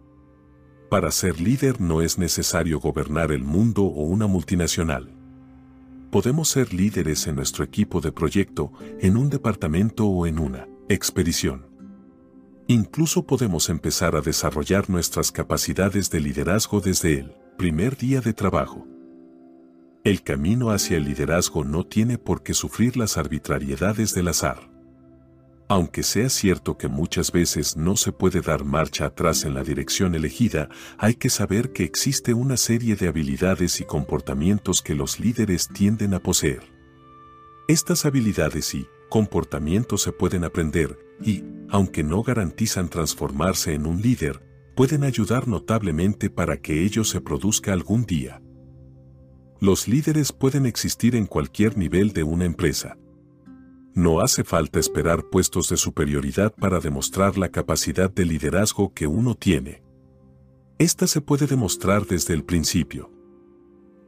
Speaker 1: Para ser líder no es necesario gobernar el mundo o una multinacional. Podemos ser líderes en nuestro equipo de proyecto, en un departamento o en una expedición. Incluso podemos empezar a desarrollar nuestras capacidades de liderazgo desde el primer día de trabajo. El camino hacia el liderazgo no tiene por qué sufrir las arbitrariedades del azar. Aunque sea cierto que muchas veces no se puede dar marcha atrás en la dirección elegida, hay que saber que existe una serie de habilidades y comportamientos que los líderes tienden a poseer. Estas habilidades y comportamientos se pueden aprender y, aunque no garantizan transformarse en un líder, pueden ayudar notablemente para que ello se produzca algún día. Los líderes pueden existir en cualquier nivel de una empresa, no hace falta esperar puestos de superioridad para demostrar la capacidad de liderazgo que uno tiene. Esta se puede demostrar desde el principio.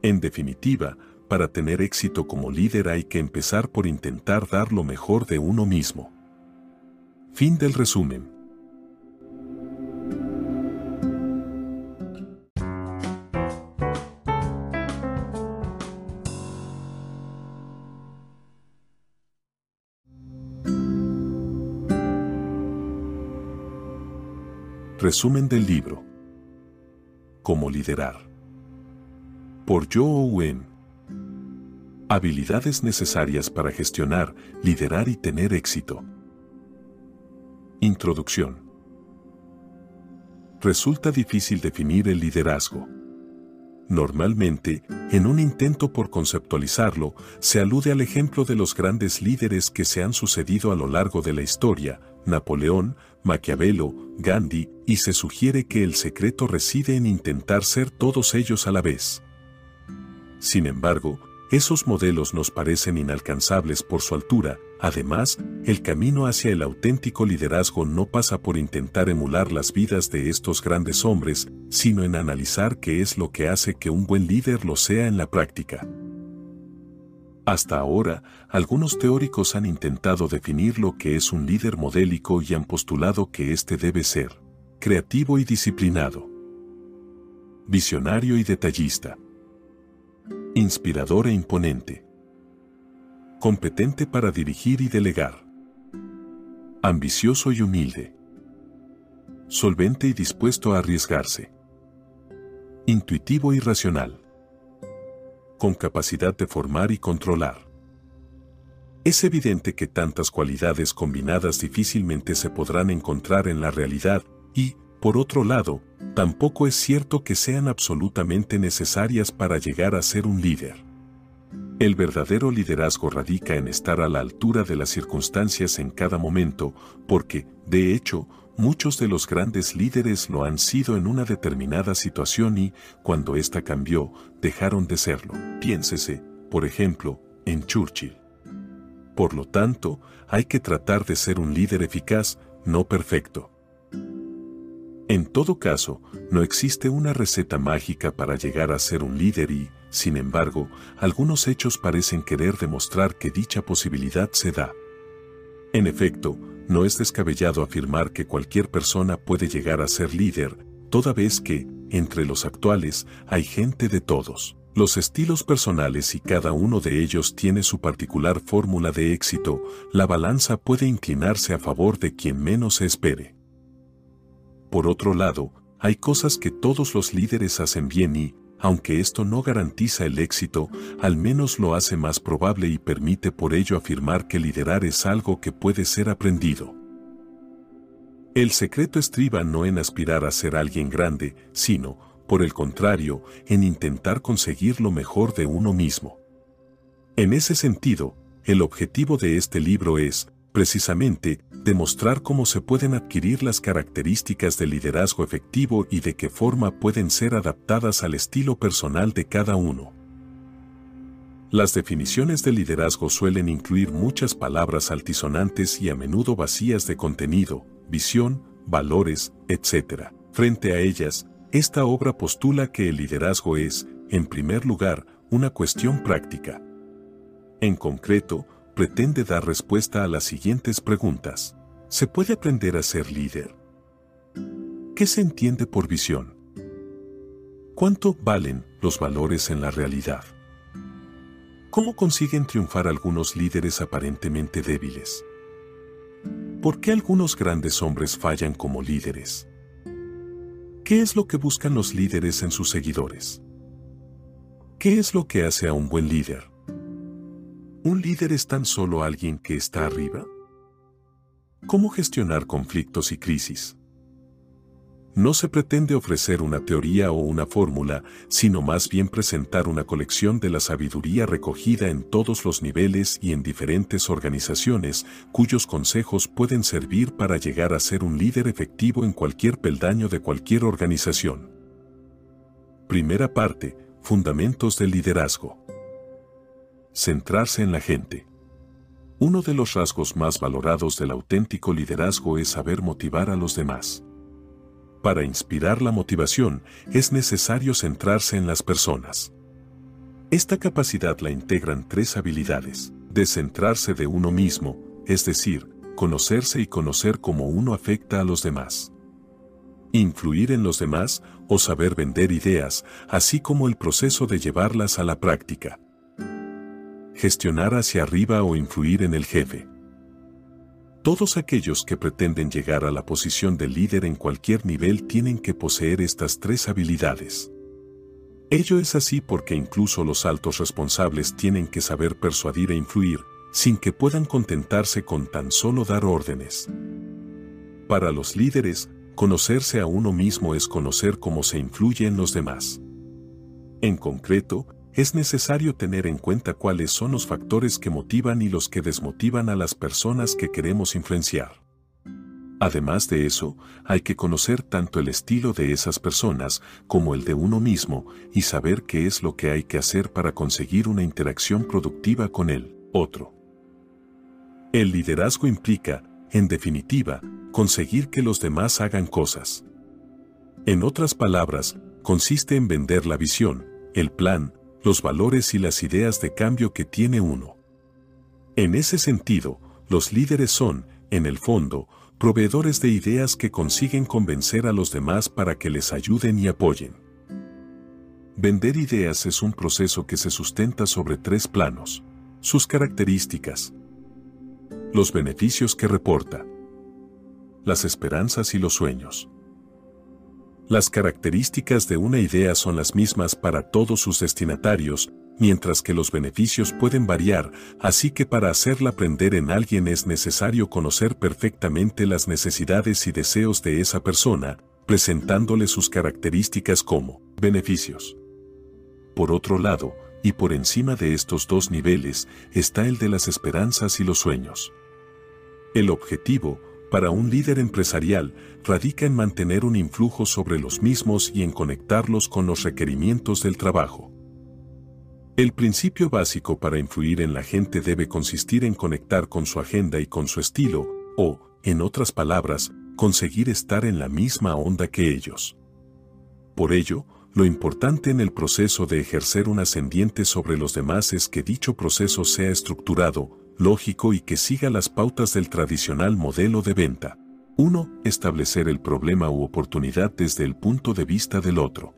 Speaker 1: En definitiva, para tener éxito como líder hay que empezar por intentar dar lo mejor de uno mismo. Fin del resumen. Resumen del libro. Cómo liderar. Por Joe Owen. Habilidades necesarias para gestionar, liderar y tener éxito. Introducción. Resulta difícil definir el liderazgo. Normalmente, en un intento por conceptualizarlo, se alude al ejemplo de los grandes líderes que se han sucedido a lo largo de la historia, Napoleón, Maquiavelo, Gandhi, y se sugiere que el secreto reside en intentar ser todos ellos a la vez. Sin embargo, esos modelos nos parecen inalcanzables por su altura, además, el camino hacia el auténtico liderazgo no pasa por intentar emular las vidas de estos grandes hombres, sino en analizar qué es lo que hace que un buen líder lo sea en la práctica. Hasta ahora, algunos teóricos han intentado definir lo que es un líder modélico y han postulado que éste debe ser creativo y disciplinado, visionario y detallista, inspirador e imponente, competente para dirigir y delegar, ambicioso y humilde, solvente y dispuesto a arriesgarse, intuitivo y racional, con capacidad de formar y controlar. Es evidente que tantas cualidades combinadas difícilmente se podrán encontrar en la realidad y, por otro lado, tampoco es cierto que sean absolutamente necesarias para llegar a ser un líder. El verdadero liderazgo radica en estar a la altura de las circunstancias en cada momento, porque, de hecho, muchos de los grandes líderes lo han sido en una determinada situación y, cuando ésta cambió, dejaron de serlo. Piénsese, por ejemplo, en Churchill. Por lo tanto, hay que tratar de ser un líder eficaz, no perfecto. En todo caso, no existe una receta mágica para llegar a ser un líder y, sin embargo, algunos hechos parecen querer demostrar que dicha posibilidad se da. En efecto, no es descabellado afirmar que cualquier persona puede llegar a ser líder, toda vez que, entre los actuales, hay gente de todos. Los estilos personales y cada uno de ellos tiene su particular fórmula de éxito, la balanza puede inclinarse a favor de quien menos se espere. Por otro lado, hay cosas que todos los líderes hacen bien y, aunque esto no garantiza el éxito, al menos lo hace más probable y permite por ello afirmar que liderar es algo que puede ser aprendido. El secreto estriba no en aspirar a ser alguien grande, sino, por el contrario, en intentar conseguir lo mejor de uno mismo. En ese sentido, el objetivo de este libro es, precisamente, demostrar cómo se pueden adquirir las características del liderazgo efectivo y de qué forma pueden ser adaptadas al estilo personal de cada uno. Las definiciones de liderazgo suelen incluir muchas palabras altisonantes y a menudo vacías de contenido, visión, valores, etc. Frente a ellas, esta obra postula que el liderazgo es, en primer lugar, una cuestión práctica. En concreto, pretende dar respuesta a las siguientes preguntas. ¿Se puede aprender a ser líder? ¿Qué se entiende por visión? ¿Cuánto valen los valores en la realidad? ¿Cómo consiguen triunfar algunos líderes aparentemente débiles? ¿Por qué algunos grandes hombres fallan como líderes? ¿Qué es lo que buscan los líderes en sus seguidores? ¿Qué es lo que hace a un buen líder? ¿Un líder es tan solo alguien que está arriba? ¿Cómo gestionar conflictos y crisis? No se pretende ofrecer una teoría o una fórmula, sino más bien presentar una colección de la sabiduría recogida en todos los niveles y en diferentes organizaciones, cuyos consejos pueden servir para llegar a ser un líder efectivo en cualquier peldaño de cualquier organización. Primera parte, Fundamentos del Liderazgo. Centrarse en la gente. Uno de los rasgos más valorados del auténtico liderazgo es saber motivar a los demás. Para inspirar la motivación es necesario centrarse en las personas. Esta capacidad la integran tres habilidades. Descentrarse de uno mismo, es decir, conocerse y conocer cómo uno afecta a los demás. Influir en los demás o saber vender ideas, así como el proceso de llevarlas a la práctica gestionar hacia arriba o influir en el jefe. Todos aquellos que pretenden llegar a la posición de líder en cualquier nivel tienen que poseer estas tres habilidades. Ello es así porque incluso los altos responsables tienen que saber persuadir e influir, sin que puedan contentarse con tan solo dar órdenes. Para los líderes, conocerse a uno mismo es conocer cómo se influye en los demás. En concreto, es necesario tener en cuenta cuáles son los factores que motivan y los que desmotivan a las personas que queremos influenciar. Además de eso, hay que conocer tanto el estilo de esas personas como el de uno mismo y saber qué es lo que hay que hacer para conseguir una interacción productiva con el otro. El liderazgo implica, en definitiva, conseguir que los demás hagan cosas. En otras palabras, consiste en vender la visión, el plan, los valores y las ideas de cambio que tiene uno. En ese sentido, los líderes son, en el fondo, proveedores de ideas que consiguen convencer a los demás para que les ayuden y apoyen. Vender ideas es un proceso que se sustenta sobre tres planos. Sus características. Los beneficios que reporta. Las esperanzas y los sueños. Las características de una idea son las mismas para todos sus destinatarios, mientras que los beneficios pueden variar, así que para hacerla aprender en alguien es necesario conocer perfectamente las necesidades y deseos de esa persona, presentándole sus características como beneficios. Por otro lado, y por encima de estos dos niveles, está el de las esperanzas y los sueños. El objetivo, para un líder empresarial, radica en mantener un influjo sobre los mismos y en conectarlos con los requerimientos del trabajo. El principio básico para influir en la gente debe consistir en conectar con su agenda y con su estilo, o, en otras palabras, conseguir estar en la misma onda que ellos. Por ello, lo importante en el proceso de ejercer un ascendiente sobre los demás es que dicho proceso sea estructurado, lógico y que siga las pautas del tradicional modelo de venta. 1. Establecer el problema u oportunidad desde el punto de vista del otro.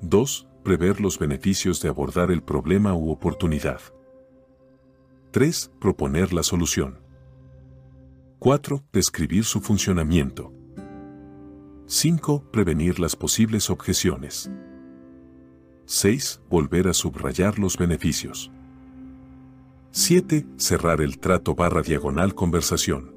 Speaker 1: 2 prever los beneficios de abordar el problema u oportunidad. 3. Proponer la solución. 4. Describir su funcionamiento. 5. Prevenir las posibles objeciones. 6. Volver a subrayar los beneficios. 7. Cerrar el trato barra diagonal conversación.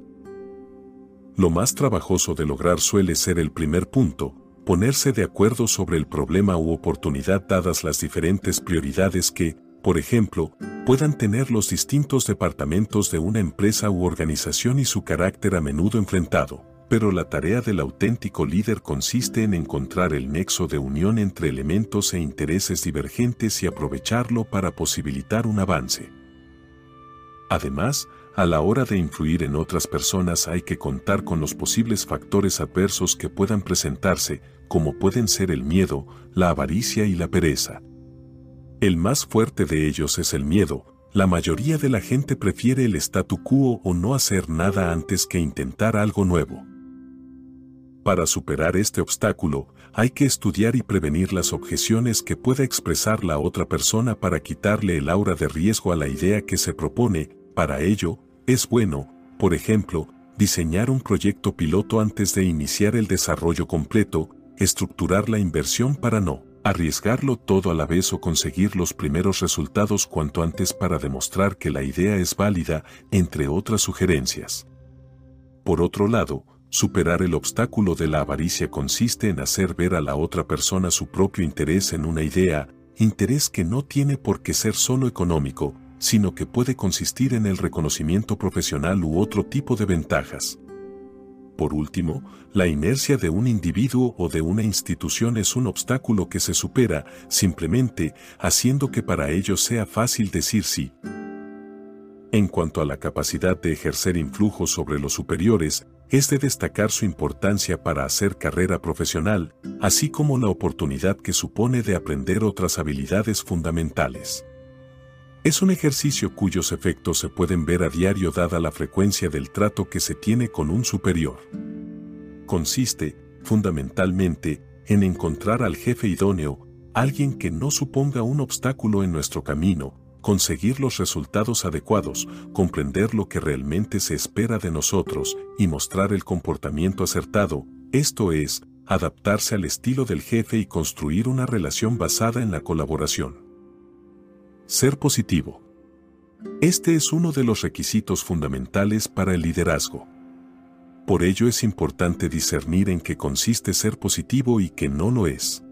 Speaker 1: Lo más trabajoso de lograr suele ser el primer punto, ponerse de acuerdo sobre el problema u oportunidad dadas las diferentes prioridades que, por ejemplo, puedan tener los distintos departamentos de una empresa u organización y su carácter a menudo enfrentado. Pero la tarea del auténtico líder consiste en encontrar el nexo de unión entre elementos e intereses divergentes y aprovecharlo para posibilitar un avance. Además, a la hora de influir en otras personas hay que contar con los posibles factores adversos que puedan presentarse, como pueden ser el miedo, la avaricia y la pereza. El más fuerte de ellos es el miedo, la mayoría de la gente prefiere el statu quo o no hacer nada antes que intentar algo nuevo. Para superar este obstáculo, hay que estudiar y prevenir las objeciones que pueda expresar la otra persona para quitarle el aura de riesgo a la idea que se propone, para ello, es bueno, por ejemplo, diseñar un proyecto piloto antes de iniciar el desarrollo completo, estructurar la inversión para no arriesgarlo todo a la vez o conseguir los primeros resultados cuanto antes para demostrar que la idea es válida, entre otras sugerencias. Por otro lado, superar el obstáculo de la avaricia consiste en hacer ver a la otra persona su propio interés en una idea, interés que no tiene por qué ser solo económico, sino que puede consistir en el reconocimiento profesional u otro tipo de ventajas. Por último, la inercia de un individuo o de una institución es un obstáculo que se supera simplemente haciendo que para ellos sea fácil decir sí. En cuanto a la capacidad de ejercer influjo sobre los superiores, es de destacar su importancia para hacer carrera profesional, así como la oportunidad que supone de aprender otras habilidades fundamentales. Es un ejercicio cuyos efectos se pueden ver a diario dada la frecuencia del trato que se tiene con un superior. Consiste, fundamentalmente, en encontrar al jefe idóneo, alguien que no suponga un obstáculo en nuestro camino, conseguir los resultados adecuados, comprender lo que realmente se espera de nosotros y mostrar el comportamiento acertado, esto es, adaptarse al estilo del jefe y construir una relación basada en la colaboración. Ser positivo. Este es uno de los requisitos fundamentales para el liderazgo. Por ello es importante discernir en qué consiste ser positivo y qué no lo es.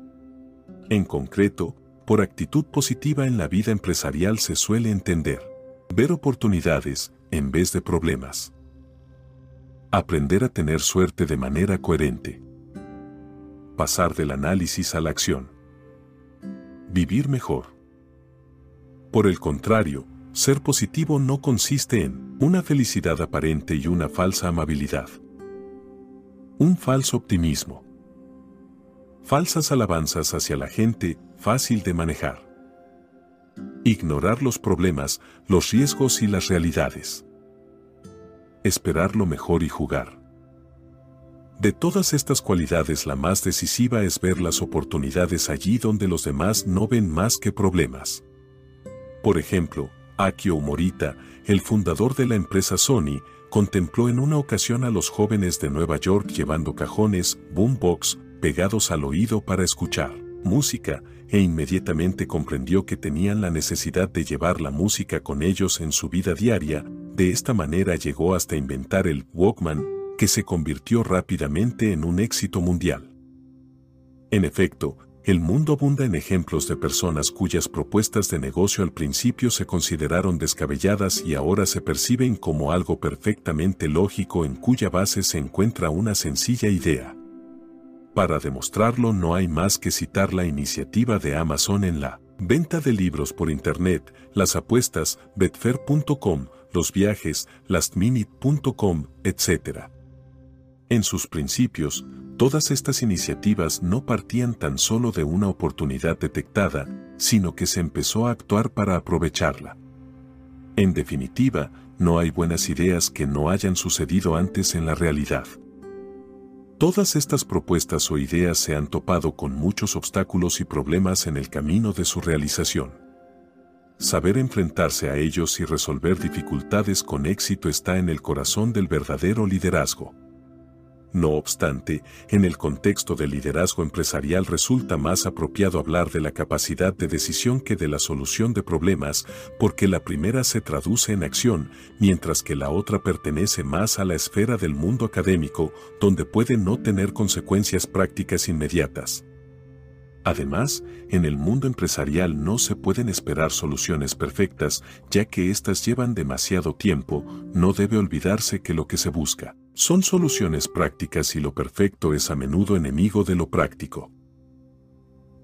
Speaker 1: En concreto, por actitud positiva en la vida empresarial se suele entender ver oportunidades en vez de problemas. Aprender a tener suerte de manera coherente. Pasar del análisis a la acción. Vivir mejor. Por el contrario, ser positivo no consiste en una felicidad aparente y una falsa amabilidad. Un falso optimismo. Falsas alabanzas hacia la gente, fácil de manejar. Ignorar los problemas, los riesgos y las realidades. Esperar lo mejor y jugar. De todas estas cualidades la más decisiva es ver las oportunidades allí donde los demás no ven más que problemas. Por ejemplo, Akio Morita, el fundador de la empresa Sony, contempló en una ocasión a los jóvenes de Nueva York llevando cajones, boombox, pegados al oído para escuchar música, e inmediatamente comprendió que tenían la necesidad de llevar la música con ellos en su vida diaria, de esta manera llegó hasta inventar el Walkman, que se convirtió rápidamente en un éxito mundial. En efecto, el mundo abunda en ejemplos de personas cuyas propuestas de negocio al principio se consideraron descabelladas y ahora se perciben como algo perfectamente lógico en cuya base se encuentra una sencilla idea. Para demostrarlo no hay más que citar la iniciativa de Amazon en la venta de libros por Internet, las apuestas, betfair.com, los viajes, lastminute.com, etc. En sus principios, Todas estas iniciativas no partían tan solo de una oportunidad detectada, sino que se empezó a actuar para aprovecharla. En definitiva, no hay buenas ideas que no hayan sucedido antes en la realidad. Todas estas propuestas o ideas se han topado con muchos obstáculos y problemas en el camino de su realización. Saber enfrentarse a ellos y resolver dificultades con éxito está en el corazón del verdadero liderazgo. No obstante, en el contexto del liderazgo empresarial resulta más apropiado hablar de la capacidad de decisión que de la solución de problemas, porque la primera se traduce en acción, mientras que la otra pertenece más a la esfera del mundo académico, donde puede no tener consecuencias prácticas inmediatas. Además, en el mundo empresarial no se pueden esperar soluciones perfectas, ya que éstas llevan demasiado tiempo, no debe olvidarse que lo que se busca son soluciones prácticas y lo perfecto es a menudo enemigo de lo práctico.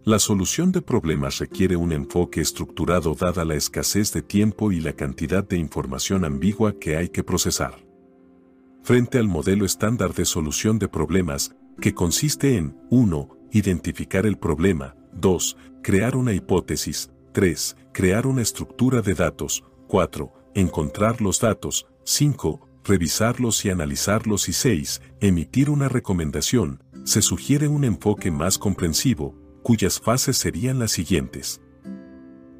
Speaker 1: La solución de problemas requiere un enfoque estructurado dada la escasez de tiempo y la cantidad de información ambigua que hay que procesar. Frente al modelo estándar de solución de problemas, que consiste en 1. Identificar el problema, 2. Crear una hipótesis, 3. Crear una estructura de datos, 4. Encontrar los datos, 5 revisarlos y analizarlos y 6. Emitir una recomendación, se sugiere un enfoque más comprensivo, cuyas fases serían las siguientes.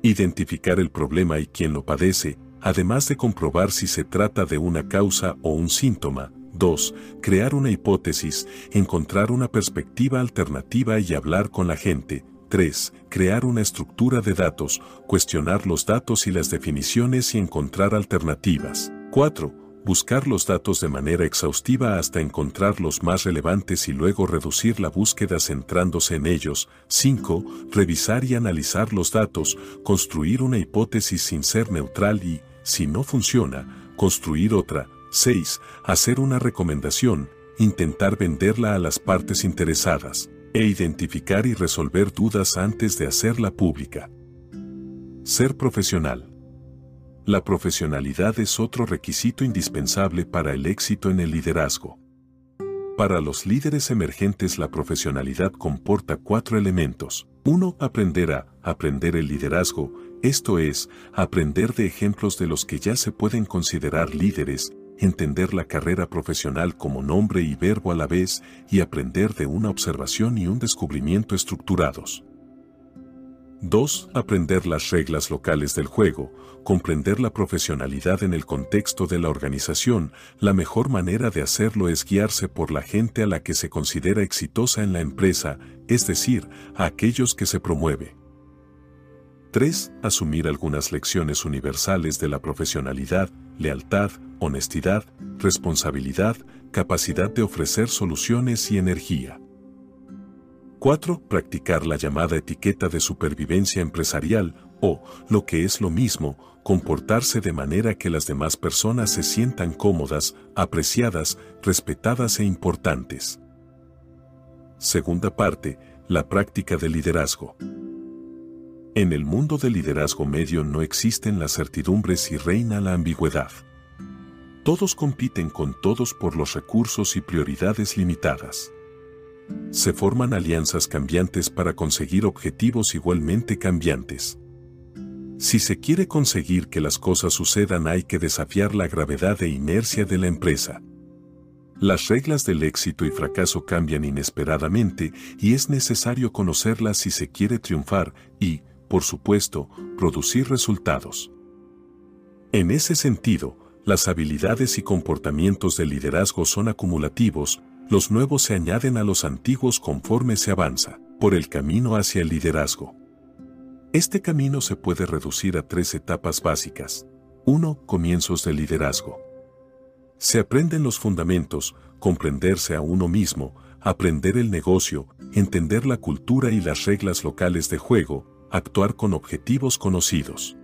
Speaker 1: Identificar el problema y quién lo padece, además de comprobar si se trata de una causa o un síntoma. 2. Crear una hipótesis, encontrar una perspectiva alternativa y hablar con la gente. 3. Crear una estructura de datos, cuestionar los datos y las definiciones y encontrar alternativas. 4 buscar los datos de manera exhaustiva hasta encontrar los más relevantes y luego reducir la búsqueda centrándose en ellos. 5. Revisar y analizar los datos, construir una hipótesis sin ser neutral y, si no funciona, construir otra. 6. Hacer una recomendación, intentar venderla a las partes interesadas, e identificar y resolver dudas antes de hacerla pública. Ser profesional. La profesionalidad es otro requisito indispensable para el éxito en el liderazgo. Para los líderes emergentes la profesionalidad comporta cuatro elementos. 1. Aprender a aprender el liderazgo, esto es, aprender de ejemplos de los que ya se pueden considerar líderes, entender la carrera profesional como nombre y verbo a la vez y aprender de una observación y un descubrimiento estructurados. 2. Aprender las reglas locales del juego, comprender la profesionalidad en el contexto de la organización. La mejor manera de hacerlo es guiarse por la gente a la que se considera exitosa en la empresa, es decir, a aquellos que se promueve. 3. Asumir algunas lecciones universales de la profesionalidad, lealtad, honestidad, responsabilidad, capacidad de ofrecer soluciones y energía. 4. Practicar la llamada etiqueta de supervivencia empresarial, o, lo que es lo mismo, comportarse de manera que las demás personas se sientan cómodas, apreciadas, respetadas e importantes. Segunda parte, la práctica del liderazgo. En el mundo del liderazgo medio no existen las certidumbres y reina la ambigüedad. Todos compiten con todos por los recursos y prioridades limitadas. Se forman alianzas cambiantes para conseguir objetivos igualmente cambiantes. Si se quiere conseguir que las cosas sucedan hay que desafiar la gravedad e inercia de la empresa. Las reglas del éxito y fracaso cambian inesperadamente y es necesario conocerlas si se quiere triunfar y, por supuesto, producir resultados. En ese sentido, las habilidades y comportamientos del liderazgo son acumulativos, los nuevos se añaden a los antiguos conforme se avanza por el camino hacia el liderazgo. Este camino se puede reducir a tres etapas básicas. 1. Comienzos del liderazgo. Se aprenden los fundamentos, comprenderse a uno mismo, aprender el negocio, entender la cultura y las reglas locales de juego, actuar con objetivos conocidos.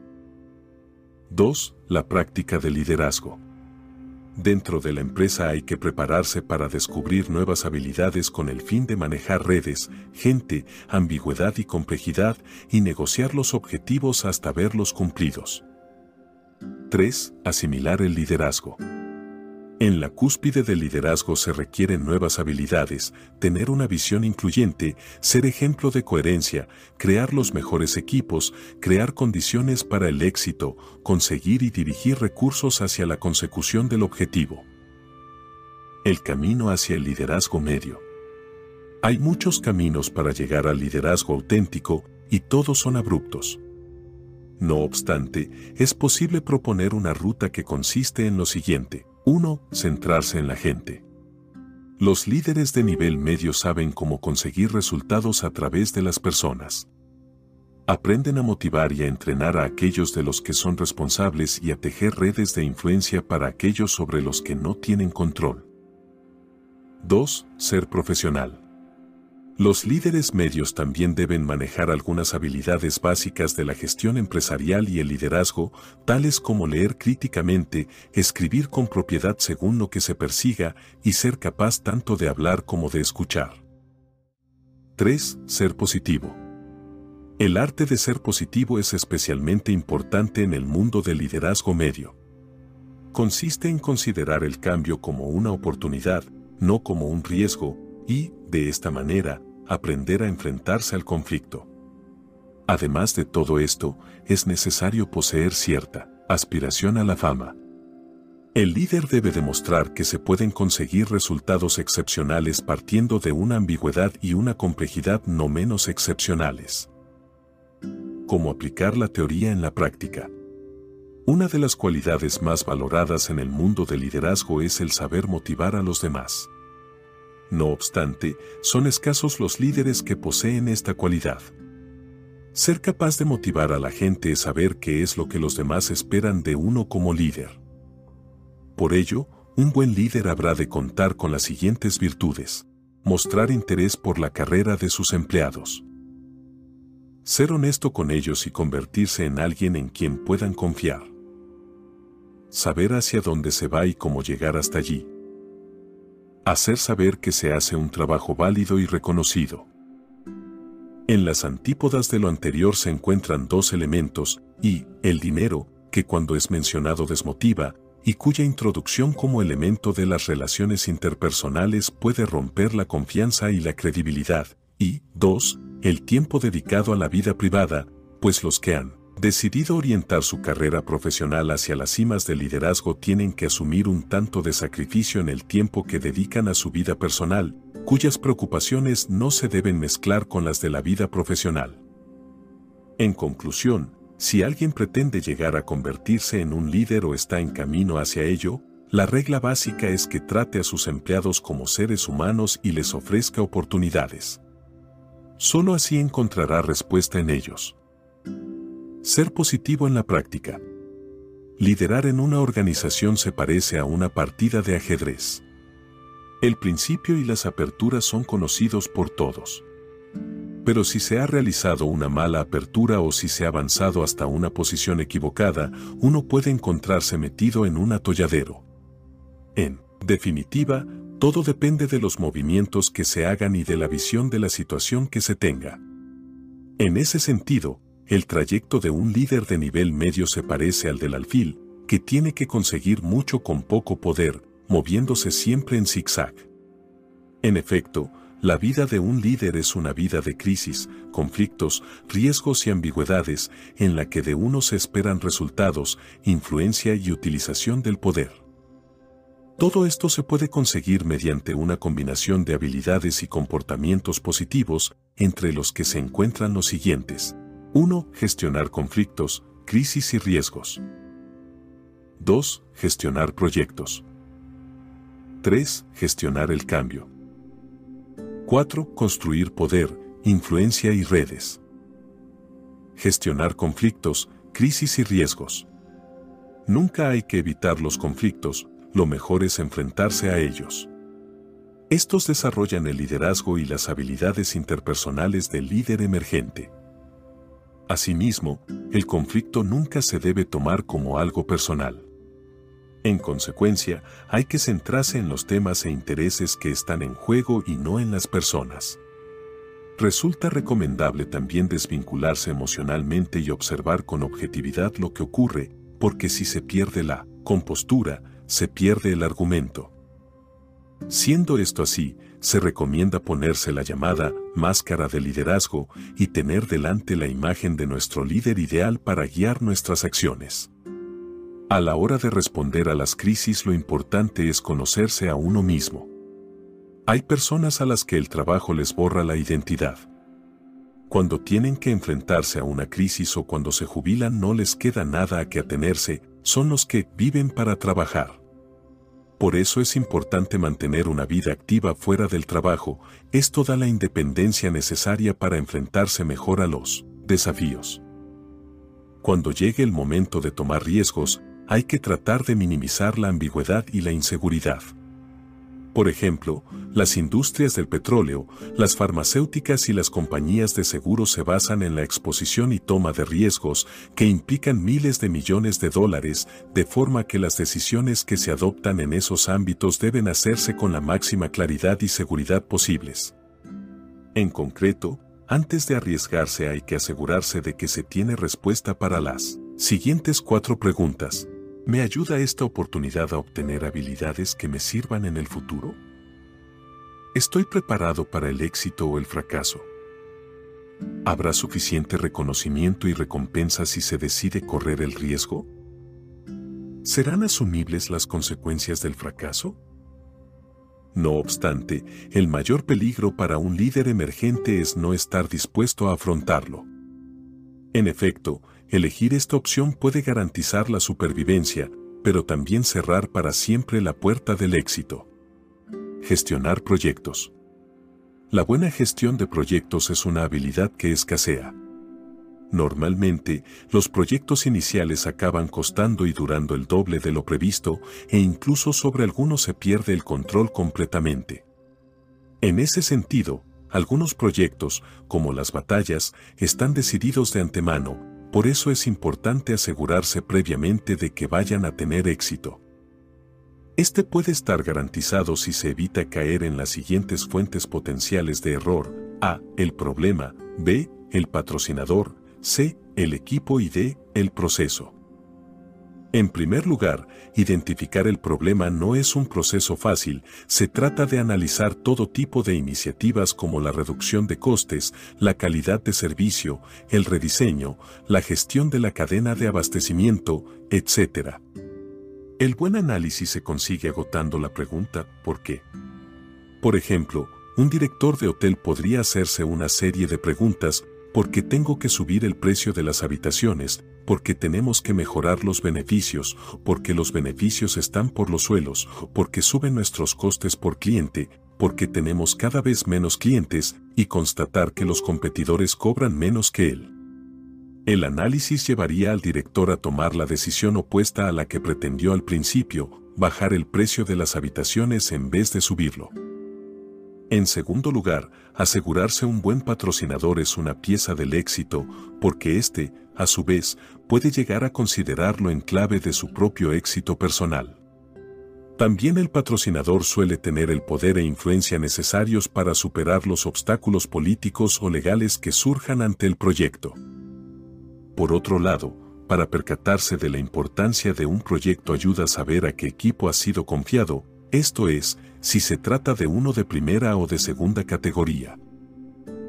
Speaker 1: 2. La práctica del liderazgo. Dentro de la empresa hay que prepararse para descubrir nuevas habilidades con el fin de manejar redes, gente, ambigüedad y complejidad y negociar los objetivos hasta verlos cumplidos. 3. Asimilar el liderazgo. En la cúspide del liderazgo se requieren nuevas habilidades, tener una visión incluyente, ser ejemplo de coherencia, crear los mejores equipos, crear condiciones para el éxito, conseguir y dirigir recursos hacia la consecución del objetivo. El camino hacia el liderazgo medio. Hay muchos caminos para llegar al liderazgo auténtico y todos son abruptos. No obstante, es posible proponer una ruta que consiste en lo siguiente. 1. Centrarse en la gente. Los líderes de nivel medio saben cómo conseguir resultados a través de las personas. Aprenden a motivar y a entrenar a aquellos de los que son responsables y a tejer redes de influencia para aquellos sobre los que no tienen control. 2. Ser profesional. Los líderes medios también deben manejar algunas habilidades básicas de la gestión empresarial y el liderazgo, tales como leer críticamente, escribir con propiedad según lo que se persiga y ser capaz tanto de hablar como de escuchar. 3. Ser positivo. El arte de ser positivo es especialmente importante en el mundo del liderazgo medio. Consiste en considerar el cambio como una oportunidad, no como un riesgo, y, de esta manera, aprender a enfrentarse al conflicto. Además de todo esto, es necesario poseer cierta aspiración a la fama. El líder debe demostrar que se pueden conseguir resultados excepcionales partiendo de una ambigüedad y una complejidad no menos excepcionales. ¿Cómo aplicar la teoría en la práctica? Una de las cualidades más valoradas en el mundo del liderazgo es el saber motivar a los demás. No obstante, son escasos los líderes que poseen esta cualidad. Ser capaz de motivar a la gente es saber qué es lo que los demás esperan de uno como líder. Por ello, un buen líder habrá de contar con las siguientes virtudes. Mostrar interés por la carrera de sus empleados. Ser honesto con ellos y convertirse en alguien en quien puedan confiar. Saber hacia dónde se va y cómo llegar hasta allí hacer saber que se hace un trabajo válido y reconocido. En las antípodas de lo anterior se encuentran dos elementos, y, el dinero, que cuando es mencionado desmotiva, y cuya introducción como elemento de las relaciones interpersonales puede romper la confianza y la credibilidad, y, dos, el tiempo dedicado a la vida privada, pues los que han decidido orientar su carrera profesional hacia las cimas del liderazgo tienen que asumir un tanto de sacrificio en el tiempo que dedican a su vida personal, cuyas preocupaciones no se deben mezclar con las de la vida profesional. En conclusión, si alguien pretende llegar a convertirse en un líder o está en camino hacia ello, la regla básica es que trate a sus empleados como seres humanos y les ofrezca oportunidades. Solo así encontrará respuesta en ellos. Ser positivo en la práctica. Liderar en una organización se parece a una partida de ajedrez. El principio y las aperturas son conocidos por todos. pero si se ha realizado una mala apertura o si se ha avanzado hasta una posición equivocada, uno puede encontrarse metido en un atolladero. En definitiva, todo depende de los movimientos que se hagan y de la visión de la situación que se tenga. En ese sentido, el trayecto de un líder de nivel medio se parece al del alfil, que tiene que conseguir mucho con poco poder, moviéndose siempre en zigzag. En efecto, la vida de un líder es una vida de crisis, conflictos, riesgos y ambigüedades en la que de uno se esperan resultados, influencia y utilización del poder. Todo esto se puede conseguir mediante una combinación de habilidades y comportamientos positivos, entre los que se encuentran los siguientes. 1. Gestionar conflictos, crisis y riesgos. 2. Gestionar proyectos. 3. Gestionar el cambio. 4. Construir poder, influencia y redes. Gestionar conflictos, crisis y riesgos. Nunca hay que evitar los conflictos, lo mejor es enfrentarse a ellos. Estos desarrollan el liderazgo y las habilidades interpersonales del líder emergente. Asimismo, el conflicto nunca se debe tomar como algo personal. En consecuencia, hay que centrarse en los temas e intereses que están en juego y no en las personas. Resulta recomendable también desvincularse emocionalmente y observar con objetividad lo que ocurre, porque si se pierde la compostura, se pierde el argumento. Siendo esto así, se recomienda ponerse la llamada máscara de liderazgo y tener delante la imagen de nuestro líder ideal para guiar nuestras acciones. A la hora de responder a las crisis lo importante es conocerse a uno mismo. Hay personas a las que el trabajo les borra la identidad. Cuando tienen que enfrentarse a una crisis o cuando se jubilan no les queda nada a que atenerse, son los que viven para trabajar. Por eso es importante mantener una vida activa fuera del trabajo, esto da la independencia necesaria para enfrentarse mejor a los desafíos. Cuando llegue el momento de tomar riesgos, hay que tratar de minimizar la ambigüedad y la inseguridad. Por ejemplo, las industrias del petróleo, las farmacéuticas y las compañías de seguros se basan en la exposición y toma de riesgos que implican miles de millones de dólares, de forma que las decisiones que se adoptan en esos ámbitos deben hacerse con la máxima claridad y seguridad posibles. En concreto, antes de arriesgarse hay que asegurarse de que se tiene respuesta para las siguientes cuatro preguntas. ¿Me ayuda esta oportunidad a obtener habilidades que me sirvan en el futuro? ¿Estoy preparado para el éxito o el fracaso? ¿Habrá suficiente reconocimiento y recompensa si se decide correr el riesgo? ¿Serán asumibles las consecuencias del fracaso? No obstante, el mayor peligro para un líder emergente es no estar dispuesto a afrontarlo. En efecto, Elegir esta opción puede garantizar la supervivencia, pero también cerrar para siempre la puerta del éxito. Gestionar proyectos. La buena gestión de proyectos es una habilidad que escasea. Normalmente, los proyectos iniciales acaban costando y durando el doble de lo previsto e incluso sobre algunos se pierde el control completamente. En ese sentido, algunos proyectos, como las batallas, están decididos de antemano, por eso es importante asegurarse previamente de que vayan a tener éxito. Este puede estar garantizado si se evita caer en las siguientes fuentes potenciales de error. A. El problema. B. El patrocinador. C. El equipo y D. El proceso. En primer lugar, identificar el problema no es un proceso fácil, se trata de analizar todo tipo de iniciativas como la reducción de costes, la calidad de servicio, el rediseño, la gestión de la cadena de abastecimiento, etc. El buen análisis se consigue agotando la pregunta ¿por qué? Por ejemplo, un director de hotel podría hacerse una serie de preguntas ¿por qué tengo que subir el precio de las habitaciones? Porque tenemos que mejorar los beneficios, porque los beneficios están por los suelos, porque suben nuestros costes por cliente, porque tenemos cada vez menos clientes y constatar que los competidores cobran menos que él. El análisis llevaría al director a tomar la decisión opuesta a la que pretendió al principio, bajar el precio de las habitaciones en vez de subirlo. En segundo lugar, asegurarse un buen patrocinador es una pieza del éxito, porque éste, a su vez, puede llegar a considerarlo en clave de su propio éxito personal. También el patrocinador suele tener el poder e influencia necesarios para superar los obstáculos políticos o legales que surjan ante el proyecto. Por otro lado, para percatarse de la importancia de un proyecto ayuda a saber a qué equipo ha sido confiado, esto es, si se trata de uno de primera o de segunda categoría.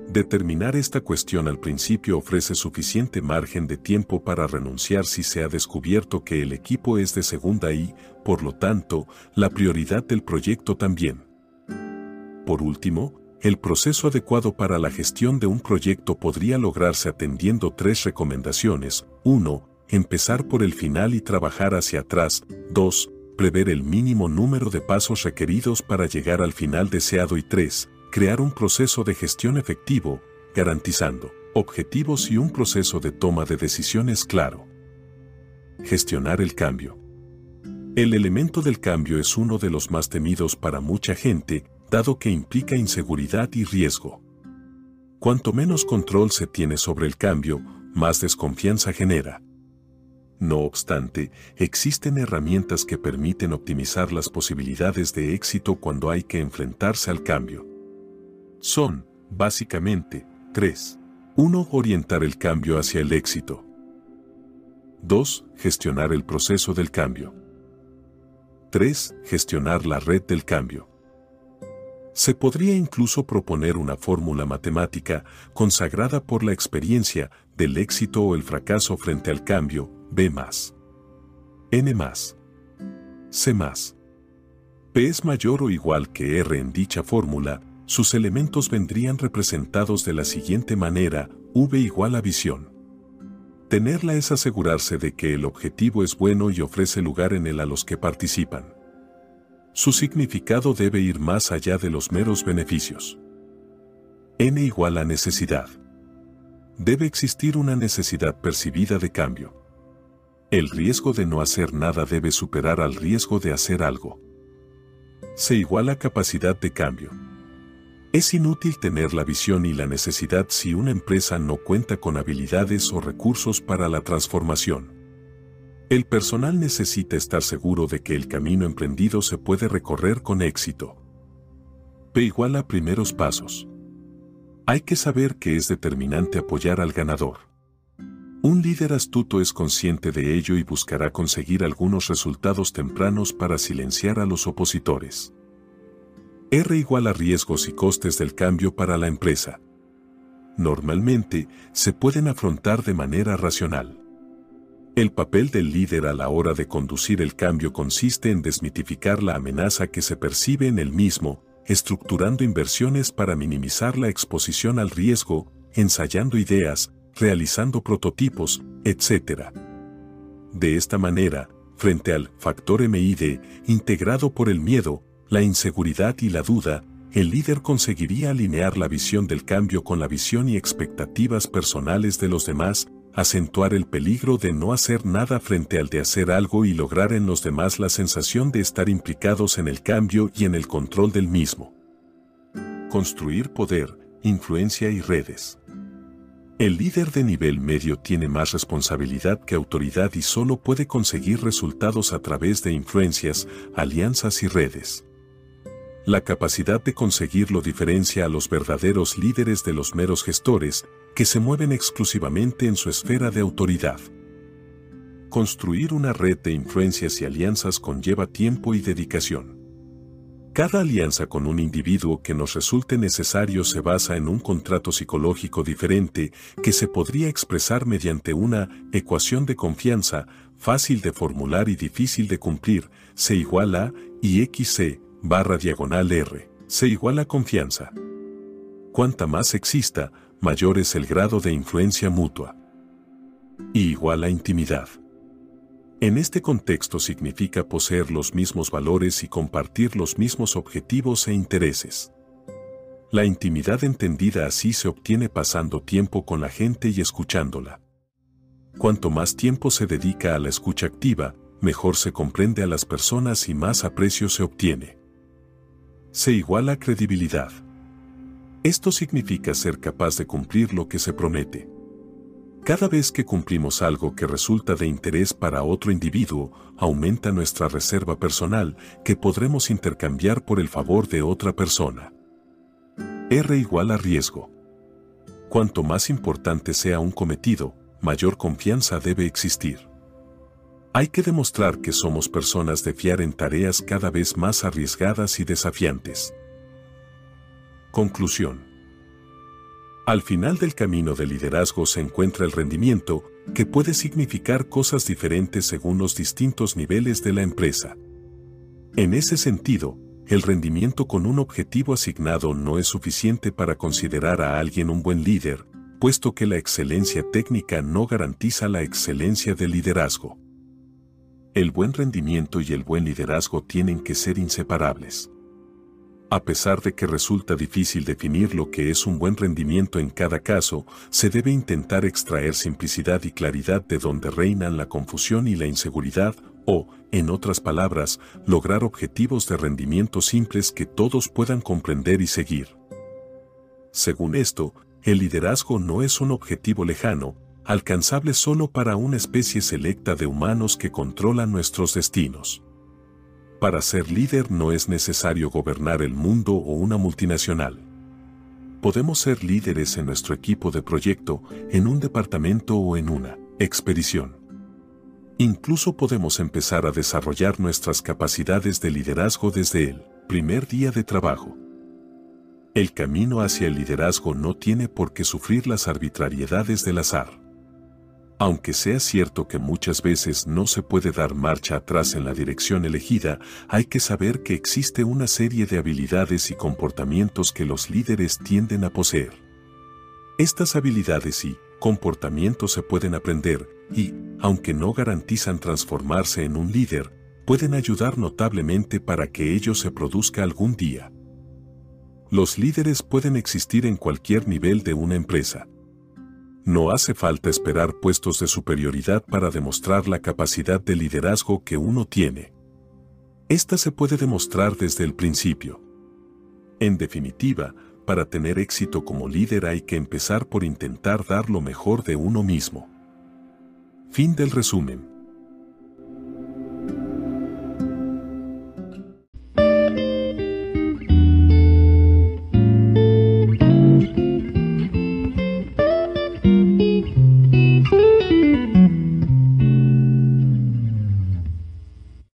Speaker 1: Determinar esta cuestión al principio ofrece suficiente margen de tiempo para renunciar si se ha descubierto que el equipo es de segunda y, por lo tanto, la prioridad del proyecto también. Por último, el proceso adecuado para la gestión de un proyecto podría lograrse atendiendo tres recomendaciones. 1. Empezar por el final y trabajar hacia atrás. 2 prever el mínimo número de pasos requeridos para llegar al final deseado y 3. Crear un proceso de gestión efectivo, garantizando objetivos y un proceso de toma de decisiones claro. Gestionar el cambio. El elemento del cambio es uno de los más temidos para mucha gente, dado que implica inseguridad y riesgo. Cuanto menos control se tiene sobre el cambio, más desconfianza genera. No obstante, existen herramientas que permiten optimizar las posibilidades de éxito cuando hay que enfrentarse al cambio. Son, básicamente, tres. 1. Orientar el cambio hacia el éxito. 2. Gestionar el proceso del cambio. 3. Gestionar la red del cambio. Se podría incluso proponer una fórmula matemática consagrada por la experiencia del éxito o el fracaso frente al cambio, B más. N más. C más. P es mayor o igual que R en dicha fórmula, sus elementos vendrían representados de la siguiente manera, V igual a visión. Tenerla es asegurarse de que el objetivo es bueno y ofrece lugar en él a los que participan. Su significado debe ir más allá de los meros beneficios. N igual a necesidad. Debe existir una necesidad percibida de cambio. El riesgo de no hacer nada debe superar al riesgo de hacer algo. Se iguala capacidad de cambio. Es inútil tener la visión y la necesidad si una empresa no cuenta con habilidades o recursos para la transformación. El personal necesita estar seguro de que el camino emprendido se puede recorrer con éxito. P igual a primeros pasos. Hay que saber que es determinante apoyar al ganador. Un líder astuto es consciente de ello y buscará conseguir algunos resultados tempranos para silenciar a los opositores. R igual a riesgos y costes del cambio para la empresa. Normalmente, se pueden afrontar de manera racional. El papel del líder a la hora de conducir el cambio consiste en desmitificar la amenaza que se percibe en el mismo, estructurando inversiones para minimizar la exposición al riesgo, ensayando ideas, realizando prototipos, etc. De esta manera, frente al factor MID integrado por el miedo, la inseguridad y la duda, el líder conseguiría alinear la visión del cambio con la visión y expectativas personales de los demás, acentuar el peligro de no hacer nada frente al de hacer algo y lograr en los demás la sensación de estar implicados en el cambio y en el control del mismo. Construir poder, influencia y redes. El líder de nivel medio tiene más responsabilidad que autoridad y solo puede conseguir resultados a través de influencias, alianzas y redes. La capacidad de conseguirlo diferencia a los verdaderos líderes de los meros gestores, que se mueven exclusivamente en su esfera de autoridad. Construir una red de influencias y alianzas conlleva tiempo y dedicación. Cada alianza con un individuo que nos resulte necesario se basa en un contrato psicológico diferente que se podría expresar mediante una ecuación de confianza fácil de formular y difícil de cumplir, C igual a y XC barra diagonal R, C igual a confianza. Cuanta más exista, mayor es el grado de influencia mutua. Y igual a intimidad. En este contexto significa poseer los mismos valores y compartir los mismos objetivos e intereses. La intimidad entendida así se obtiene pasando tiempo con la gente y escuchándola. Cuanto más tiempo se dedica a la escucha activa, mejor se comprende a las personas y más aprecio se obtiene. Se iguala credibilidad. Esto significa ser capaz de cumplir lo que se promete. Cada vez que cumplimos algo que resulta de interés para otro individuo, aumenta nuestra reserva personal que podremos intercambiar por el favor de otra persona. R igual a riesgo. Cuanto más importante sea un cometido, mayor confianza debe existir. Hay que demostrar que somos personas de fiar en tareas cada vez más arriesgadas y desafiantes. Conclusión. Al final del camino del liderazgo se encuentra el rendimiento, que puede significar cosas diferentes según los distintos niveles de la empresa. En ese sentido, el rendimiento con un objetivo asignado no es suficiente para considerar a alguien un buen líder, puesto que la excelencia técnica no garantiza la excelencia del liderazgo. El buen rendimiento y el buen liderazgo tienen que ser inseparables. A pesar de que resulta difícil definir lo que es un buen rendimiento en cada caso, se debe intentar extraer simplicidad y claridad de donde reinan la confusión y la inseguridad, o, en otras palabras, lograr objetivos de rendimiento simples que todos puedan comprender y seguir. Según esto, el liderazgo no es un objetivo lejano, alcanzable solo para una especie selecta de humanos que controlan nuestros destinos. Para ser líder no es necesario gobernar el mundo o una multinacional. Podemos ser líderes en nuestro equipo de proyecto, en un departamento o en una expedición. Incluso podemos empezar a desarrollar nuestras capacidades de liderazgo desde el primer día de trabajo. El camino hacia el liderazgo no tiene por qué sufrir las arbitrariedades del azar. Aunque sea cierto que muchas veces no se puede dar marcha atrás en la dirección elegida, hay que saber que existe una serie de habilidades y comportamientos que los líderes tienden a poseer. Estas habilidades y comportamientos se pueden aprender y, aunque no garantizan transformarse en un líder, pueden ayudar notablemente para que ello se produzca algún día. Los líderes pueden existir en cualquier nivel de una empresa, no hace falta esperar puestos de superioridad para demostrar la capacidad de liderazgo que uno tiene. Esta se puede demostrar desde el principio. En definitiva, para tener éxito como líder hay que empezar por intentar dar lo mejor de uno mismo. Fin del resumen.